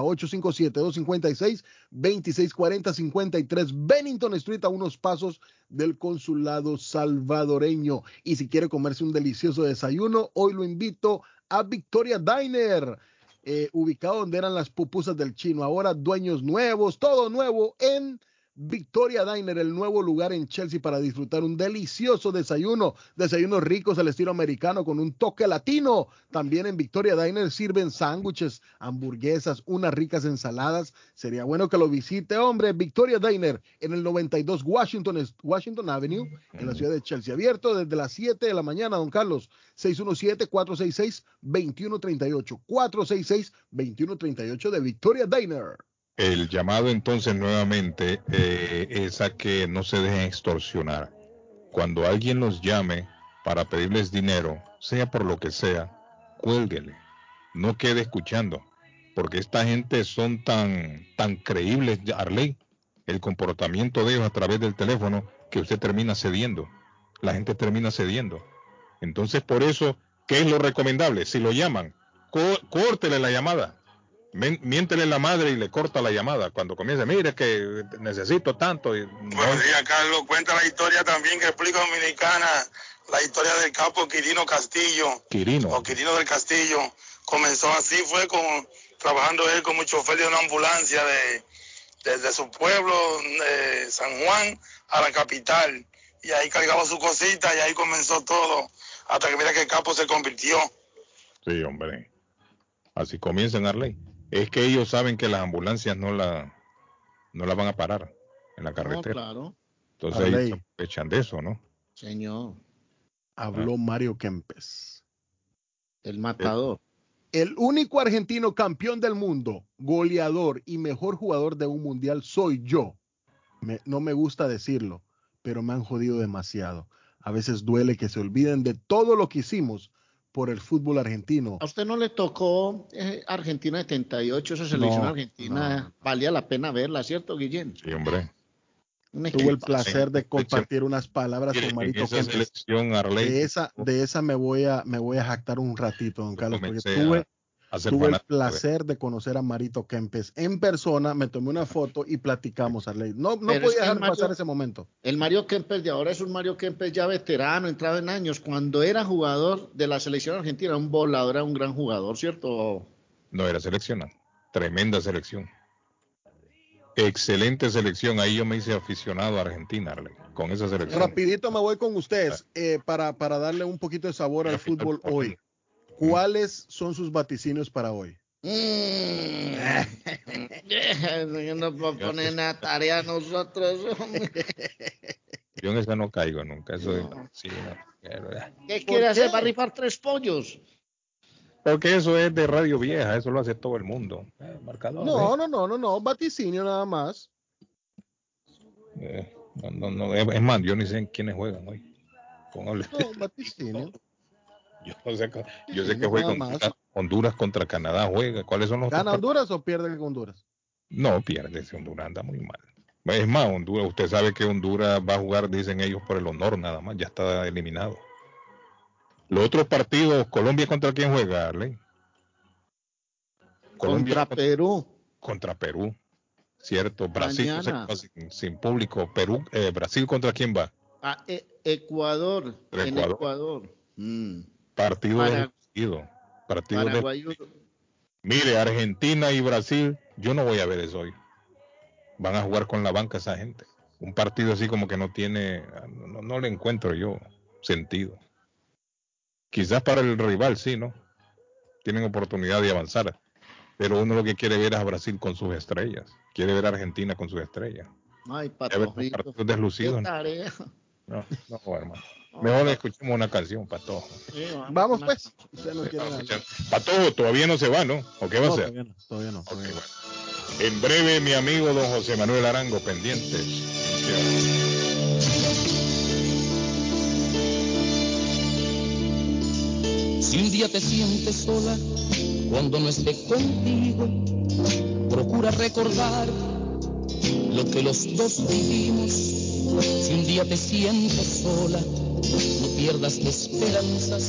857-256-2640, 53 Bennington Street a unos pasos del consulado salvadoreño. Y si quiere comerse un delicioso desayuno, hoy lo invito a Victoria Diner. eh, ubicado donde eran las pupusas del chino, ahora dueños nuevos, todo nuevo en Victoria Diner, el nuevo lugar en Chelsea para disfrutar un delicioso desayuno, desayunos ricos al estilo americano con un toque latino. También en Victoria Diner sirven sándwiches, hamburguesas, unas ricas ensaladas. Sería bueno que lo visite, hombre. Victoria Diner en el 92 Washington, Washington Avenue, en la ciudad de Chelsea. Abierto desde las 7 de la mañana, don Carlos. 617-466-2138. 466-2138 de Victoria Diner. El llamado entonces nuevamente eh, es a que no se dejen extorsionar. Cuando alguien los llame para pedirles dinero, sea por lo que sea, cuélguele. No quede escuchando, porque esta gente son tan tan creíbles, Arley, el comportamiento de ellos a través del teléfono que usted termina cediendo. La gente termina cediendo. Entonces, por eso, ¿qué es lo recomendable? Si lo llaman, có- córtele la llamada. Miéntele la madre y le corta la llamada. Cuando comience, mire que necesito tanto. Y no- Buenos días, Carlos. Cuenta la historia también que explica Dominicana, la historia del capo Quirino Castillo, Quirino. o Quirino del Castillo. Comenzó así, fue con, trabajando él como chofer de una ambulancia de, desde su pueblo, de San Juan, a la capital. Y ahí cargaba su cosita y ahí comenzó todo, hasta que mira que el capo se convirtió. Sí, hombre. Así comienzan, Arley. Es que ellos saben que las ambulancias no la, no la van a parar en la No, carretera. claro, Entonces Arley. ellos se aprovechan de eso, ¿no? señor. Habló Mario Kempes. El matador. El único argentino campeón del mundo, goleador y mejor jugador de un mundial soy yo. Me- no me gusta decirlo, pero me han jodido demasiado. A veces duele que se olviden de todo lo que hicimos por el fútbol argentino. ¿A usted no le tocó eh, Argentina 78, esa selección No, argentina? Valía la pena verla, ¿cierto, Guillén? Sí, hombre. Tuve el placer de compartir unas palabras con Marito esa Arley, De esa, de esa me voy a, me voy a jactar un ratito, don Carlos, porque tuve, tuve el placer de conocer a Marito Kempes en persona, me tomé una foto y platicamos a ley. No, no Pero es podía que dejar Mario- pasar ese momento. El Mario Kempes de ahora es un Mario Kempes ya veterano, entrado en años. Cuando era jugador de la selección argentina, un volador, era un gran jugador, ¿cierto? No era seleccionado. Tremenda selección. Excelente selección. Ahí yo me hice aficionado a Argentina, Arley, con esa selección. Rapidito me voy con ustedes eh, para, para darle un poquito de sabor al fútbol hoy. ¿Cuáles son sus vaticinios para hoy? Mm. (laughs) no puedo poner una tarea a nosotros. Yo en esa no caigo nunca. Eso es- sí, no, pero. ¿Qué quiere hacer para rifar tres pollos? Porque eso es de radio vieja, eso lo hace todo el mundo. Eh, marcador, No, eh. no, no, no, no, vaticinio nada más. Eh, no, no, no, es es más, yo ni sé en quiénes juegan hoy. Póngale. No, vaticinio. (laughs) Yo, (laughs) no sé, yo que juega. Honduras, Honduras contra Canadá juega. ¿Cuáles son los ¿Gana Honduras o pierde Honduras? No, pierde, Honduras anda muy mal. Es más, Honduras, usted sabe que Honduras va a jugar, dicen ellos, por el honor nada más, ya está eliminado. Los otros partidos, Colombia contra quién juega, Arley? Contra Perú. Contra Perú, cierto. Brasil no sé Mañana. qué, sin, sin público. Perú, eh, Brasil contra quién va? A E- Ecuador. En Ecuador. Ecuador. Mm. Partido Para- deslucido. Partido de-. Mire, Argentina y Brasil, yo no voy a ver eso hoy. Van a jugar con la banca esa gente. Un partido así como que no tiene, no, no le encuentro yo sentido. Quizás para el rival sí, ¿no? Tienen oportunidad de avanzar. Pero uno lo que quiere ver es a Brasil con sus estrellas. Quiere ver a Argentina con sus estrellas. Ay, partidos deslucidos. No, no, hermano. Mejor escuchemos una canción, Patojo. Sí, Vamos pues. No hablar. Patojo todavía no se va, ¿no? ¿O qué va No, a hacer? todavía no, todavía no, todavía no. En breve, mi amigo don José Manuel Arango, pendientes. Si un día te sientes sola, cuando no esté contigo, procura recordar lo que los dos vivimos. Si un día te sientes sola, no pierdas esperanzas.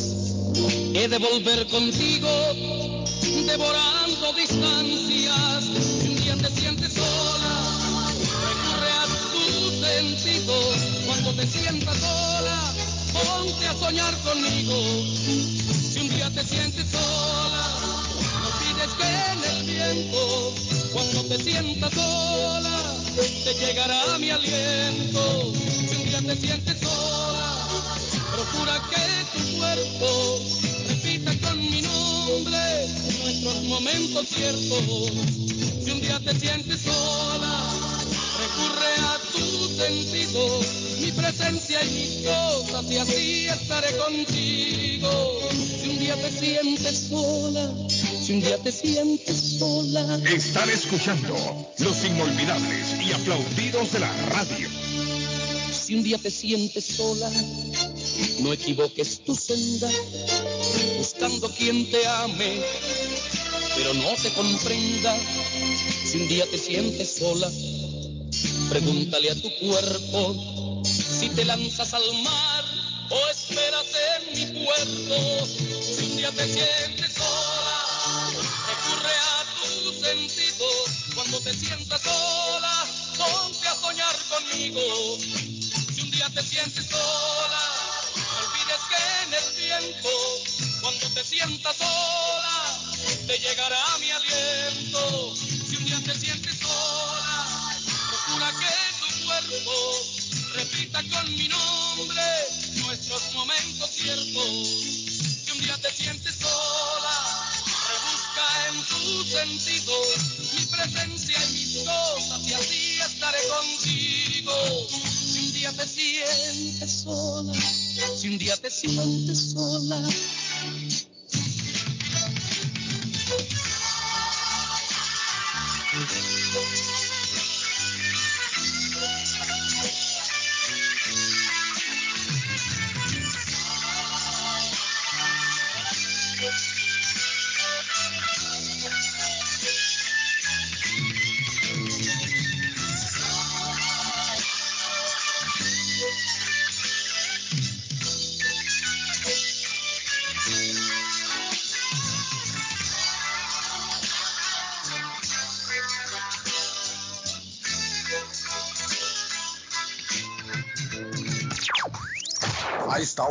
He de volver contigo, devorando distancias. Si un día te sientes sola, recurre a tus sentidos. Cuando te sientas sola, ponte a soñar conmigo. Si un día te sientes sola, no olvides que en el tiempo, cuando te sientas sola, te llegará mi aliento. Si un día te sientes repita con mi nombre nuestros momentos ciertos. Si un día te sientes sola, recurre a tus sentidos, mi presencia y mis cosas y así estaré contigo. Si un día te sientes sola, si un día te sientes sola. Están escuchando los inolvidables y aplaudidos de la radio. Si un día te sientes sola, no equivoques tu senda, buscando quien te ame, pero no te comprenda. Si un día te sientes sola, Pregúntale a tu cuerpo si te lanzas al mar o esperas en mi puerto. Si un día te sientes sola, recurre a tus sentidos. Cuando te sientas sola, ponte a soñar conmigo. Te sientes sola, olvides que en el tiempo, cuando te sientas sola, te llegará mi aliento. Si un día te sientes sola, procura que tu cuerpo repita con mi nombre nuestros momentos ciertos. Si un día te sientes sola, rebusca en tus sentidos mi presencia y mis cosas y así estaré contigo. Día te sientes sola, si un día te sientes sola.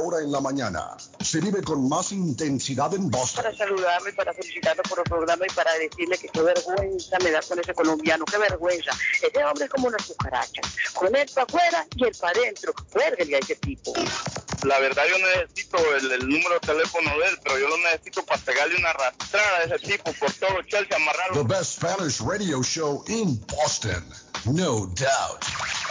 Hora en la mañana se vive con más intensidad en Boston. Para saludarme, para felicitarlo por el programa y para decirle que qué vergüenza me da con ese colombiano, qué vergüenza. Ese hombre es como una cucaracha, con él para afuera y él para adentro. Cuérguele a ese tipo. La verdad yo necesito el, el número de teléfono de él, pero yo lo necesito para pegarle una arrastrada a ese tipo por todo Chelsea, amarrarlo. The best Spanish radio show in Boston. No doubt.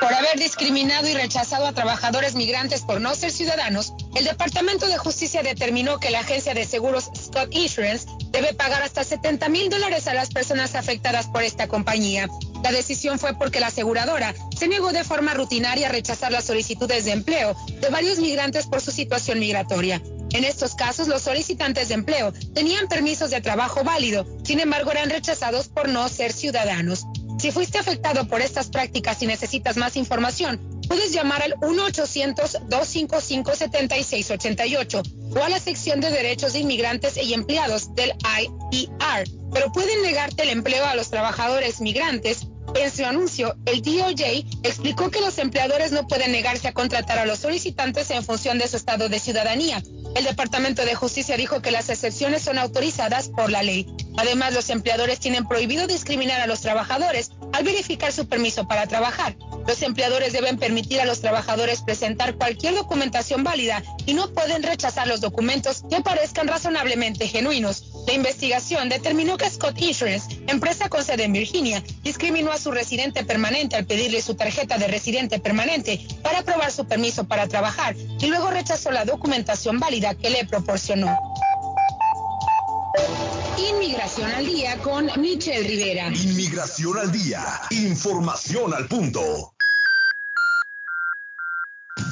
Por haber discriminado y rechazado a trabajadores migrantes por no ser ciudadanos, el Departamento de Justicia determinó que la agencia de seguros Scott Insurance debe pagar hasta 70 mil dólares a las personas afectadas por esta compañía. La decisión fue porque la aseguradora se negó de forma rutinaria a rechazar las solicitudes de empleo de varios migrantes por su situación migratoria. En estos casos, los solicitantes de empleo tenían permisos de trabajo válido, sin embargo eran rechazados por no ser ciudadanos. Si fuiste afectado por estas prácticas y necesitas más información, puedes llamar al 1-800-255-7688 o a la sección de derechos de inmigrantes y empleados del IER, pero pueden negarte el empleo a los trabajadores migrantes. En su anuncio, el DOJ explicó que los empleadores no pueden negarse a contratar a los solicitantes en función de su estado de ciudadanía. El Departamento de Justicia dijo que las excepciones son autorizadas por la ley. Además, los empleadores tienen prohibido discriminar a los trabajadores al verificar su permiso para trabajar. Los empleadores deben permitir a los trabajadores presentar cualquier documentación válida y no pueden rechazar los documentos que parezcan razonablemente genuinos. La investigación determinó que Scott Insurance, empresa con sede en Virginia, discriminó a su residente permanente al pedirle su tarjeta de residente permanente para aprobar su permiso para trabajar y luego rechazó la documentación válida que le proporcionó. Inmigración al día con Michelle Rivera. Inmigración al día. Información al punto.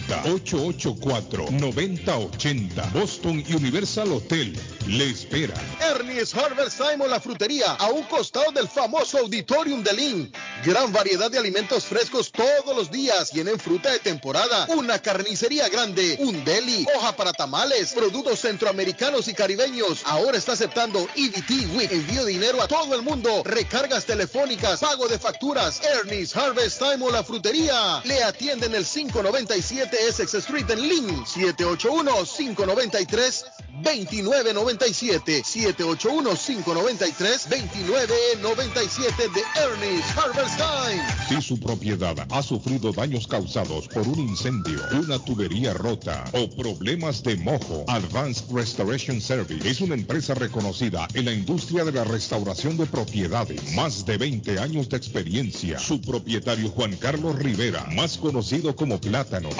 884-9080. Boston Universal Hotel. Le espera. Ernie's Harvest Time la frutería, a un costado del famoso Auditorium de Lynn. Gran variedad de alimentos frescos todos los días. Tienen fruta de temporada, una carnicería grande, un deli, hoja para tamales, productos centroamericanos y caribeños. Ahora está aceptando EBT WIC. Envío dinero a todo el mundo. Recargas telefónicas, pago de facturas. Ernie's Harvest Time o la frutería. Le atienden el 597 Essex Street en Lynn. 781-593-2997. 781-593-2997 de Ernie's Harvest Time. Si su propiedad ha sufrido daños causados por un incendio, una tubería rota o problemas de mojo, Advanced Restoration Service es una empresa reconocida en la industria de la restauración de propiedades. Más de 20 años de experiencia. Su propietario Juan Carlos Rivera, más conocido como Plátano,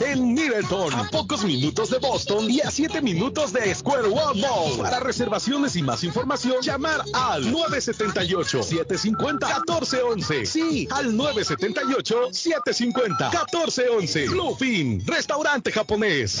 en Middleton, a pocos minutos de Boston y a 7 minutos de Square One Mall. Para reservaciones y más información, llamar al 978-750-1411. Sí, al 978-750-1411. Bluefin, restaurante japonés.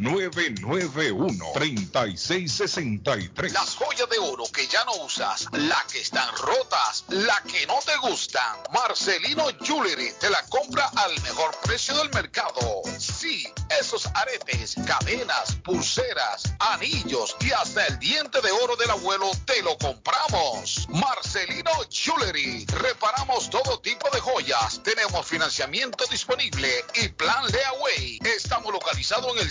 991-3663. Las joyas de oro que ya no usas, la que están rotas, la que no te gustan. Marcelino Jewelry te la compra al mejor precio del mercado. Sí, esos aretes, cadenas, pulseras, anillos y hasta el diente de oro del abuelo te lo compramos. Marcelino Jewelry. Reparamos todo tipo de joyas. Tenemos financiamiento disponible y plan Leaway. Estamos localizados en el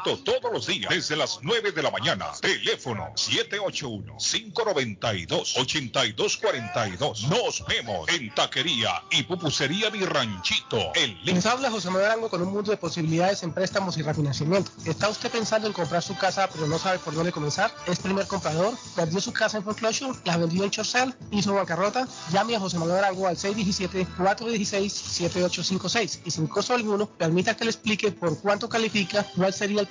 todos los días desde las 9 de la mañana. Teléfono 781-592-8242. Nos vemos en Taquería y Pupusería Mi Ranchito Lima. Les habla José Manuel Arango con un mundo de posibilidades en préstamos y refinanciamiento. ¿Está usted pensando en comprar su casa pero no sabe por dónde comenzar? ¿Es primer comprador? ¿Perdió su casa en foreclosure? ¿La vendió en Chorcel? ¿Hizo bancarrota? Llame a José Manuel Arango al 617-416-7856 y sin costo alguno permita que le explique por cuánto califica, cuál sería el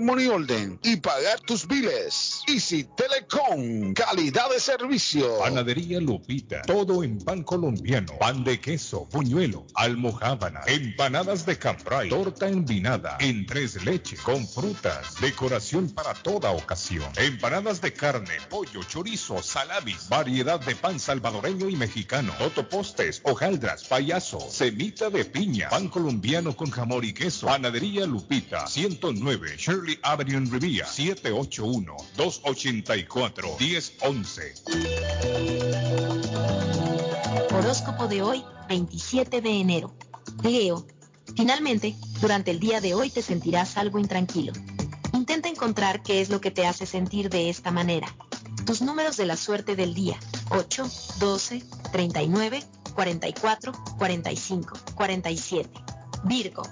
money order y pagar tus biles. Easy Telecom, calidad de servicio. Panadería Lupita, todo en pan colombiano, pan de queso, puñuelo, almohábana, empanadas de cambray, torta envinada, en tres leches, con frutas, decoración para toda ocasión, empanadas de carne, pollo, chorizo, salamis, variedad de pan salvadoreño y mexicano, totopostes, hojaldras, payaso, semita de piña, pan colombiano con jamón y queso, panadería Lupita, 109 Shirley Avenue en Rivia, 781-284-1011. Horóscopo de hoy, 27 de enero. Leo. Finalmente, durante el día de hoy te sentirás algo intranquilo. Intenta encontrar qué es lo que te hace sentir de esta manera. Tus números de la suerte del día. 8, 12, 39, 44, 45, 47. Virgo.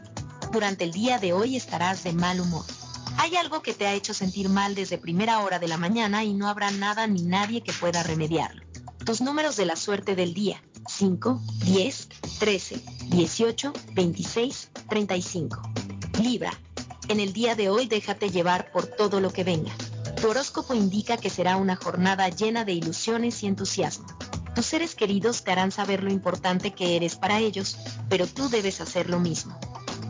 Durante el día de hoy estarás de mal humor. Hay algo que te ha hecho sentir mal desde primera hora de la mañana y no habrá nada ni nadie que pueda remediarlo. Tus números de la suerte del día. 5, 10, 13, 18, 26, 35. Libra. En el día de hoy déjate llevar por todo lo que venga. Tu horóscopo indica que será una jornada llena de ilusiones y entusiasmo. Tus seres queridos te harán saber lo importante que eres para ellos, pero tú debes hacer lo mismo.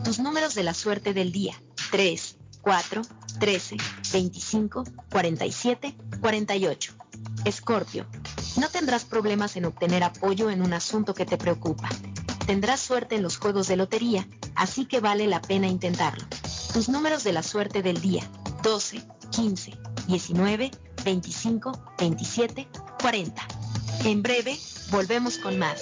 Tus números de la suerte del día. 3, 4, 13, 25, 47, 48. Escorpio. No tendrás problemas en obtener apoyo en un asunto que te preocupa. Tendrás suerte en los juegos de lotería, así que vale la pena intentarlo. Tus números de la suerte del día. 12, 15, 19, 25 27 40. En breve, volvemos con más.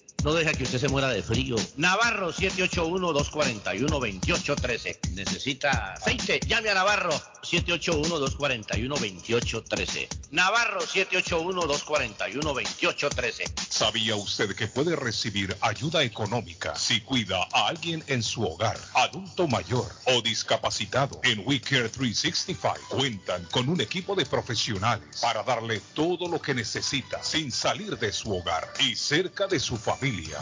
no deja que usted se muera de frío. Navarro 781-241-2813. Necesita aceite. Llame a Navarro 781-241-2813. Navarro 781-241-2813. ¿Sabía usted que puede recibir ayuda económica si cuida a alguien en su hogar, adulto mayor o discapacitado? En WeCare 365 cuentan con un equipo de profesionales para darle todo lo que necesita sin salir de su hogar y cerca de su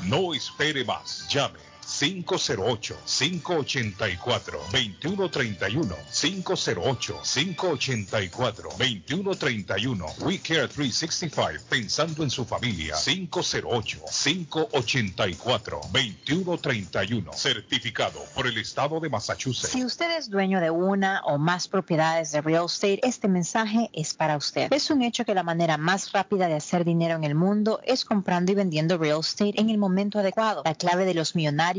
No espere más. Llame 508-584-2131. 508-584-2131. We Care 365. Pensando en su familia. 508-584-2131. Certificado por el Estado de Massachusetts. Si usted es dueño de una o más propiedades de real estate, este mensaje es para usted. Es un hecho que la manera más rápida de hacer dinero en el mundo es comprando y vendiendo real estate en el momento adecuado. La clave de los millonarios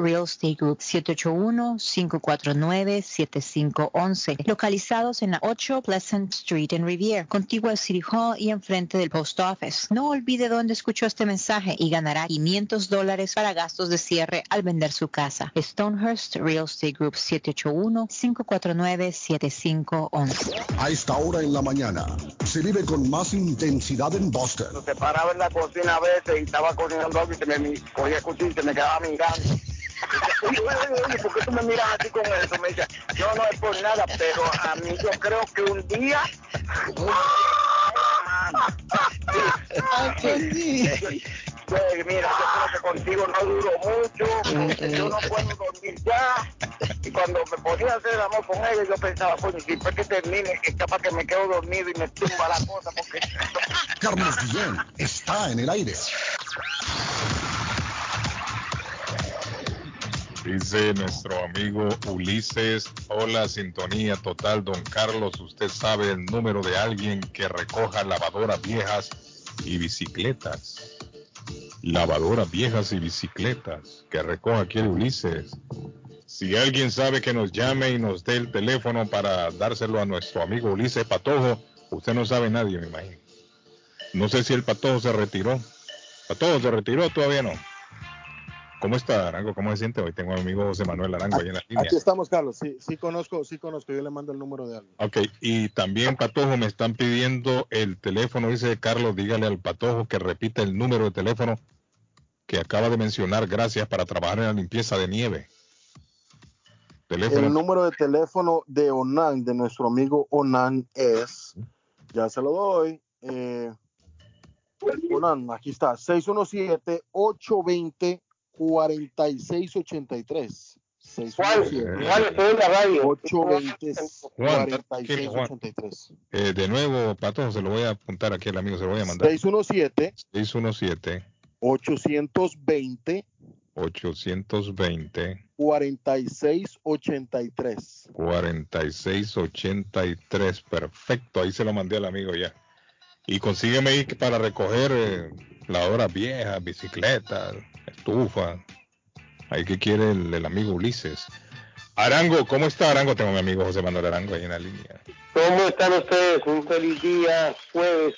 Real Estate Group 781-549-7511, localizados en la 8 Pleasant Street en Rivier, contigua al City Hall y enfrente del Post Office. No olvide dónde escuchó este mensaje y ganará 500 dólares para gastos de cierre al vender su casa. Stonehurst Real Estate Group 781-549-7511. A esta hora en la mañana se vive con más intensidad en Boston. Se paraba en la cocina a veces y estaba cocinando algo y se me cogía el cuchillo y se me quedaba mirando. Oye, oye, oye, ¿por qué tú me miras así con eso? Me dice, yo no es por nada, pero a mí yo creo que un día... (laughs) Pues mira, yo creo que contigo no duró mucho, yo no puedo dormir ya. Y cuando me ponía a hacer el amor con ella, yo pensaba, coño, si después que termine, es capaz que me quedo dormido y me tumba la cosa, porque Carlos Guillén está en el aire. Dice nuestro amigo Ulises, hola, sintonía total, don Carlos, usted sabe el número de alguien que recoja lavadoras viejas y bicicletas. Lavadoras viejas y bicicletas que recoja aquí Ulises. Si alguien sabe que nos llame y nos dé el teléfono para dárselo a nuestro amigo Ulises Patojo, usted no sabe nadie, me imagino. No sé si el Patojo se retiró. Patojo se retiró, todavía no. ¿Cómo está Arango? ¿Cómo se siente hoy? Tengo a mi amigo José Manuel Arango ahí en la línea. Aquí estamos, Carlos. Sí, sí conozco, sí conozco. Yo le mando el número de alguien. Ok, y también Patojo me están pidiendo el teléfono, dice Carlos, dígale al Patojo que repita el número de teléfono que acaba de mencionar, gracias, para trabajar en la limpieza de nieve. Teléfono. El número de teléfono de Onan, de nuestro amigo Onan, es, ya se lo doy, eh, Onan, aquí está, 617-820-4683. ¿Cuál? ¿Cuál? Estoy en la radio. 820-4683. Eh, de nuevo, Patojo, se lo voy a apuntar aquí al amigo, se lo voy a mandar. 617 617 820 820 4683. 4683, perfecto, ahí se lo mandé al amigo ya. Y consígueme ahí para recoger eh, lavadoras viejas, bicicletas, estufa. Ahí que quiere el, el amigo Ulises. Arango, ¿cómo está Arango? Tengo a mi amigo José Manuel Arango ahí en la línea. ¿Cómo están ustedes? Un feliz día, jueves.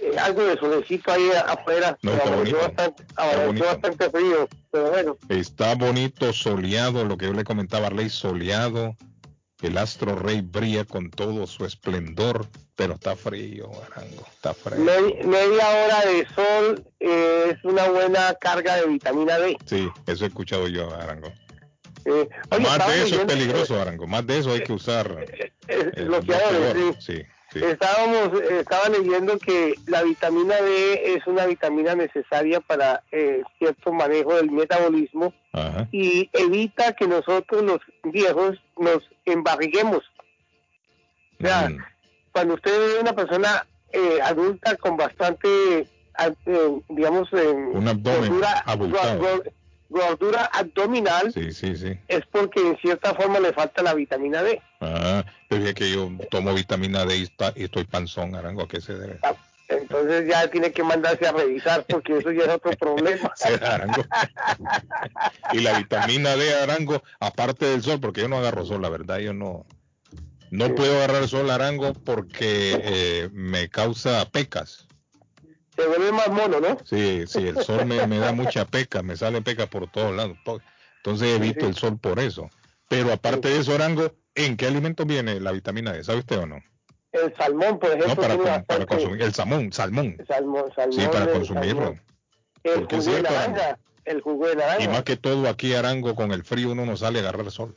Eh, algo de solecito ahí afuera. No, está bonito. bastante, amaneció bonito. bastante frío, pero bueno. Está bonito, soleado, lo que yo le comentaba a Rey, soleado. El astro rey brilla con todo su esplendor, pero está frío, Arango, está frío. Medi- media hora de sol eh, es una buena carga de vitamina D. Sí, eso he escuchado yo, Arango. Eh, oye, Más de eso es peligroso, Arango. Más de eso hay que usar eh, eh, bloqueadores, bloqueador. sí. Sí, sí. Estábamos, estaba leyendo que la vitamina D es una vitamina necesaria para eh, cierto manejo del metabolismo Ajá. y evita que nosotros los viejos nos embarriguemos. O sea, Mm. cuando usted ve una persona eh, adulta con bastante, eh, digamos, Un abdomen abultado. Gordura abdominal, Sí, sí, sí. es porque en cierta forma le falta la vitamina D. Ah, pero es que yo tomo vitamina D y, estoy panzón, Arango, ¿a qué se debe? Entonces ya tiene que mandarse a revisar porque eso ya es otro problema. (laughs) Arango. y la vitamina D, Arango, aparte del sol, porque yo no agarro sol, la verdad, yo no, no puedo agarrar sol, Arango, porque eh, me causa pecas. Se vuelve más mono, ¿no? Sí, sí, el sol me, me da mucha peca, me sale peca por todos lados. to- Entonces evito el sol por eso. Pero aparte de eso, Arango, ¿en qué alimento viene la vitamina D? ¿Sabe usted o no? El salmón, por ejemplo, No, para, tiene con- para consumir. El salmón, salmón. salmón, salmón, Sí, para el consumirlo. El jugo de naranja, el jugo de naranja. Y más que todo aquí, Arango, con el frío uno no sale a agarrar sol.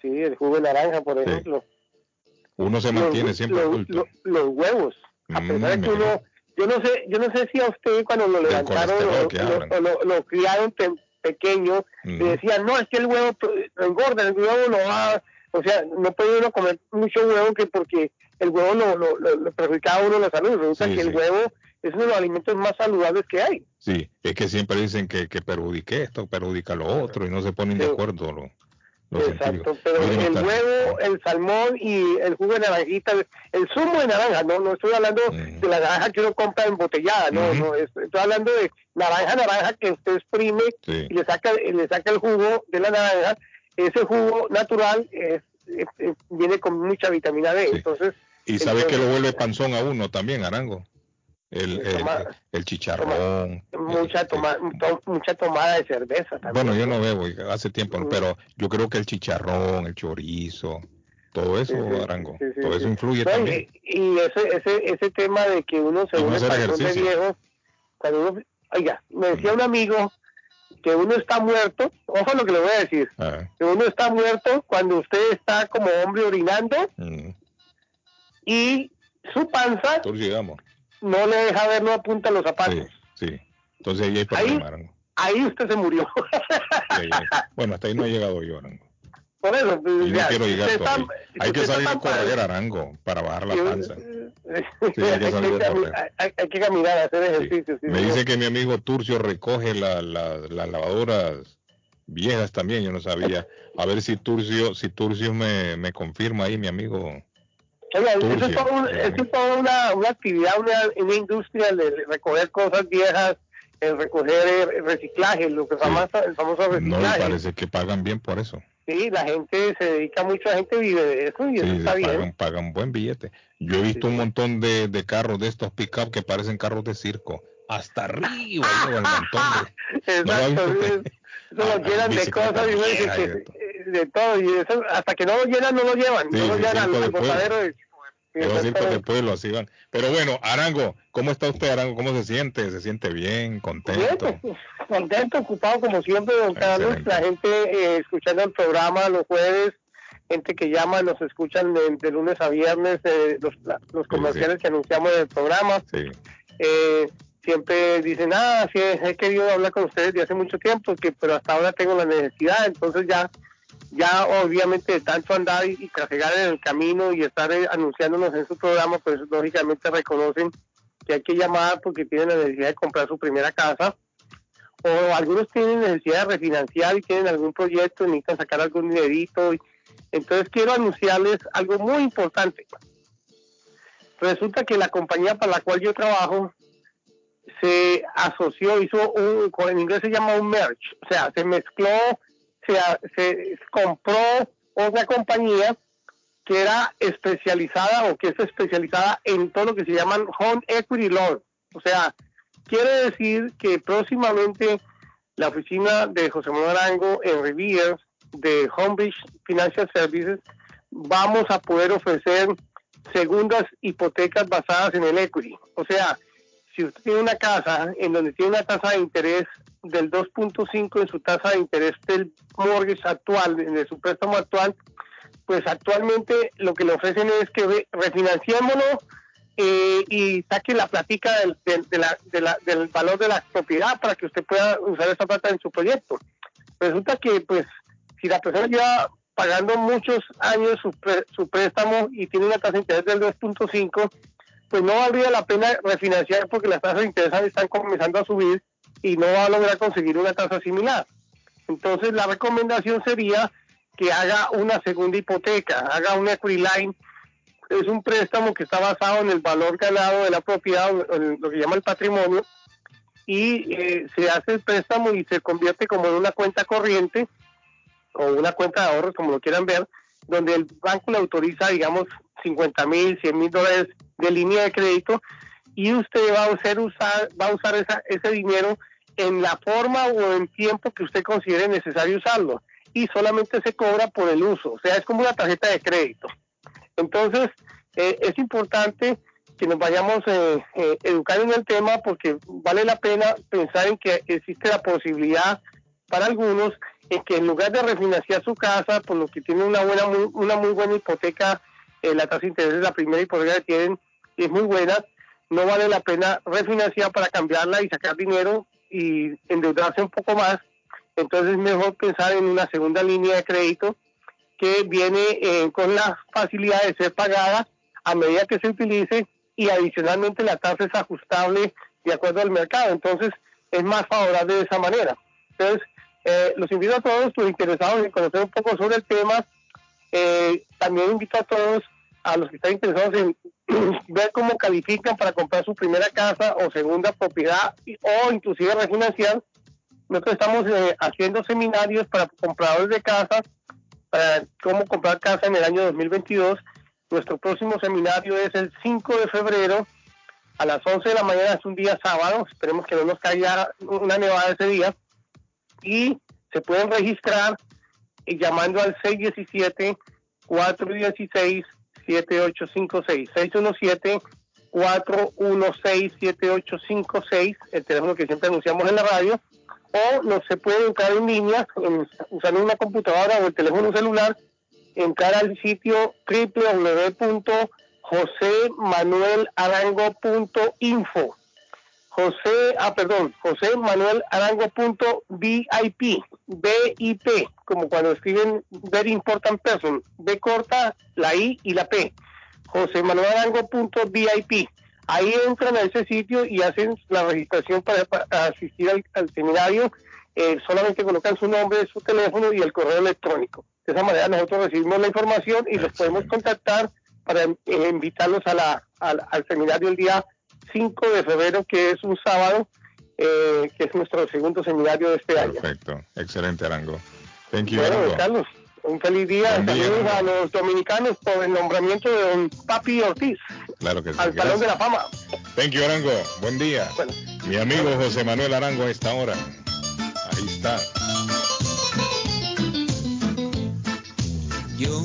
Sí, el jugo de naranja, por ejemplo. Uno se Los- mantiene siempre los, oculto. los- los huevos. A Mm, pesar de que mira. uno, yo no sé, yo no sé si a usted cuando lo levantaron o que lo, lo- lo criaron pequeño, Mm. le decían, no, es que el huevo to- engorda, el huevo no va, o sea, no puede uno comer mucho huevo que porque el huevo lo, lo, lo- lo perjudicaba a uno la salud. Resulta Sí, que sí. el huevo es uno de los alimentos más saludables que hay. Sí, es que siempre dicen que, que perjudique esto, perjudica lo otro y no se ponen de acuerdo científicos. Exacto, pero el huevo, el salmón y el jugo de naranjita, el zumo de naranja, no, no estoy hablando de la naranja que uno compra embotellada, no, no, es- estoy hablando de naranja, naranja que usted exprime Sí. y le saca, le saca el jugo de la naranja, ese jugo natural es- es- es- viene con mucha vitamina D, entonces Y sabe que lo vuelve panzón a uno también, Arango. El, el, chicharrón. mucha toma, to- mucha tomada de cerveza también. Bueno, yo no bebo hace tiempo, ¿no? pero yo creo que el chicharrón, el chorizo, todo eso, Sí, sí, Arango, sí, todo eso influye No, también. Y, ese, ese, ese tema de que uno se Y no de viejo, cuando uno, oiga, me decía un amigo que uno está muerto, ojo lo que le voy a decir, Ah, que uno está muerto cuando usted está como hombre orinando mm, y su panza. No le deja ver, no apunta los zapatos. Sí, sí. Entonces ahí hay problema, Arango. Ahí usted se murió. Sí, ahí- bueno, hasta ahí no he llegado yo, Arango. Por eso, pues, Y no ya, quiero llegar está- Hay que salir a correr, padre- Arango, para bajar la panza. hay, hay que que salir a cami- correr. hay- hay que caminar, hacer ejercicio. sí, Me dice que mi amigo Turcio recoge la- la- las lavadoras viejas también, yo no sabía. A ver si Turcio, si Turcio me, me confirma ahí, mi amigo. Oiga, eso es, todo un- eso es toda una, una actividad, una, una industria de recoger cosas viejas, el recoger eh, reciclaje, lo que se llama el famoso No, y reciclaje. parece que pagan bien por eso. Sí, la gente se dedica mucho, la gente vive de eso y eso Sí, está bien. pagan, pagan buen billete. Yo he visto un montón de, de carros de estos pick-up que parecen carros de circo. Hasta arriba, el montón de... ¿No lo ha visto Exacto, usted? Eso lo Ah, llenan de cosas y uno dice vieja y que- de todo. eh, de todo, y eso, hasta que no lo llenan, no lo llevan, Sí, no lo sí, llevan al, botadero Los circos de Exactamente. pueblo, así van. Pero bueno, Arango, ¿cómo está usted, Arango? ¿Cómo se siente? ¿Se siente bien? ¿Contento? pues, contento, ocupado como siempre, don Carlos. La gente eh, escuchando el programa los jueves, gente que llama, nos escuchan de, de lunes a viernes, eh, los, los comerciales que anunciamos en el programa. Sí. Eh, siempre dicen, ah, sí, he querido hablar con ustedes de hace mucho tiempo, que pero hasta ahora tengo la necesidad, entonces ya ya obviamente de tanto andar y, y en el camino y estar eh, anunciándonos en su programa, pues lógicamente reconocen que hay que llamar porque tienen la necesidad de comprar su primera casa o algunos tienen necesidad de refinanciar y tienen algún proyecto necesitan sacar algún dinerito. Entonces quiero anunciarles algo muy importante. Resulta que la compañía para la cual yo trabajo se asoció, hizo un, en inglés se llama un merge, o sea, se mezcló, se, se compró otra compañía que era especializada o que es especializada en todo lo que se llaman Home Equity Loan. O sea, quiere decir que próximamente la oficina de José Manuel Arango en Revere de Homebridge Financial Services vamos a poder ofrecer segundas hipotecas basadas en el equity. O sea, si usted tiene una casa en donde tiene una tasa de interés del 2.5 en su tasa de interés del mortgage actual, de su préstamo actual, pues actualmente lo que le ofrecen es que refinanciémoslo eh, y saque la platica del, valor de la propiedad para que usted pueda usar esa plata en su proyecto. Resulta que, pues, si la persona lleva pagando muchos años su, su préstamo y tiene una tasa de interés del 2.5, pues no valdría la pena refinanciar porque las tasas de interés están comenzando a subir y no va a lograr conseguir una tasa similar. Entonces la recomendación sería que haga una segunda hipoteca, haga un equity. Es un préstamo que está basado en el valor ganado de la propiedad, lo que llama el patrimonio, y eh, se hace el préstamo y se convierte como en una cuenta corriente o una cuenta de ahorros, como lo quieran ver, donde el banco le autoriza, digamos, 50 mil, 100 mil dólares de línea de crédito y usted va a, usar, va a usar ese dinero en la forma o en tiempo que usted considere necesario usarlo y solamente se cobra por el uso, o sea, es como una tarjeta de crédito. Entonces, eh, es importante que nos vayamos eh, eh, educar en el tema porque vale la pena pensar en que existe la posibilidad para algunos en que en lugar de refinanciar su casa, por lo que tiene una buena una muy buena hipoteca, eh, la tasa de interés de la primera hipoteca que tienen es muy buena, no vale la pena refinanciar para cambiarla y sacar dinero y endeudarse un poco más. Entonces es mejor pensar en una segunda línea de crédito que viene eh, con la facilidad de ser pagada a medida que se utilice y adicionalmente la tasa es ajustable de acuerdo al mercado. Entonces es más favorable de esa manera. Entonces, eh, los invito a todos los interesados en conocer un poco sobre el tema. Eh, también invito a todos a los que están interesados en (clears throat) ver cómo califican para comprar su primera casa o segunda propiedad o inclusive refinanciar. Nosotros estamos eh, haciendo seminarios para compradores de casa, para cómo comprar casa en el año 2022. Nuestro próximo seminario es el 5 de febrero a las 11 de la mañana, es un día sábado, esperemos que no nos caiga una nevada ese día y se pueden registrar llamando al 617-416-7856. 617-416-7856, el teléfono que siempre anunciamos en la radio, o no se puede entrar en línea usando una computadora o el teléfono celular, entrar al sitio www.josemanuelarango.info José, ah, perdón, José Manuel Arango.vip, BIP, como cuando escriben Very Important Person, B corta, la I y la P. José Manuel Arango.vip. Ahí entran a ese sitio y hacen la registración para, asistir al, seminario. Eh, solamente colocan su nombre, su teléfono y el correo electrónico. De esa manera nosotros recibimos la información y los podemos contactar para eh, invitarlos a la, al seminario el día 5 de febrero, que es un sábado, eh, que es nuestro segundo seminario de este año. Perfecto, excelente Arango. Thank you, bueno, Arango. Carlos, un feliz día. Saludos a los dominicanos por el nombramiento de don Papi Ortiz. Claro que sí. Al Salón de la Fama. Thank you, Arango. Buen día. Mi amigo José Manuel Arango a esta hora. Ahí está. Yo,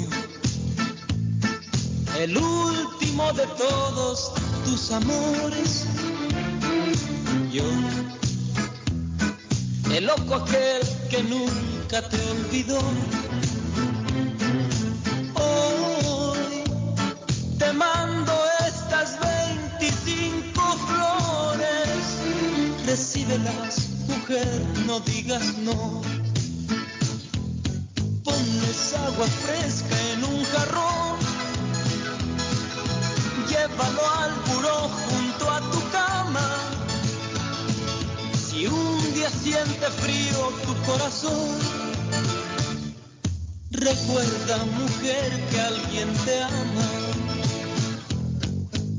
el último de todos tus amores. Yo, el loco aquel que nunca te olvidó. Hoy te mando estas 25 flores. Recíbelas, mujer, no digas no. Ponles agua fresca en un jarrón llévalo al buró junto a tu cama. Si un día siente frío tu corazón, recuerda mujer que alguien te ama.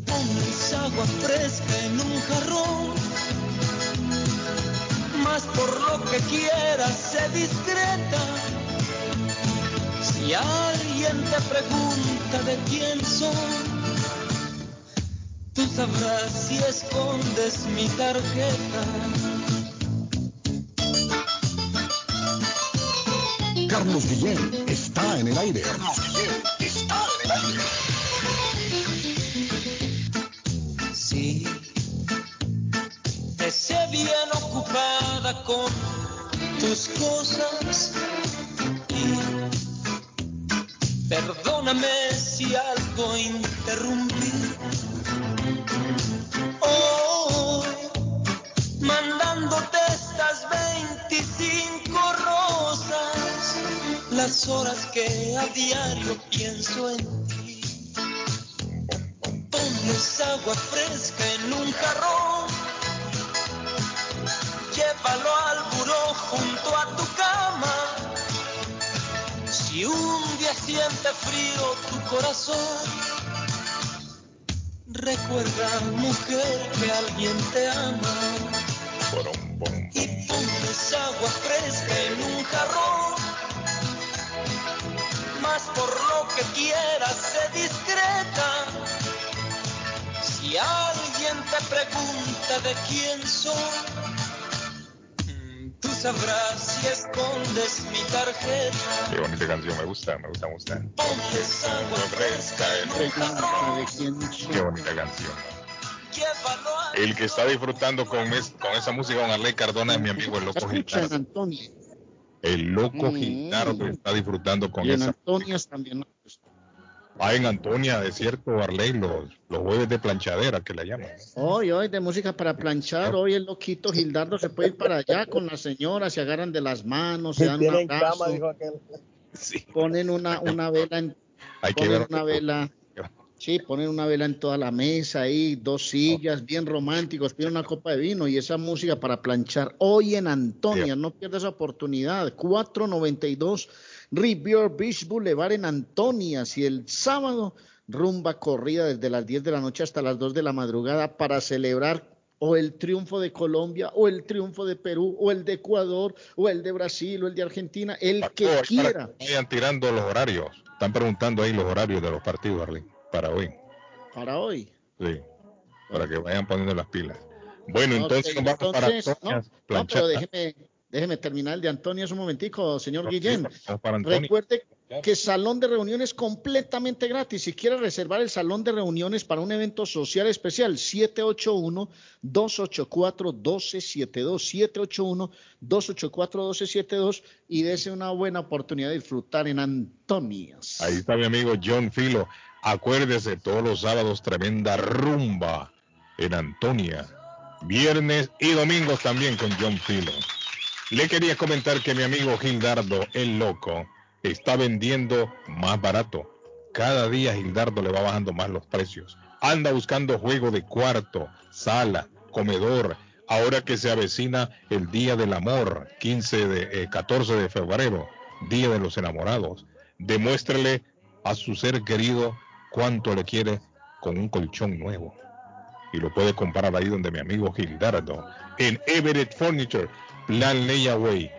Pones agua fresca en un jarrón Más por lo que quieras, sé discreta. Si alguien te pregunta de quién soy, tú sabrás si escondes mi tarjeta. Carlos Guillén está en el aire. Carlos Guillén está en el aire. Sí, te sé bien ocupada con tus cosas y perdóname si algo las horas que a diario pienso en ti. Pones agua fresca en un jarrón, llévalo al buró junto a tu cama. Si un día siente frío tu corazón, recuerda, mujer, que alguien te ama. Y pones agua fresca en un jarrón, más por lo que quieras, sé discreta. Si alguien te pregunta de quién soy, mm, tú sabrás si escondes mi tarjeta. Qué bonita canción, me gusta, me gusta, me gusta. Pones agua fresca en un Qué bonita canción. El que está disfrutando con, es- con esa música, con Arley Cardona, es mi amigo el Loco. Antonio. El Loco Mm. Gildardo está disfrutando con Y en esa. Antonias también. ¿no? Ah, en Antonia, de cierto, Arley, los, los jueves de planchadera que le llaman. Hoy, hoy, de música para planchar. Hoy el loquito Gildardo se puede ir para allá con la señora, se agarran de las manos, se dan un abrazo, cama, dijo aquel. ponen una, una vela en, Hay que ponen ver. una vela. Sí, ponen una vela en toda la mesa ahí, dos sillas, bien románticos, piden una copa de vino y esa música para planchar. Hoy en Antonia, no pierdas esa oportunidad. 492 Rivier Beach Boulevard en Antonia. Y el sábado, rumba corrida desde las 10 de la noche hasta las 2 de la madrugada para celebrar o el triunfo de Colombia, o el triunfo de Perú, o el de Ecuador, o el de Brasil, o el de Argentina, el que Oh, quiera. vayan tirando los horarios. Están preguntando ahí los horarios de los partidos, Arley, para hoy. Para hoy. Sí, para que vayan poniendo las pilas. Bueno, entonces vamos para no, pero déjeme, déjeme terminar el de Antonio un momentico, señor Guillén. Para. Recuerde que salón de reuniones completamente gratis. Si quiere reservar el salón de reuniones para un evento social especial, 781-284-1272, 781-284-1272 y dese una buena oportunidad de disfrutar en Antonias. Ahí está mi amigo John Filo. Acuérdese, todos los sábados tremenda rumba en Antonia. Viernes y domingos también con John Filo. Le quería comentar que mi amigo Gildardo, el loco, está vendiendo más barato. Cada día Gildardo le va bajando más los precios. Anda buscando juego de cuarto, sala, comedor. Ahora que se avecina el Día del Amor, 15 de, eh, 14 de febrero, Día de los Enamorados. Demuéstrele a su ser querido cuánto le quiere con un colchón nuevo. Y lo puede comprar ahí donde mi amigo Gildardo, en Everett Furniture, Plan Layaway.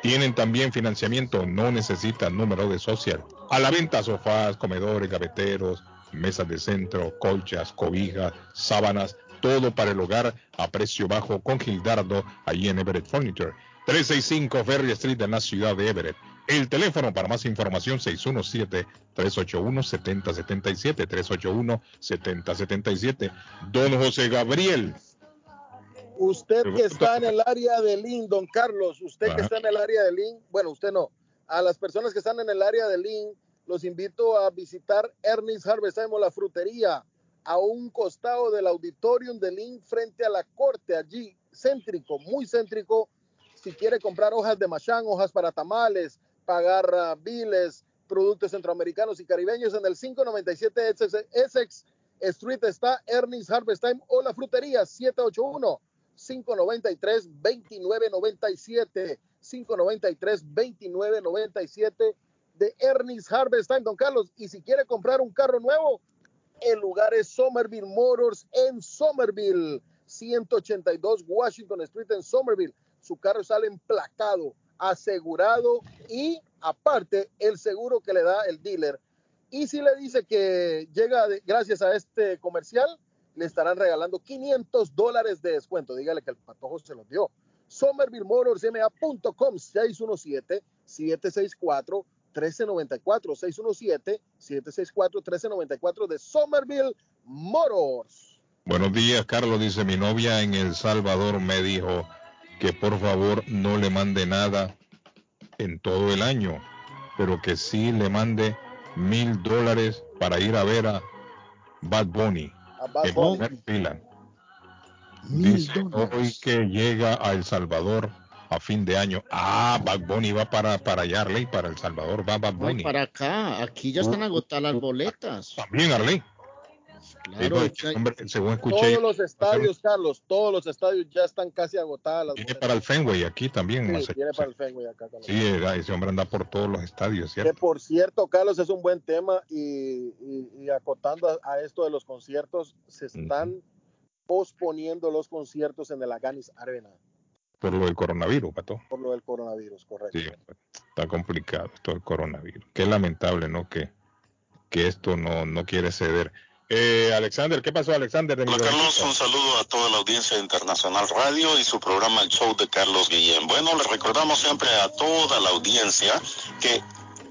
Tienen también financiamiento, no necesitan número de social. A la venta sofás, comedores, gaveteros, mesas de centro, colchas, cobijas, sábanas, todo para el hogar a precio bajo con Gildardo, allí en Everett Furniture. 365 Ferry Street en la ciudad de Everett. El teléfono para más información 617-381-7077, 381-7077. Don José Gabriel. Usted que está en el área de Lynn, don Carlos, usted que está en el área de Lynn, bueno, usted no, a las personas que están en el área de Lynn, los invito a visitar Ernest Harvest la frutería a un costado del auditorium de Lynn frente a la corte, allí céntrico, muy céntrico. Si quiere comprar hojas de machán, hojas para tamales, pagar biles, productos centroamericanos y caribeños en el 597 Essex- Street está Ernest Harvest Time o la frutería 781 593 2997 593 2997 de Ernest Harvest Time, don Carlos. Y si quiere comprar un carro nuevo, el lugar es Somerville Motors en Somerville, 182 Washington Street en Somerville. su carro sale emplacado, asegurado y aparte el seguro que le da el dealer. Y si le dice que llega gracias a este comercial, le estarán regalando 500 dólares de descuento. Dígale que el patojo se los dio. SomervilleMotorsMA.com 617-764-1394. 617-764-1394 de Somerville Motors. Buenos días, Carlos. Dice mi novia en El Salvador me dijo que por favor no le mande nada en todo el año, pero que sí le mande mil dólares para ir a ver a Bad Bunny Bad en Bunny. fila. Dice hoy que llega a El Salvador a fin de año. Ah, Bad Bunny va para, para allá, Arley, para El Salvador, va Bad Ay, Bunny. para acá, aquí ya están agotadas las boletas. También, Arley. Claro, Sí, no, hombre, según escuché, Todos los estadios, Carlos, todos los estadios ya están casi agotadas las viene para el Fenway aquí también. Sí, viene para el Fenway acá. Carlos. Sí, era- ese hombre anda por todos los estadios, Que ¿cierto? por cierto, Carlos, es un buen tema y, y- y acotando a, a esto de los conciertos, se están posponiendo los conciertos en el Aganis Arena Por lo del coronavirus, pato. por lo del coronavirus, correcto. Sí, está complicado esto del coronavirus. Qué lamentable, ¿no? Que, que esto no, no quiere ceder. Eh, Alexander, ¿qué pasó, Alexander? De Hola Carlos, un saludo a toda la audiencia de Internacional Radio y su programa El Show de Carlos Guillén. Bueno, les recordamos siempre a toda la audiencia que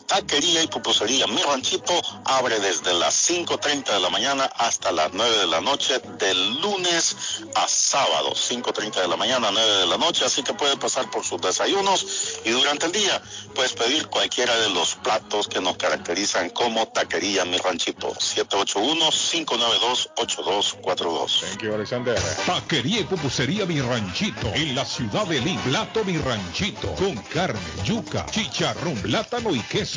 Taquería y Pupusería Mi Ranchito abre desde las 5.30 de la mañana hasta las 9 de la noche, del lunes a sábado, 5.30 de la mañana a 9 de la noche, así que puede pasar por sus desayunos y durante el día puedes pedir cualquiera de los platos que nos caracterizan como Taquería Mi Ranchito, 781-592-8242. Thank you, Alexander. Taquería y pupusería Mi Ranchito en la ciudad de Lima. Plato Mi Ranchito con carne, yuca, chicharrón, plátano y queso.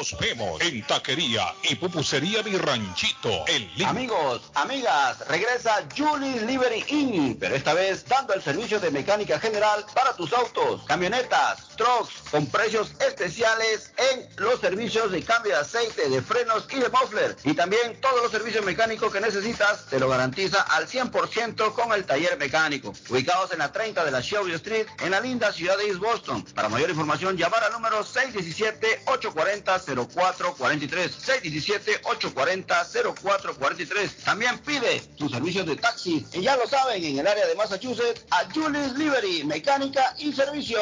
Nos vemos en Taquería y Pupusería Mi Ranchito. Amigos, amigas, regresa Julie Liberty Inn, pero esta vez dando el servicio de mecánica general para tus autos, camionetas, con precios especiales en los servicios de cambio de aceite, de frenos y de muffler. Y también todos los servicios mecánicos que necesitas te lo garantiza al 100% con el taller mecánico. Ubicados en la 30 de la Shelby Street, en la linda ciudad de East Boston. Para mayor información, llamar al número 617-840-0443. 617-840-0443. También pide sus servicios de taxi. Y ya lo saben, en el área de Massachusetts, a Julius Liberty, mecánica y servicios.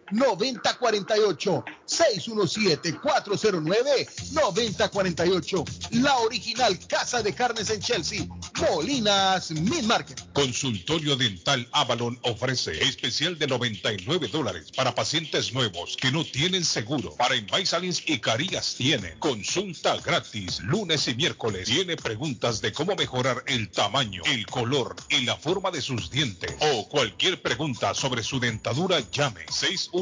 9048 617-409-9048 La original Casa de Carnes en Chelsea Molinas Meat Market Consultorio Dental Avalon ofrece especial de 99 dólares para pacientes nuevos que no tienen seguro. Para Invisalins y Carías tiene consulta gratis lunes y miércoles. Tiene preguntas de cómo mejorar el tamaño, el color y la forma de sus dientes o cualquier pregunta sobre su dentadura llame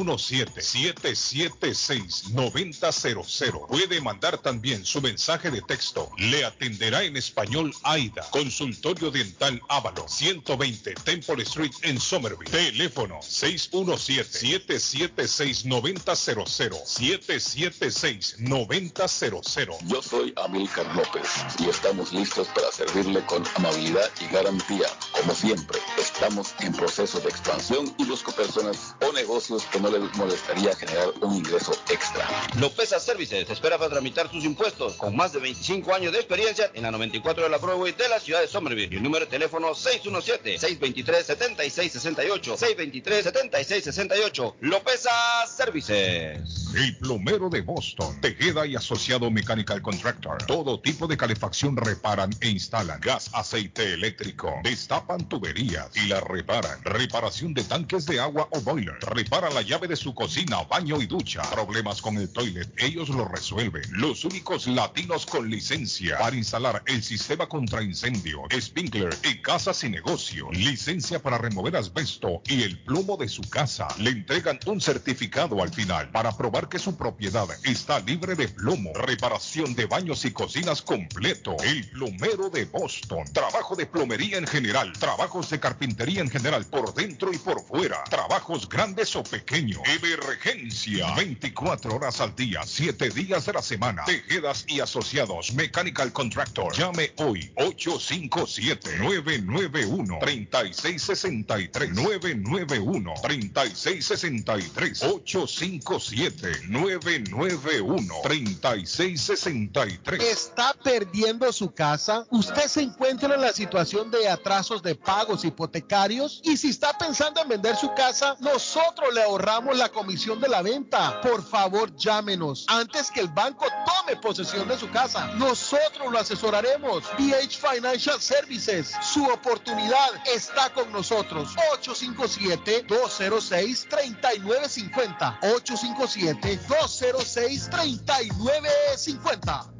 617-776-9000. Puede mandar también su mensaje de texto. Le atenderá en español AIDA. Con Consultorio Dental Ávalo, 120 Temple Street en Somerville. Teléfono 617-776-9000. 776-9000. Yo soy Amilcar López y estamos listos para servirle con amabilidad y garantía. Como siempre, estamos en proceso de expansión y busco personas o negocios que no les molestaría generar un ingreso extra. Lopeza Services espera para tramitar sus impuestos con más de 25 años de experiencia en la 94 de la Broadway de la ciudad de Somerville. Y el número de teléfono 617-623-7668. 623-7668. Lopeza Services. El plomero de Boston, Tejeda y Asociado Mechanical Contractor. Todo tipo de calefacción reparan e instalan. Gas, aceite eléctrico. Destapan tuberías y la reparan. Reparación de tanques de agua o boiler. Repara la llave de su cocina, baño y ducha. Problemas con el toilet, ellos lo resuelven. Los únicos latinos con licencia para instalar el sistema contra incendio, sprinkler en casas y negocios. Licencia para remover asbesto y el plomo de su casa. Le entregan un certificado al final para probar que su propiedad está libre de plomo. Reparación de baños y cocinas completo. El plomero de Boston. Trabajo de plomería en general. Trabajos de carpintería en general por dentro y por fuera. Trabajos grandes o pequeños. Emergencia. 24 horas al día, 7 días de la semana. Tejedas y asociados. Mechanical Contractor. Llame hoy. 857-991-3663. 991-3663. 857-991-3663. ¿Está perdiendo su casa? ¿Usted se encuentra en la situación de atrasos de pagos hipotecarios? Y si está pensando en vender su casa, nosotros le ahorramos la comisión de la venta. Por favor, llámenos antes que el banco tome posesión de su casa. Nosotros lo asesoraremos. BH Financial Services. Su oportunidad está con nosotros. 857-206-3950. 857-206-3950.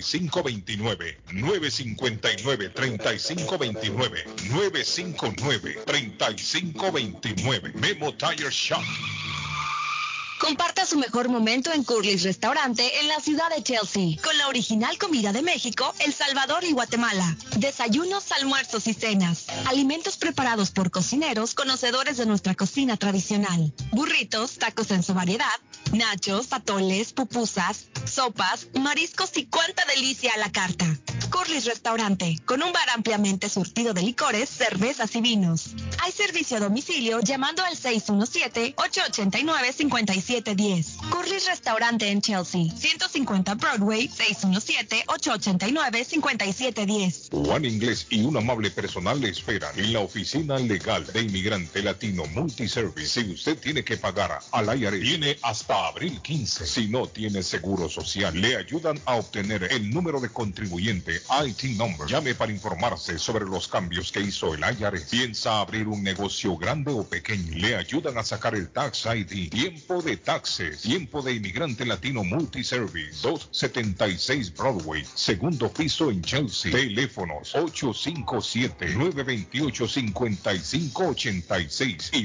3529 959 3529 959 3529 Memo Tire Shop. Comparta su mejor momento en Curly's Restaurante en la ciudad de Chelsea, con la original comida de México, El Salvador y Guatemala. Desayunos, almuerzos y cenas. Alimentos preparados por cocineros conocedores de nuestra cocina tradicional. Burritos, tacos en su variedad, nachos, atoles, pupusas, sopas, mariscos y cuánta delicia a la carta. Curly's Restaurante, con un bar ampliamente surtido de licores, cervezas y vinos. Hay servicio a domicilio llamando al 617-889-5710. Curly's Restaurante en Chelsea, 150 Broadway, 617-889-5710. Juan Inglés y un amable personal le esperan en la oficina legal de inmigrante latino Multiservice. Si usted tiene que pagar al IRS, tiene hasta abril 15. Si no tiene seguro social, le ayudan a obtener el número de contribuyente IT number. Llame para informarse sobre los cambios que hizo el IRS. Piensa abrir un negocio grande o pequeño. Le ayudan a sacar el Tax ID. Tiempo de taxes. Tiempo de inmigrante latino Multiservice. 276 Broadway. Segundo piso en Chelsea. Teléfonos 857-928-5586 y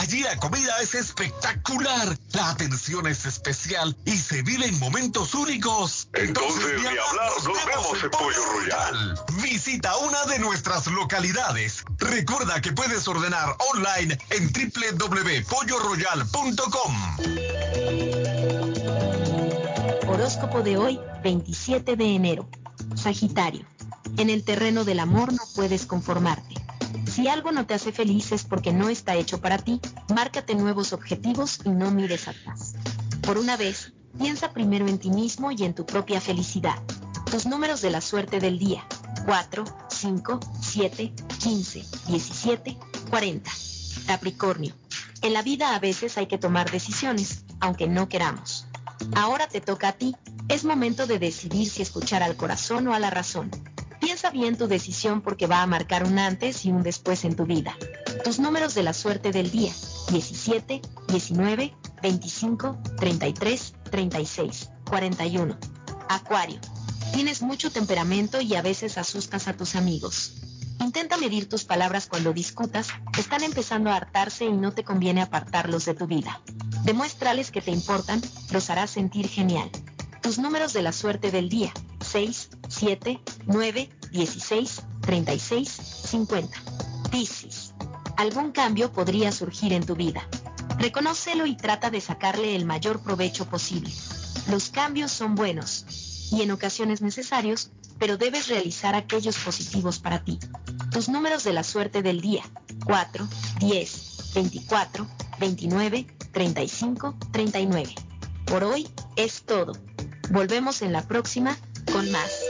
Allí la comida es espectacular, la atención es especial y se viven momentos únicos. Entonces, ni hablar, nos, vemos en Pollo Royal. Visita una de nuestras localidades. Recuerda que puedes ordenar online en www.polloroyal.com. Horóscopo de hoy, 27 de enero. Sagitario. En el terreno del amor no puedes conformarte. Si algo no te hace feliz es porque no está hecho para ti, márcate nuevos objetivos y no mires atrás. Por una vez, piensa primero en ti mismo y en tu propia felicidad. Tus números de la suerte del día. 4, 5, 7, 15, 17, 40. Capricornio. En la vida a veces hay que tomar decisiones, aunque no queramos. Ahora te toca a ti. Es momento de decidir si escuchar al corazón o a la razón. Piensa bien tu decisión porque va a marcar un antes y un después en tu vida. Tus números de la suerte del día. 17, 19, 25, 33, 36, 41. Acuario. Tienes mucho temperamento y a veces asustas a tus amigos. Intenta medir tus palabras cuando discutas, están empezando a hartarse y no te conviene apartarlos de tu vida. Demuéstrales que te importan, los harás sentir genial. Tus números de la suerte del día. 6, 7, 9, 16, 36, 50. Piscis. Algún cambio podría surgir en tu vida. Reconócelo y trata de sacarle el mayor provecho posible. Los cambios son buenos y en ocasiones necesarios, pero debes realizar aquellos positivos para ti. Tus números de la suerte del día. 4, 10, 24, 29, 35, 39. Por hoy es todo. Volvemos en la próxima con más.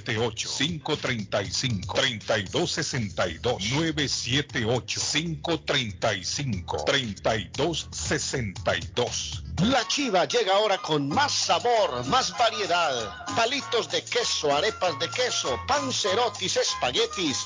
978-535-3262. 978-535-3262. La chiva llega ahora con más sabor, más variedad. Palitos de queso, arepas de queso, pancerotis, espaguetis,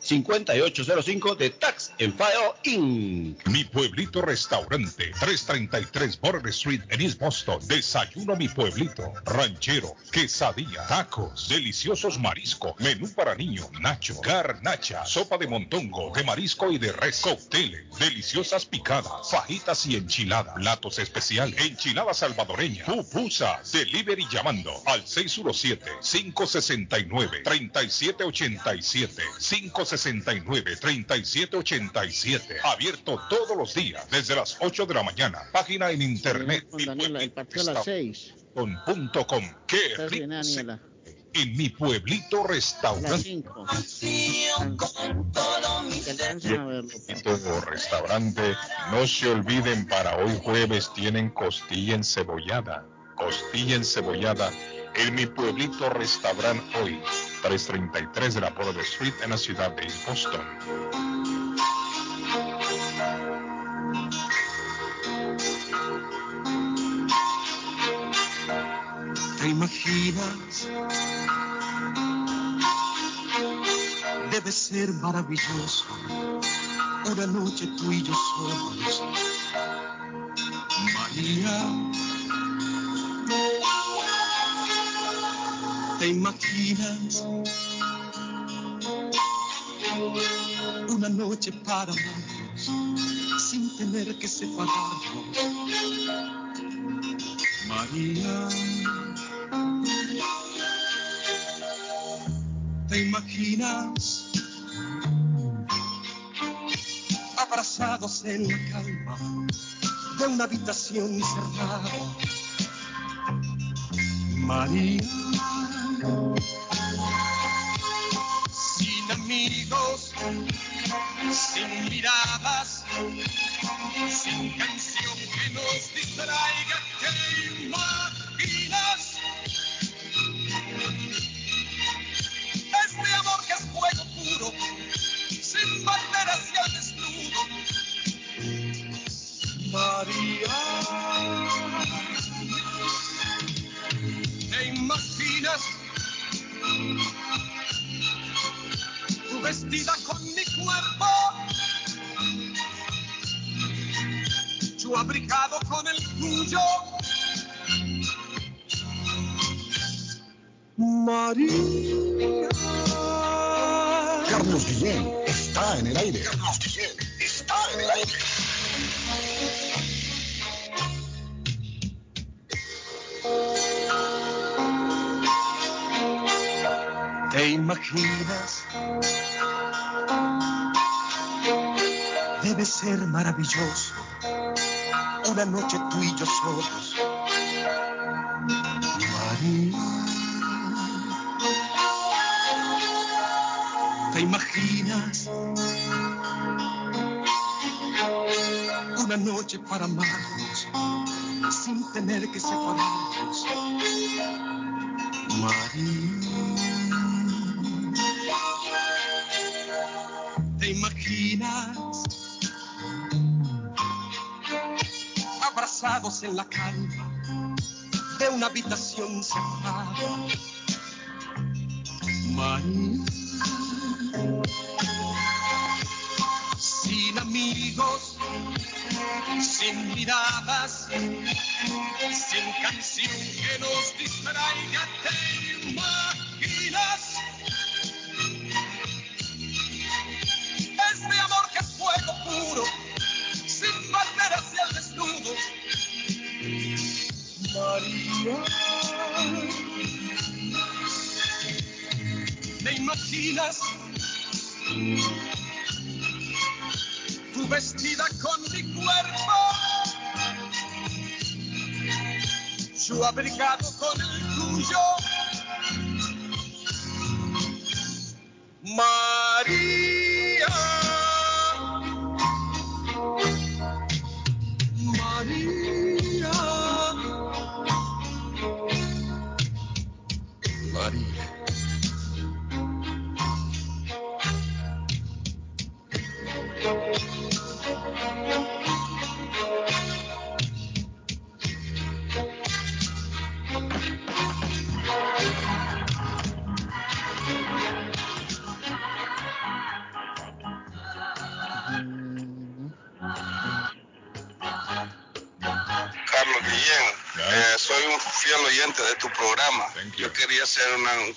617-884-5805 de Tax en File Inc. Mi pueblito restaurante, 333 Border Street en East Boston. Desayuno mi pueblito. Ranchero, quesadilla, tacos, deliciosos mariscos, menú para niños, nacho, garnacha, sopa de montongo, de marisco y de res, cócteles, deliciosas picadas, fajitas y enchiladas, platos especiales, enchilada salvadoreña, pupusas, delivery llamando al 617-569-3787, 569-3787, abierto todos los días desde las 8 de la mañana, página en internet. Con Daniela, el partido a las 6. Con punto com. Qué rico en mi pueblito restaurante. 5. Todo restaurante, no se olviden para hoy jueves tienen costilla encebollada. Costilla encebollada en mi pueblito restaurante hoy, 333 de la Broad Street en la ciudad de Boston. ¿Te imaginas? Debe ser maravilloso una noche tú y yo solos. María, ¿te imaginas? Una noche para amarnos sin tener que separarnos. María. ¿Te imaginas? Abrazados en la calma de una habitación cerrada. María. Thank you.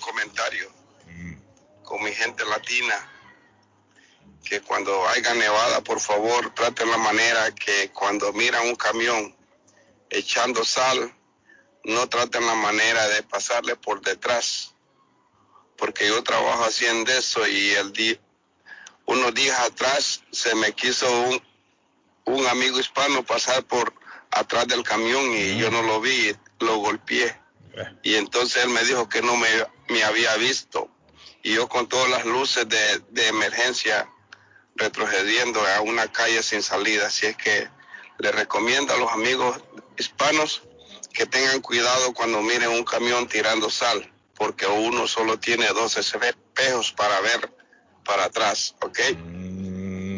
Comentario con mi gente latina. Que cuando haya nevada, por favor, traten la manera que cuando miran un camión echando sal, no traten la manera de pasarle por detrás. Porque yo trabajo haciendo eso y el día, unos días atrás se me quiso un, un amigo hispano pasar por atrás del camión y yo no lo vi, lo golpeé. Y entonces él me dijo que no me, me había visto. Y yo con todas las luces de, de emergencia retrocediendo a una calle sin salida. Así es que le recomiendo a los amigos hispanos que tengan cuidado cuando miren un camión tirando sal, porque uno solo tiene dos espejos para ver para atrás, ¿ok?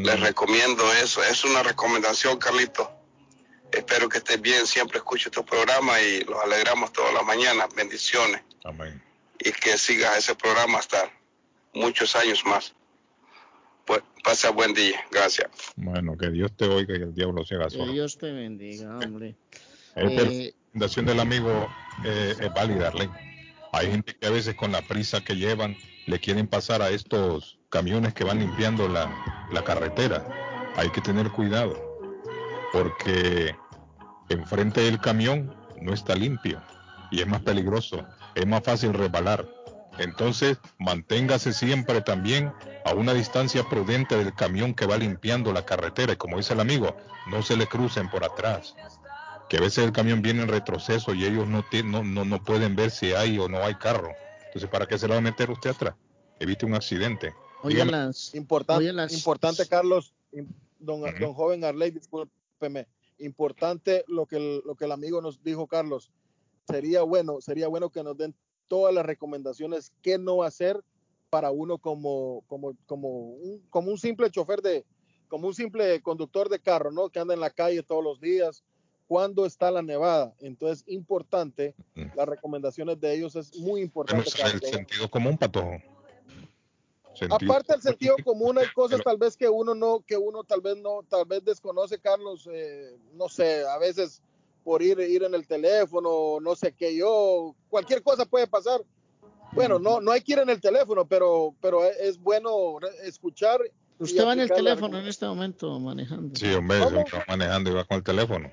Les recomiendo eso. Es una recomendación, Carlito. Espero que estés bien. Siempre escucho tu programa y los alegramos todas las mañanas. Bendiciones. Amén. Y que sigas ese programa hasta muchos años más. Pues pasa buen día. Gracias. Bueno, que Dios te oiga y el diablo se haga Que sordo. Dios te bendiga, hombre. Esta Eh, recomendación del amigo eh, es válida, Arlene. Hay gente que a veces con la prisa que llevan le quieren pasar a estos camiones que van limpiando la, la carretera. Hay que tener cuidado porque enfrente del camión no está limpio y es más peligroso, es más fácil resbalar. Entonces, manténgase siempre también a una distancia prudente del camión que va limpiando la carretera y como dice el amigo, no se le crucen por atrás que a veces el camión viene en retroceso y ellos no, no, no, no pueden ver si hay o no hay carro. Entonces, ¿para qué se la va a meter usted atrás? Evite un accidente. Dígame. las, Importante, oye las- importante Carlos, don, don joven Arley, discúlpeme, importante lo que, el, lo que el amigo nos dijo, Carlos. Sería bueno, sería bueno que nos den todas las recomendaciones qué no hacer para uno como, como, como, un, como un simple chofer de, como un simple conductor de carro, ¿no? Que anda en la calle todos los días. ¿Cuándo está la nevada? Entonces, importante, las recomendaciones de ellos es muy importante. el sentido común, patojo. Sentido- Aparte del sentido común, hay cosas tal vez que uno no, que uno tal vez no, tal vez desconoce, Carlos, eh, no sé, a veces por ir, ir en el teléfono, no sé qué yo, cualquier cosa puede pasar. Bueno, no, no hay que ir en el teléfono, pero, pero es bueno escuchar. Usted va en el teléfono en este momento manejando. Sí, hombre, se va manejando y va con el teléfono.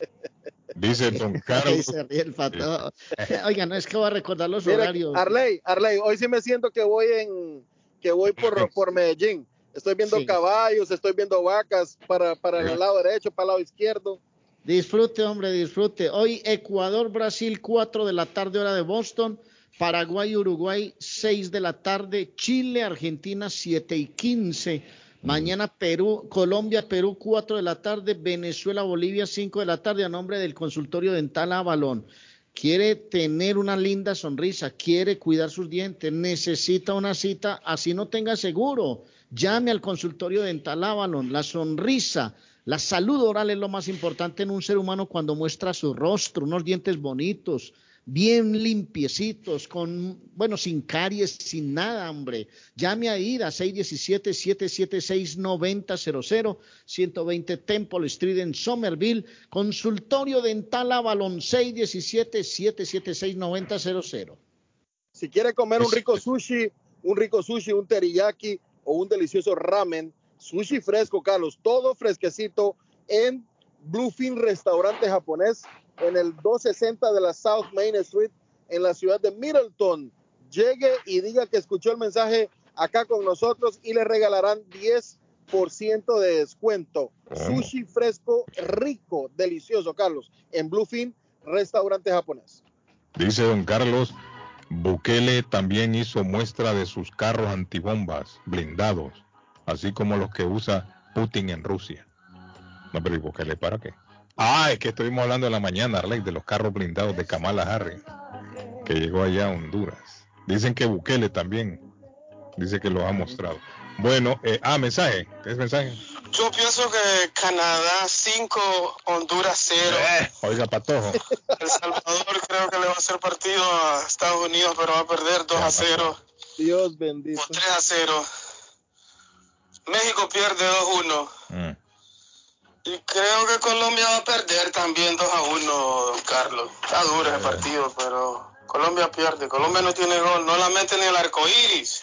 (laughs) Dice don Ahí Carlos. se ríe el pato. (laughs) Oiga, no es que va a recordar los Mira, horarios. Arley, Arley, hoy sí me siento que voy en, que voy por, (laughs) por Medellín. Estoy viendo Sí. caballos, estoy viendo vacas para, para el lado derecho, para el lado izquierdo. Disfrute, hombre, disfrute. Hoy Ecuador, Brasil, 4 de la tarde, hora de Boston. Paraguay, Uruguay, 6 de la tarde. Chile, Argentina, 7 y 15. Mañana Perú, Colombia, Perú, 4 de la tarde. Venezuela, Bolivia, 5 de la tarde. A nombre del consultorio dental Avalon. Quiere tener una linda sonrisa, quiere cuidar sus dientes, necesita una cita, así no tenga seguro. Llame al consultorio dental Avalon. La sonrisa, la salud oral es lo más importante en un ser humano cuando muestra su rostro, unos dientes bonitos, bien limpiecitos, con, bueno, sin caries, sin nada, hombre. Llame a ir a 617-776-9000, 120 Temple Street en Somerville, consultorio dental Avalon, 617-776-9000. Si quiere comer un rico sushi, un rico sushi, un teriyaki o un delicioso ramen, sushi fresco, Carlos, todo fresquecito en Bluefin Restaurante Japonés en el 260 de la South Main Street en la ciudad de Middleton. llegue y diga que escuchó el mensaje acá con nosotros y le regalarán 10% de descuento. Sushi fresco, rico, delicioso, Carlos, en Bluefin, restaurante japonés. Dice don Carlos, Bukele también hizo muestra de sus carros antibombas blindados, así como los que usa Putin en Rusia. No, pero ¿y Bukele para qué? Ah, es que estuvimos hablando en la mañana, Arley, de los carros blindados de Kamala Harris, que llegó allá a Honduras. Dicen que Bukele también dice que lo ha mostrado. Bueno, eh, ah, mensaje. ¿Qué es mensaje? Yo pienso que Canadá 5, Honduras 0. Eh, oiga, Patojo. El Salvador creo que le va a hacer partido a Estados Unidos, pero va a perder 2 a 0. Dios bendito. O 3 a 0. México pierde 2-1. Mm. Y creo que Colombia va a perder también 2 a 1, don Carlos. Está duro ese eh. partido, pero Colombia pierde. Colombia no tiene gol, no la mete ni el arco iris.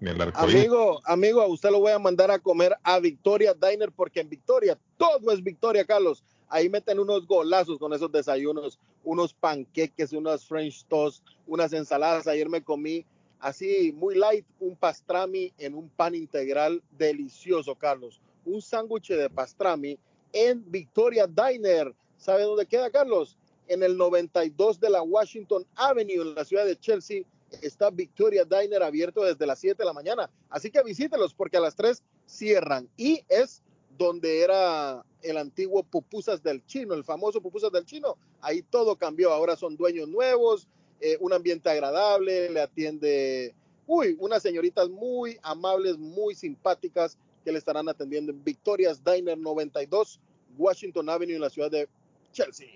ni el arco Amigo, amigo, a usted lo voy a mandar a comer a Victoria Diner porque en Victoria todo es Victoria, Carlos. Ahí meten unos golazos con esos desayunos, unos panqueques, unas French toast, unas ensaladas. Ayer me comí así muy light, un pastrami en un pan integral delicioso, Carlos. Un sándwich de pastrami en Victoria Diner. ¿Sabe dónde queda, Carlos? En el 92 de la Washington Avenue, en la ciudad de Chelsea, está Victoria Diner abierto desde las 7 de la mañana. Así que visítelos porque a las 3 cierran. Y es donde era el antiguo Pupusas del Chino, el famoso Pupusas del Chino. Ahí todo cambió. Ahora son dueños nuevos, eh, un ambiente agradable, le atiende, uy, unas señoritas muy amables, muy simpáticas que le estarán atendiendo en Victoria's Diner 92, Washington Avenue, en la ciudad de Chelsea.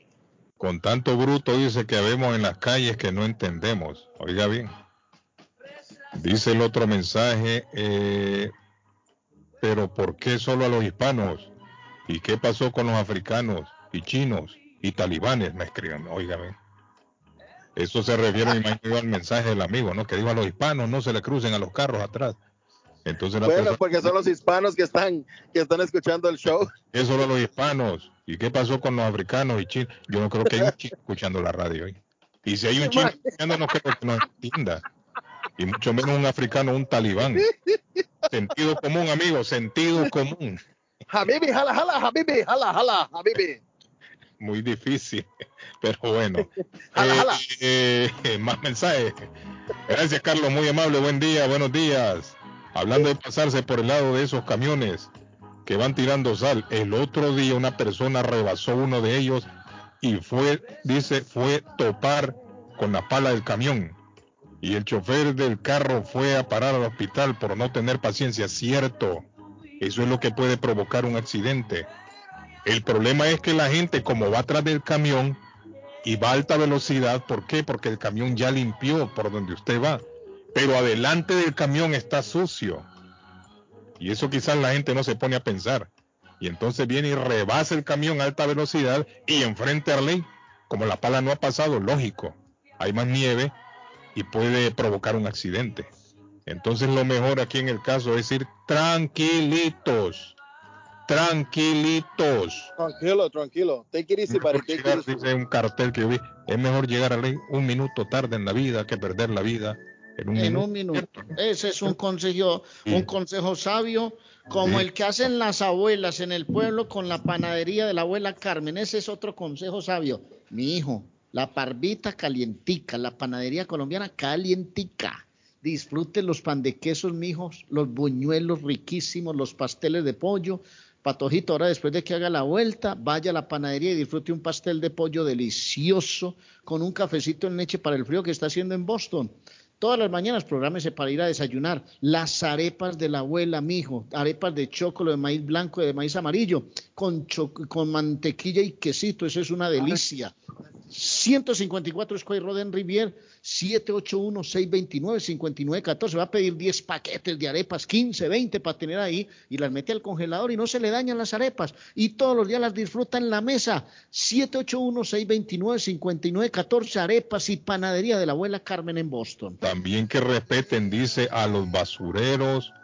Con tanto bruto dice que vemos en las calles que no entendemos. Oiga bien. Dice el otro mensaje, eh, pero ¿por qué solo a los hispanos? ¿Y qué pasó con los africanos y chinos y talibanes? Me escriben, oiga bien. Eso se refiere, imagino, al mensaje del amigo, ¿no? Que dijo a los hispanos no se le crucen a los carros atrás. Entonces bueno, porque son los hispanos que están, que están escuchando el show. (laughs) Es solo los hispanos. ¿Y qué pasó con los africanos y chinos? Yo no creo que hay un chino escuchando la radio hoy. Y si hay un chino escuchando, no creo que nos entienda. Y mucho menos un africano, un talibán. Sentido común, amigo, sentido común. Habibi, jala, jala, Habibi, jala, jala, Habibi muy difícil, (laughs) pero bueno. (laughs) Eh, eh, más mensajes. Gracias, Carlos, muy amable, buen día, buenos días. Hablando de pasarse por el lado de esos camiones que van tirando sal, el otro día una persona rebasó uno de ellos y fue, dice, fue topar con la pala del camión. Y el chofer del carro fue a parar al hospital por no tener paciencia. Cierto, eso es lo que puede provocar un accidente. El problema es que la gente, como va atrás del camión y va a alta velocidad, ¿por qué? Porque el camión ya limpió por donde usted va, pero adelante del camión está sucio. Y eso quizás la gente no se pone a pensar. Y entonces viene y rebasa el camión a alta velocidad y enfrente a ley, como la pala no ha pasado, lógico, hay más nieve y puede provocar un accidente. Entonces lo mejor aquí en el caso es ir tranquilitos tranquilitos. Tranquilo, tranquilo. Take it easy, Dice un cartel que vi, es mejor llegar a ley un minuto tarde en la vida que perder la vida en un, en minuto. un minuto. Ese es un consejo, un consejo sabio, como el que hacen las abuelas en el pueblo con la panadería de la abuela Carmen. Ese es otro consejo sabio. Mi hijo, la parvita calientica, la panadería colombiana calientica. Disfruten los pan de quesos, mijos, los buñuelos riquísimos, los pasteles de pollo, Patojito, ahora después de que haga la vuelta, vaya a la panadería y disfrute un pastel de pollo delicioso con un cafecito en leche para el frío que está haciendo en Boston. Todas las mañanas prográmese para ir a desayunar. Las arepas de la abuela, mijo. Arepas de chocolo, de maíz blanco y de maíz amarillo. Con, con mantequilla y quesito. Eso es una delicia. 154 Square Road en Rivier, 781-629-5914. Va a pedir 10 paquetes de arepas, 15, 20 para tener ahí y las mete al congelador y no se le dañan las arepas. Y todos los días las disfruta en la mesa. 781-629-5914, arepas y panadería de la abuela Carmen en Boston. También que respeten, dice, a los basureros,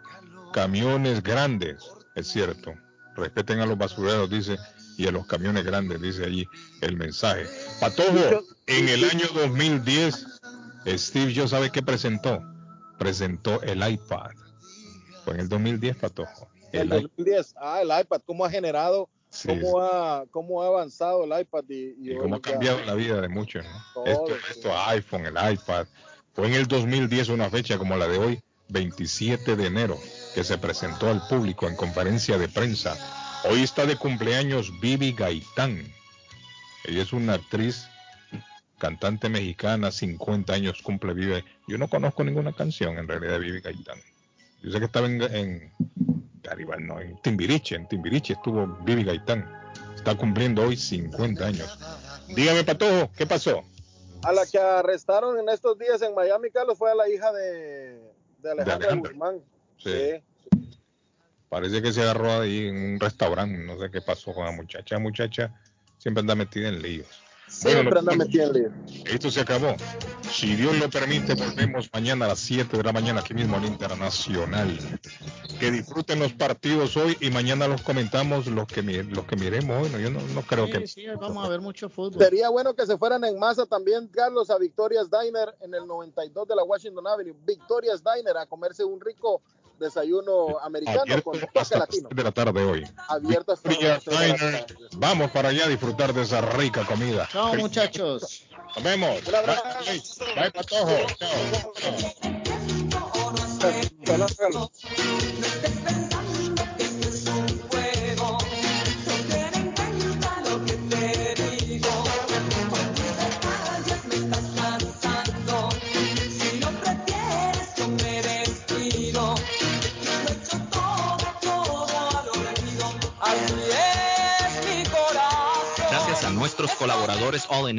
camiones grandes. Es cierto. Respeten a los basureros, dice y a los camiones grandes, dice allí el mensaje. Patojo, en el año 2010 Steve yo ¿sabe qué presentó? Presentó el iPad. Fue en el 2010, Patojo. El, 2010, ah, el iPad, cómo ha generado, cómo, ha, cómo ha avanzado el iPad y, cómo ha cambiado la vida de muchos. ¿no? esto, esto, iPhone, el iPad. Fue en el 2010 una fecha como la de hoy, 27 de enero, que se presentó al público en conferencia de prensa. Hoy está de cumpleaños Vivi Gaitán. Ella es una actriz, cantante mexicana, 50 años cumple Vive. Yo no conozco ninguna canción en realidad de Vivi Gaitán. Yo sé que estaba en, en no, en Timbiriche, en Timbiriche estuvo Vivi Gaitán. Está cumpliendo hoy 50 años. Dígame, Patojo, ¿qué pasó? A la que arrestaron en estos días en Miami, Carlos, fue a la hija de, de Alejandra, Guzmán. Sí. Parece que se agarró ahí en un restaurante, no sé qué pasó con la muchacha. La muchacha siempre anda metida en líos. Siempre anda metida en líos. Esto se acabó. Si Dios lo permite, volvemos mañana a las 7 de la mañana aquí mismo en Internacional. Que disfruten los partidos hoy y mañana los comentamos los que, los que miremos hoy. yo no, creo que... Sí, vamos a ver mucho fútbol. Sería bueno que se fueran en masa también, Carlos, a Victoria's Diner en el 92 de la Washington Avenue. Victoria's Diner a comerse un rico desayuno americano con toque latino. de la tarde hoy. Abierto hasta Diner. Vamos para allá a disfrutar de esa rica comida. Chao, muchachos. Nos vemos. Bye, Patojo. Chao. Nuestros colaboradores All in